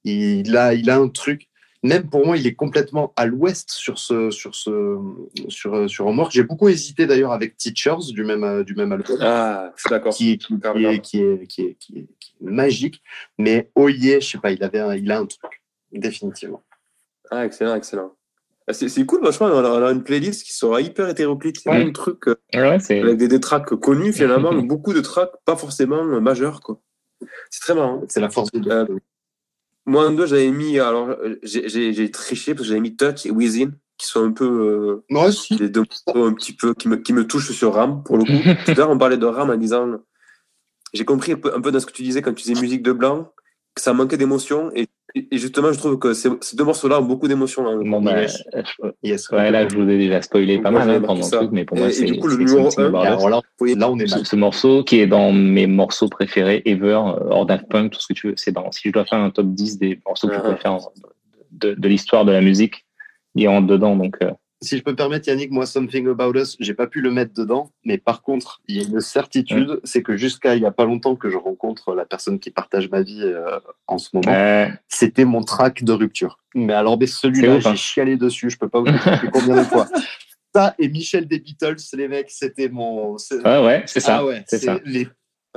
Il a, il a un truc même pour moi, il est complètement à l'ouest sur ce, sur ce, sur, sur Homework. J'ai beaucoup hésité d'ailleurs avec Teachers du même, du même album. Ah, d'accord. Qui, est, qui, est, qui, est, qui, est, qui, est, magique. Mais Oye, je sais pas, il avait, un, il a un truc, définitivement. Ah, excellent, excellent. Ah, c'est cool, franchement, on a, une playlist qui sera hyper hétéroclite. Il y a un truc euh, avec des, des, tracks connus finalement, beaucoup de tracks pas forcément majeurs. quoi. C'est très marrant. C'est la force de euh, moi, en deux, j'avais mis. Alors, j'ai triché parce que j'avais mis Touch et Within, qui sont un peu. Euh, Moi aussi. Les deux un petit peu qui me, qui me touchent sur RAM, pour le coup. Tout à l'heure, on parlait de RAM en disant. J'ai compris un peu, un peu dans ce que tu disais quand tu disais musique de blanc, que ça manquait d'émotion. Et et justement, je trouve que ces, deux morceaux-là ont beaucoup d'émotions. Bon, bah, yes. ouais, là, je vous ai déjà spoilé pas mal hein, pendant le truc, mais pour moi, c'est. du coup, le numéro 1, alors là, là, on est ce, ce, morceau qui est dans mes morceaux préférés ever, euh, hors Daft Punk, tout ce que tu veux. C'est dans, si je dois faire un top 10 des morceaux que je préfère de, de l'histoire de la musique, il rentre dedans. Donc, euh, si je peux me permettre, Yannick, moi, Something About Us, j'ai pas pu le mettre dedans, mais par contre, il y a une certitude, c'est que jusqu'à il y a pas longtemps que je rencontre la personne qui partage ma vie euh, en ce moment, c'était mon track de rupture. Mais alors, celui-là, j'ai hein. chialé dessus, je peux pas vous dire combien de fois. Ça et Michel des Beatles, les mecs, c'était mon. Ouais, ouais, c'est ça. Ah ouais, c'est ça. Les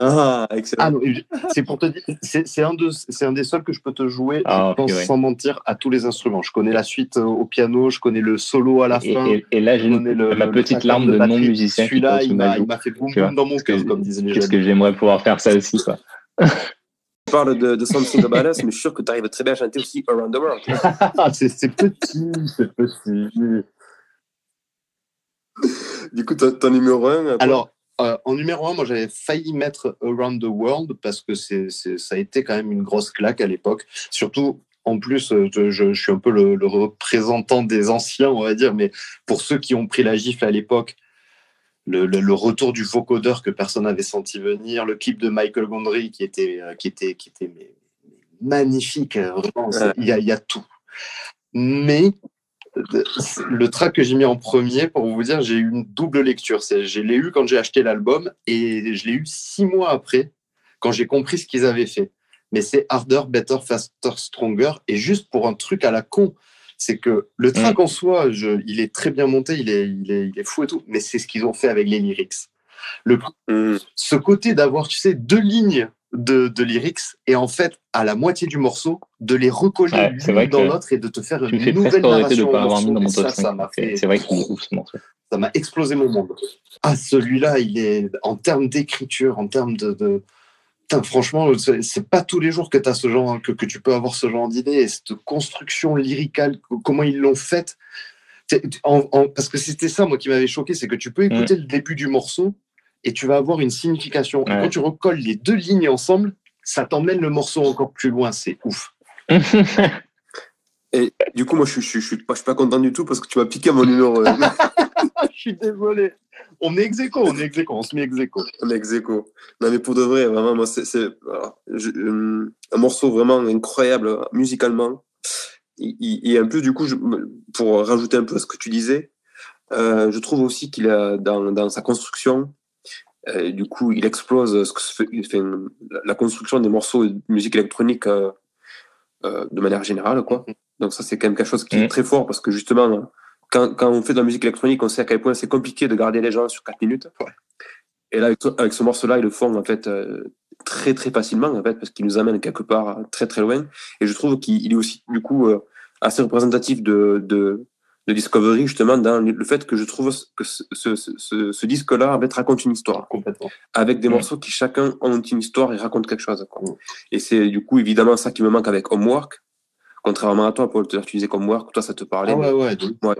ah, excellent. Ah, c'est pour te dire, c'est un, de, un des seuls que je peux te jouer, ah, pense, sans mentir, à tous les instruments. Je connais la suite euh, au piano, je connais le solo à la fin. Et, là, j'ai ma petite larme de, non-musicien. Celui-là, il m'a fait boum boum dans mon cœur, comme disaient les Qu'est-ce que j'aimerais pouvoir faire ça aussi, quoi. Tu parles de, de Something About Us, mais je suis sûr que tu arrives très bien à chanter aussi Around the World. c'est petit, c'est petit. Du coup, ton numéro 1 Alors, euh, en numéro un, moi j'avais failli mettre Around the World parce que c'est, ça a été quand même une grosse claque à l'époque. Surtout, en plus, euh, je, suis un peu le, représentant des anciens, on va dire, mais pour ceux qui ont pris la gifle à l'époque, le, retour du vocodeur que personne n'avait senti venir, le clip de Michael Gondry qui était, euh, qui était, qui était magnifique, vraiment, il y, y a tout. Mais le track que j'ai mis en premier, pour vous dire, j'ai eu une double lecture. Je l'ai eu quand j'ai acheté l'album et je l'ai eu six mois après, quand j'ai compris ce qu'ils avaient fait. Mais c'est Harder, Better, Faster, Stronger. Et juste pour un truc à la con, c'est que le track en soi, il est très bien monté, il est, il est, il est fou et tout, mais c'est ce qu'ils ont fait avec les lyrics. Le, mm. Ce côté d'avoir, tu sais, deux lignes de, de, lyrics et en fait à la moitié du morceau de les recoller l'une dans l'autre et de te faire une nouvelle narration de pas avoir mis dans mon ça, m'a fait c'est vrai qu'il est ouf ce morceau. Ça m'a explosé mon monde. Ah celui-là il est en termes d'écriture en termes de, de... franchement c'est pas tous les jours que as ce genre que, que tu peux avoir ce genre d'idée et cette construction lyricale comment ils l'ont faite. Parce que c'était ça moi qui m'avait choqué c'est que tu peux écouter mm. le début du morceau et tu vas avoir une signification. Et quand tu recolles les deux lignes ensemble, ça t'emmène le morceau encore plus loin. C'est ouf. et du coup, moi, je, je, je, suis pas, je suis pas content du tout parce que tu m'as piqué mon numéro. je suis désolé. On est ex on est ex on se met ex On est ex Non, mais pour de vrai, vraiment, moi, c'est euh, un morceau vraiment incroyable musicalement. Et, en plus, du coup, pour rajouter un peu à ce que tu disais, euh, je trouve aussi qu'il a dans, dans, sa construction, euh, du coup, il explose ce que fait, la construction des morceaux de musique électronique euh, euh, de manière générale. Quoi. Donc ça, c'est quand même quelque chose qui est mm. très fort parce que justement, quand, quand, on fait de la musique électronique, on sait à quel point c'est compliqué de garder les gens sur 4 minutes. Et là, avec, ce morceau-là, ils le font en fait très très facilement en fait parce qu'il nous amène quelque part très très loin. Et je trouve qu'il est aussi du coup assez représentatif de, de de Discovery, justement, dans le fait que je trouve que ce, ce, ce, disque-là raconte une histoire. Complètement. Avec des morceaux qui chacun ont une histoire et racontent quelque chose. Et c'est du coup évidemment ça qui me manque avec Homework. Contrairement à toi, Paul, tu disais Homework, toi ça te parlait. Ah ouais, ouais, ouais.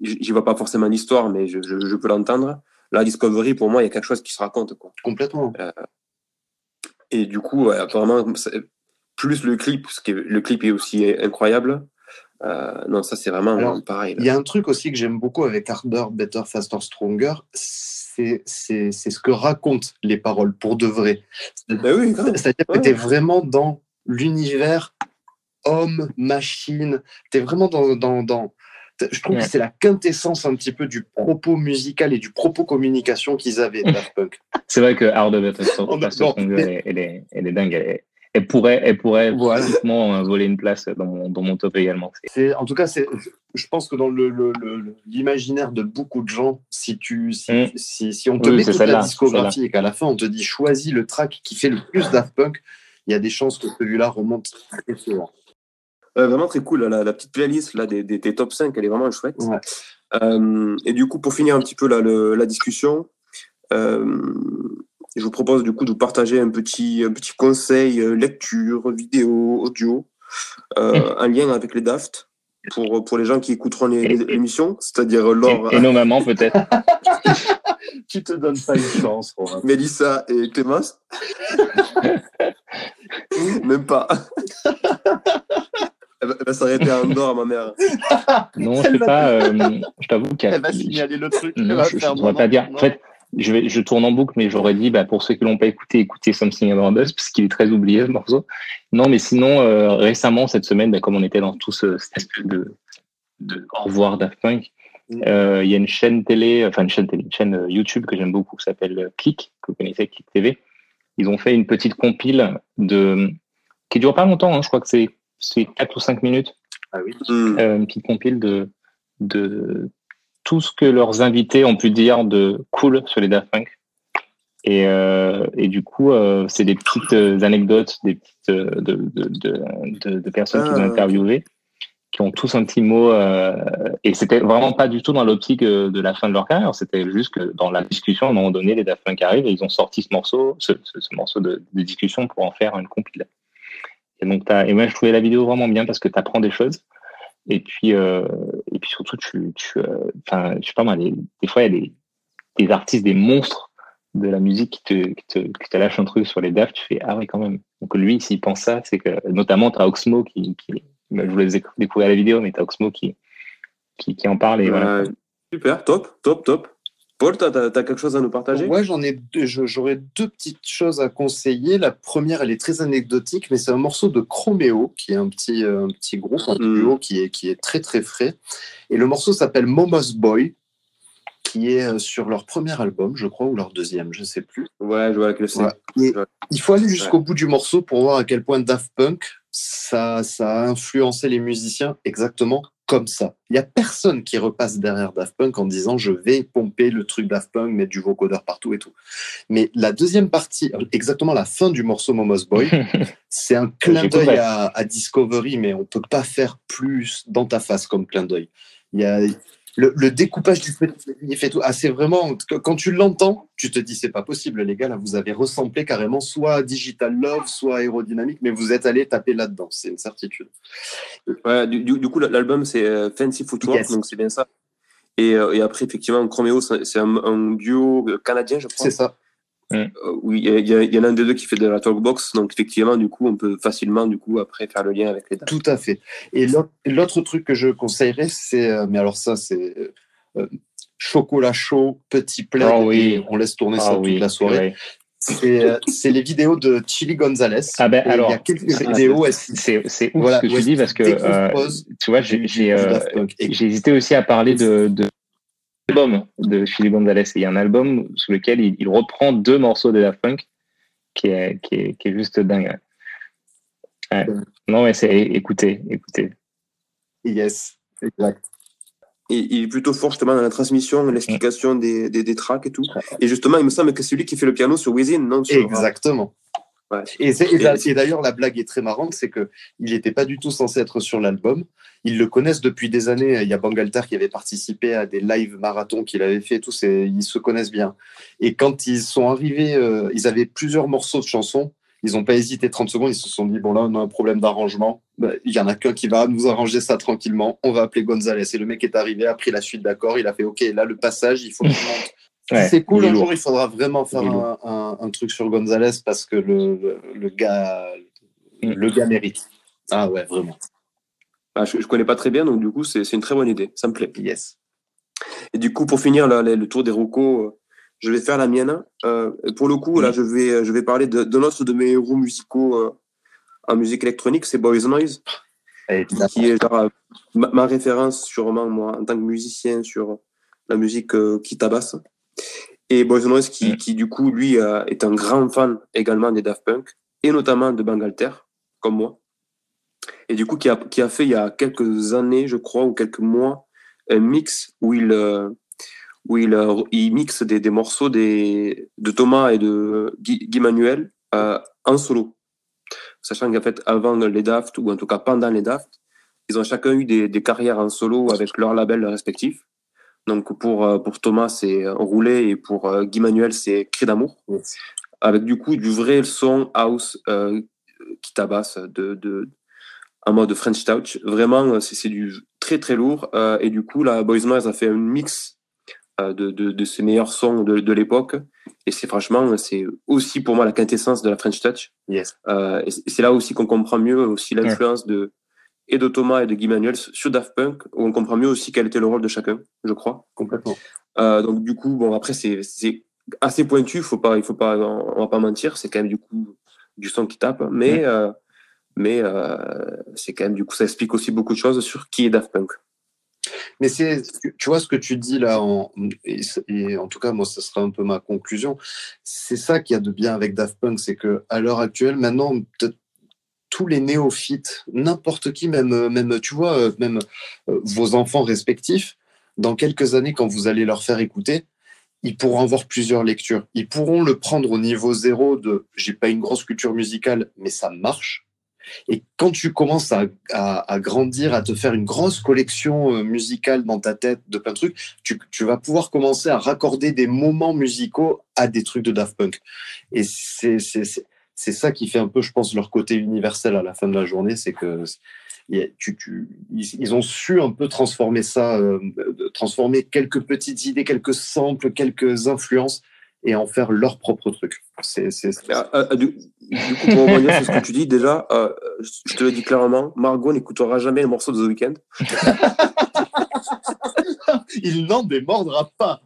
J'y vois pas forcément l'histoire, mais je, je, je peux l'entendre. Là, Discovery, pour moi, il y a quelque chose qui se raconte. Quoi. Complètement. Euh, et du coup, apparemment, plus le clip, parce que le clip est aussi incroyable. Euh, non, ça c'est vraiment Alors, pareil. Il y a un truc aussi que j'aime beaucoup avec Harder, Better, Faster, Stronger, c'est c'est- c'est ce que racontent les paroles pour de vrai. Bah oui. C'est-à-dire que tu es vraiment dans l'univers homme, machine. Tu es vraiment dans. dans, dans- je trouve Ouais. que c'est la quintessence un petit peu du propos musical et du propos communication qu'ils avaient, Daft Punk. C'est vrai que Hard of Stronger, elle, est- elle est, elle est dingue. Elle, est- elle pourrait, elle pourrait Voilà. euh, voler une place dans mon, dans mon top également. C'est- en tout cas, c'est, je pense que dans le, le- le- le- l'imaginaire de beaucoup de gens, si, tu, si, Mm. si, si on te Oui, met toute la discographie et qu'à la fin on te dit choisis le track qui fait le plus Daft Punk, il y a des chances que celui-là remonte très souvent. Euh, vraiment très cool, la, la petite playlist là, des, des, des top 5, elle est vraiment chouette. Ouais. Euh, et du coup, pour finir un petit peu là, le- la discussion, euh, je vous propose du coup de vous partager un petit, un petit conseil euh, lecture, vidéo, audio, euh, en lien avec les Daft, pour, pour les gens qui écouteront l'émission, c'est-à-dire Laure, Et, et nos mamans, peut-être. Tu te donnes pas une chance, Romain. Mélissa et Clémence. Même pas. Elle va- s'arrêter à Andorre, ma mère. Non, je sais pas. euh, je t'avoue qu'il y a. Elle va signaler le truc. Non, elle va je ne faire pourrais pas dire. En fait, je, vais, je tourne en boucle, mais j'aurais dit, bah, pour ceux qui l'ont pas écouté, écoutez Something About Us, parce qu'il est très oublié, ce morceau. Non, mais sinon, euh, récemment, cette semaine, bah, comme on était dans tout ce, cette espèce de, de au revoir Daft Punk, Mm. euh, il y a une chaîne télé, enfin une chaîne télé, une chaîne euh, YouTube que j'aime beaucoup, qui s'appelle Click, que vous connaissez, Click TV. Ils ont fait une petite compile de, qui dure pas longtemps, hein, je crois que c'est, c'est 4 ou 5 minutes Ah oui. Euh, une petite compile de, de tout ce que leurs invités ont pu dire de cool sur les Daft Punk. Et, euh, et du coup, euh, c'est des petites euh, anecdotes, des petites euh, de, de, de, de, personnes Ah, qu'ils ont ok. interviewées, qui ont tous un petit mot. euh, et c'était vraiment pas du tout dans l'optique euh, de la fin de leur carrière. C'était juste que dans la discussion, à un moment donné, les Daft Punk arrivent et ils ont sorti ce morceau, ce, ce, ce morceau de, discussion pour en faire une compile. Et donc, et moi, je trouvais la vidéo vraiment bien parce que tu apprends des choses. Et puis, euh, et puis surtout, tu, tu, euh, enfin, je sais pas moi, des, des fois, il y a des, des artistes, des monstres de la musique qui te, qui te, qui te lâchent un truc sur les DAF, tu fais, ah oui, quand même. Donc lui, s'il pense ça, c'est que, notamment, tu as Oxmo qui, qui, je voulais déc- découvrir la vidéo, mais tu as Oxmo qui, qui, qui en parle et voilà. Ouais, super, top, top, top. Paul, tu as, quelque chose à nous partager? Ouais, j'en ai j'aurais deux petites choses à conseiller. La première, elle est très anecdotique, mais c'est un morceau de Chromeo, qui est un petit, euh, un petit groupe, un Mm. duo qui est, qui est très très frais. Et le morceau s'appelle Momo's Boy, qui est euh, sur leur premier album, je crois, ou leur deuxième, je sais plus. Ouais, je vois laquelle c'est. Ouais. Il faut aller jusqu'au bout du morceau pour voir à quel point Daft Punk, ça, ça a influencé les musiciens exactement comme ça. Il n'y a personne qui repasse derrière Daft Punk en disant je vais pomper le truc Daft Punk, mettre du vocodeur partout et tout. Mais la deuxième partie, exactement la fin du morceau Momo's Boy, c'est un clin d'œil à, à Discovery, mais on peut pas faire plus dans ta face comme clin d'œil. Il y a le, le découpage du fait, il fait tout. Ah, c'est vraiment quand tu l'entends, tu te dis c'est pas possible, les gars. Là, vous avez ressemblé carrément soit à Digital Love, soit à aérodynamique, mais vous êtes allé taper là-dedans. C'est une certitude. Ouais, du, coup, l'album, c'est euh, Fancy Footwork, Yes. donc c'est bien ça. Et, euh, et après, effectivement, Chromeo, c'est un duo euh, canadien, je crois. C'est ça. Euh, oui, il y, a- a- il y en a un des deux qui fait de la talkbox, donc effectivement, du coup, on peut facilement, du coup, après faire le lien avec les dates. Tout à fait. Et l'autre- truc que je conseillerais, c'est, euh, mais alors ça, c'est euh, chocolat chaud, petit plaid, Ah oui. et on laisse tourner Ah ça toute la soirée. C'est euh, c'est les vidéos de Chili Gonzalez. Ah ben alors, il y a quelques vidéos. c'est ouf Voilà, ce que tu dis parce que euh, tu vois, j'ai euh, hésité aussi à parler de, de l'album de Chili Gonzalez. Il y a un album sous lequel il, il reprend deux morceaux de Daft Punk qui est, qui est, qui est juste dingue. Ouais. Non, mais c'est écoutez, écoutez. Yes, exact. Et il est plutôt fort, justement, dans la transmission, l'explication des, des, des tracks et tout. Et justement, il me semble que c'est lui qui fait le piano sur Within, non sur- Exactement. Ouais. Et, d'ailleurs, la blague est très marrante, c'est que il n'était pas du tout censé être sur l'album. Ils le connaissent depuis des années. Il y a Bangalter qui avait participé à des live marathons qu'il avait fait. Tous, et ils se connaissent bien. Et quand ils sont arrivés, euh, ils avaient plusieurs morceaux de chansons. Ils n'ont pas hésité 30 secondes. Ils se sont dit bon là, on a un problème d'arrangement. Ben, Il y en a qu'un qui va nous arranger ça tranquillement. On va appeler Gonzalez. Et le mec est arrivé, a pris la suite d'accord. Il a fait ok, là le passage, il faut que tu montes Ouais, c'est cool, un jour il faudra vraiment faire un, un- un truc sur Gonzalez parce que le, le, le gars, Mm. le gars mérite. Ah ouais, vraiment. bah, je, je connais pas très bien, donc du coup, c'est une très bonne idée. Ça me plaît. Yes. Et du coup, pour finir là, le tour des rocos, euh, je vais faire la mienne. Euh, pour le coup, là, je vais, je vais parler de, de notre de mes héros musicaux euh, en musique électronique, c'est Boys Noise, qui est genre, ma, ma référence sûrement moi en tant que musicien sur la musique euh, qui tabasse. Et Boys Noise, qui, qui du coup, lui, euh, est un grand fan également des Daft Punk et notamment de Bangalter, comme moi. Et du coup, qui a, qui a fait il y a quelques années, je crois, ou quelques mois, un mix où il, euh, où il, euh, il mixe des, des morceaux des, de Thomas et de Guy, Guy Manuel en solo. Sachant qu'en fait, avant les Daft, ou en tout cas pendant les Daft, ils ont chacun eu des, des carrières en solo avec leurs labels respectifs. Donc pour, euh, pour Thomas, c'est Roulé et pour euh, Guy Manuel, c'est Cri d'amour. Yes. Avec du coup du vrai son house euh, qui tabasse de, de, en mode French Touch. Vraiment, euh, c'est c'est du très très lourd. Euh, et du coup, la Boys Noise a fait un mix euh, de, de, de ses meilleurs sons de, de l'époque. Et c'est franchement, c'est aussi pour moi la quintessence de la French Touch. Yes. Euh, et c'est- c'est là aussi qu'on comprend mieux aussi l'influence de et de Thomas et de Guy Manuel sur Daft Punk, où on comprend mieux aussi quel était le rôle de chacun, je crois. Complètement. Euh, donc du coup, bon après c'est assez pointu, faut pas, il faut pas, on va pas mentir, c'est quand même du coup du son qui tape, mais euh, mais euh, c'est quand même du coup ça explique aussi beaucoup de choses sur qui est Daft Punk. Mais c'est, tu vois ce que tu dis là, en, et, et en tout cas, moi, ce sera un peu ma conclusion. C'est ça qu'il y a de bien avec Daft Punk, c'est que à l'heure actuelle, maintenant, peut-être tous les néophytes, n'importe qui, même, euh, même, tu vois, euh, même euh, vos enfants respectifs, dans quelques années, quand vous allez leur faire écouter, ils pourront avoir plusieurs lectures. Ils pourront le prendre au niveau zéro de j'ai pas une grosse culture musicale, mais ça marche. Et quand tu commences à, à, grandir, à te faire une grosse collection musicale dans ta tête de plein de trucs, tu, tu vas pouvoir commencer à raccorder des moments musicaux à des trucs de Daft Punk. Et c'est c'est- ça qui fait un peu, je pense, leur côté universel à la fin de la journée, c'est que tu, tu, ils, ont su un peu transformer ça, euh, transformer quelques petites idées, quelques samples, quelques influences et en faire leur propre truc. C'est c'est- c'est- Euh, euh, du, du coup, pour rebondir sur ce que tu dis, déjà, euh, je te le dis clairement, Margot n'écoutera jamais le morceau de The Weeknd. Il n'en démordra pas.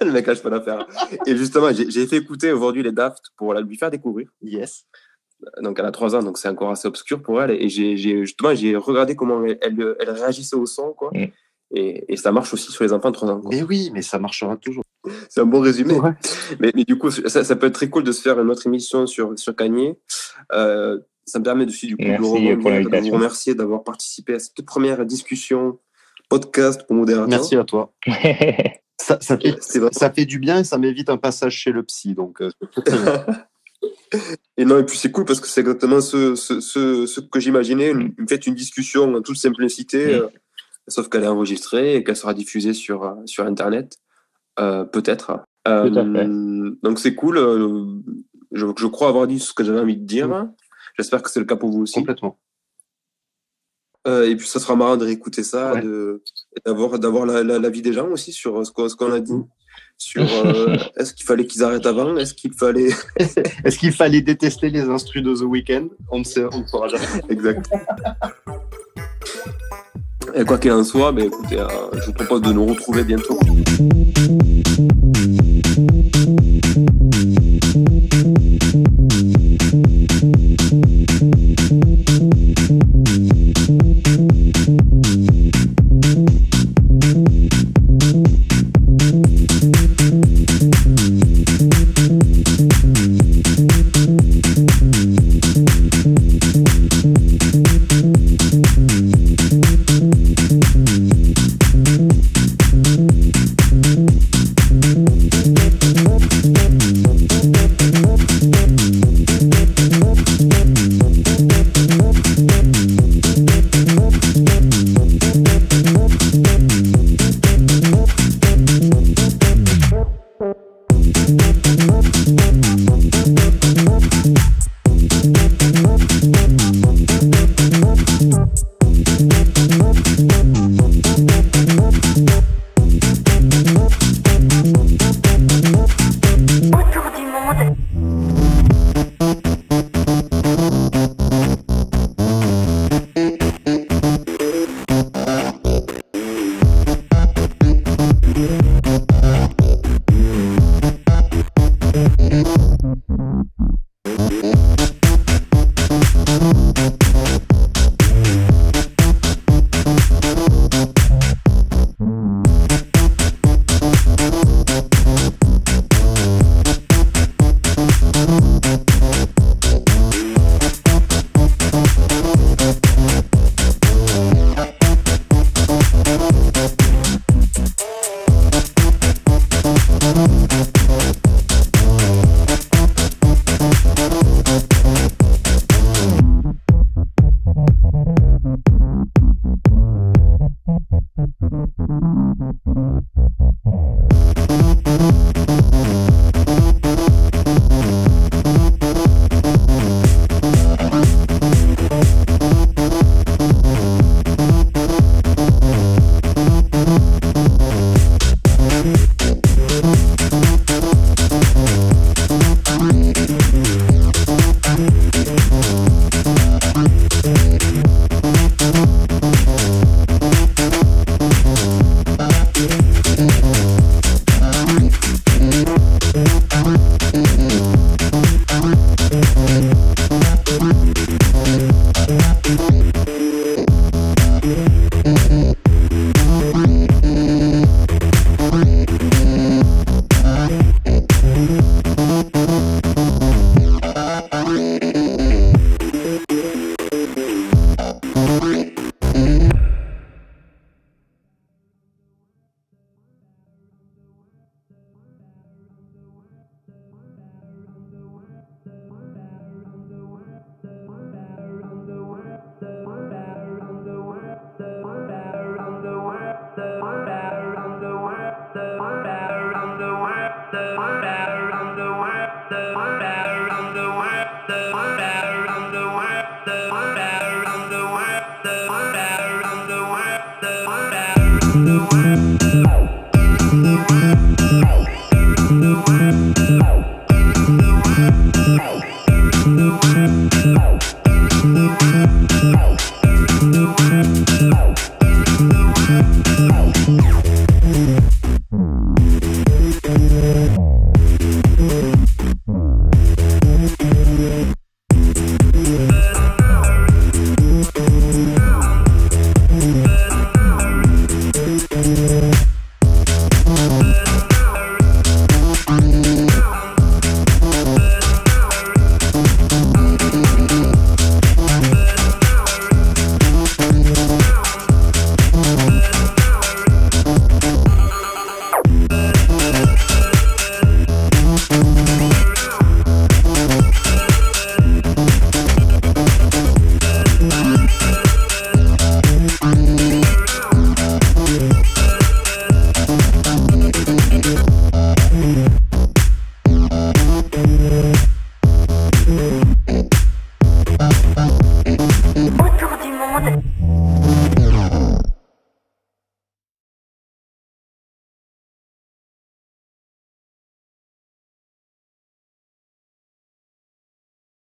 le mec lâche pas l'affaire. Et justement, j'ai fait écouter aujourd'hui les Daft pour la lui faire découvrir. Yes. Donc elle a 3 ans, donc c'est encore assez obscur pour elle. Et j'ai justement j'ai regardé comment elle, elle, elle réagissait au son, quoi. Mm. Et, et ça marche aussi sur les enfants de 3 ans. quoi. Mais oui, mais ça marchera toujours. C'est un bon résumé. Ouais. Mais, mais du coup, ça, ça peut être très cool de se faire une autre émission sur, sur Kanye. Euh, ça me permet aussi du coup Merci de, vous remercier d'avoir participé à cette première discussion podcast pour Modérateur. Merci à toi. Ça, ça, fait, C'est vrai. ça fait du bien et ça m'évite un passage chez le psy. Donc, euh. Et non, et puis c'est cool parce que c'est exactement ce, ce, ce, ce que j'imaginais. Une- Faites une discussion en toute simplicité, Mm. euh, sauf qu'elle est enregistrée et qu'elle sera diffusée sur, euh, sur Internet, euh, peut-être. Euh, Tout à fait. donc c'est cool. euh, je, je crois avoir dit ce que j'avais envie de dire. Mm. J'espère que c'est le cas pour vous aussi. complètement. Euh, et puis ça sera marrant de réécouter ça, Ouais. de, et d'avoir, d'avoir la, des gens aussi sur ce qu'on, ce qu'on a dit. Mm. Sur euh, est-ce qu'il fallait qu'ils arrêtent avant? Est-ce qu'il fallait. Est-ce qu'il fallait détester les instrus de The Weeknd? On ne sait, on ne saura jamais. Exact. Et quoi qu'il en soit, ben, écoutez, euh, je vous propose de nous retrouver bientôt.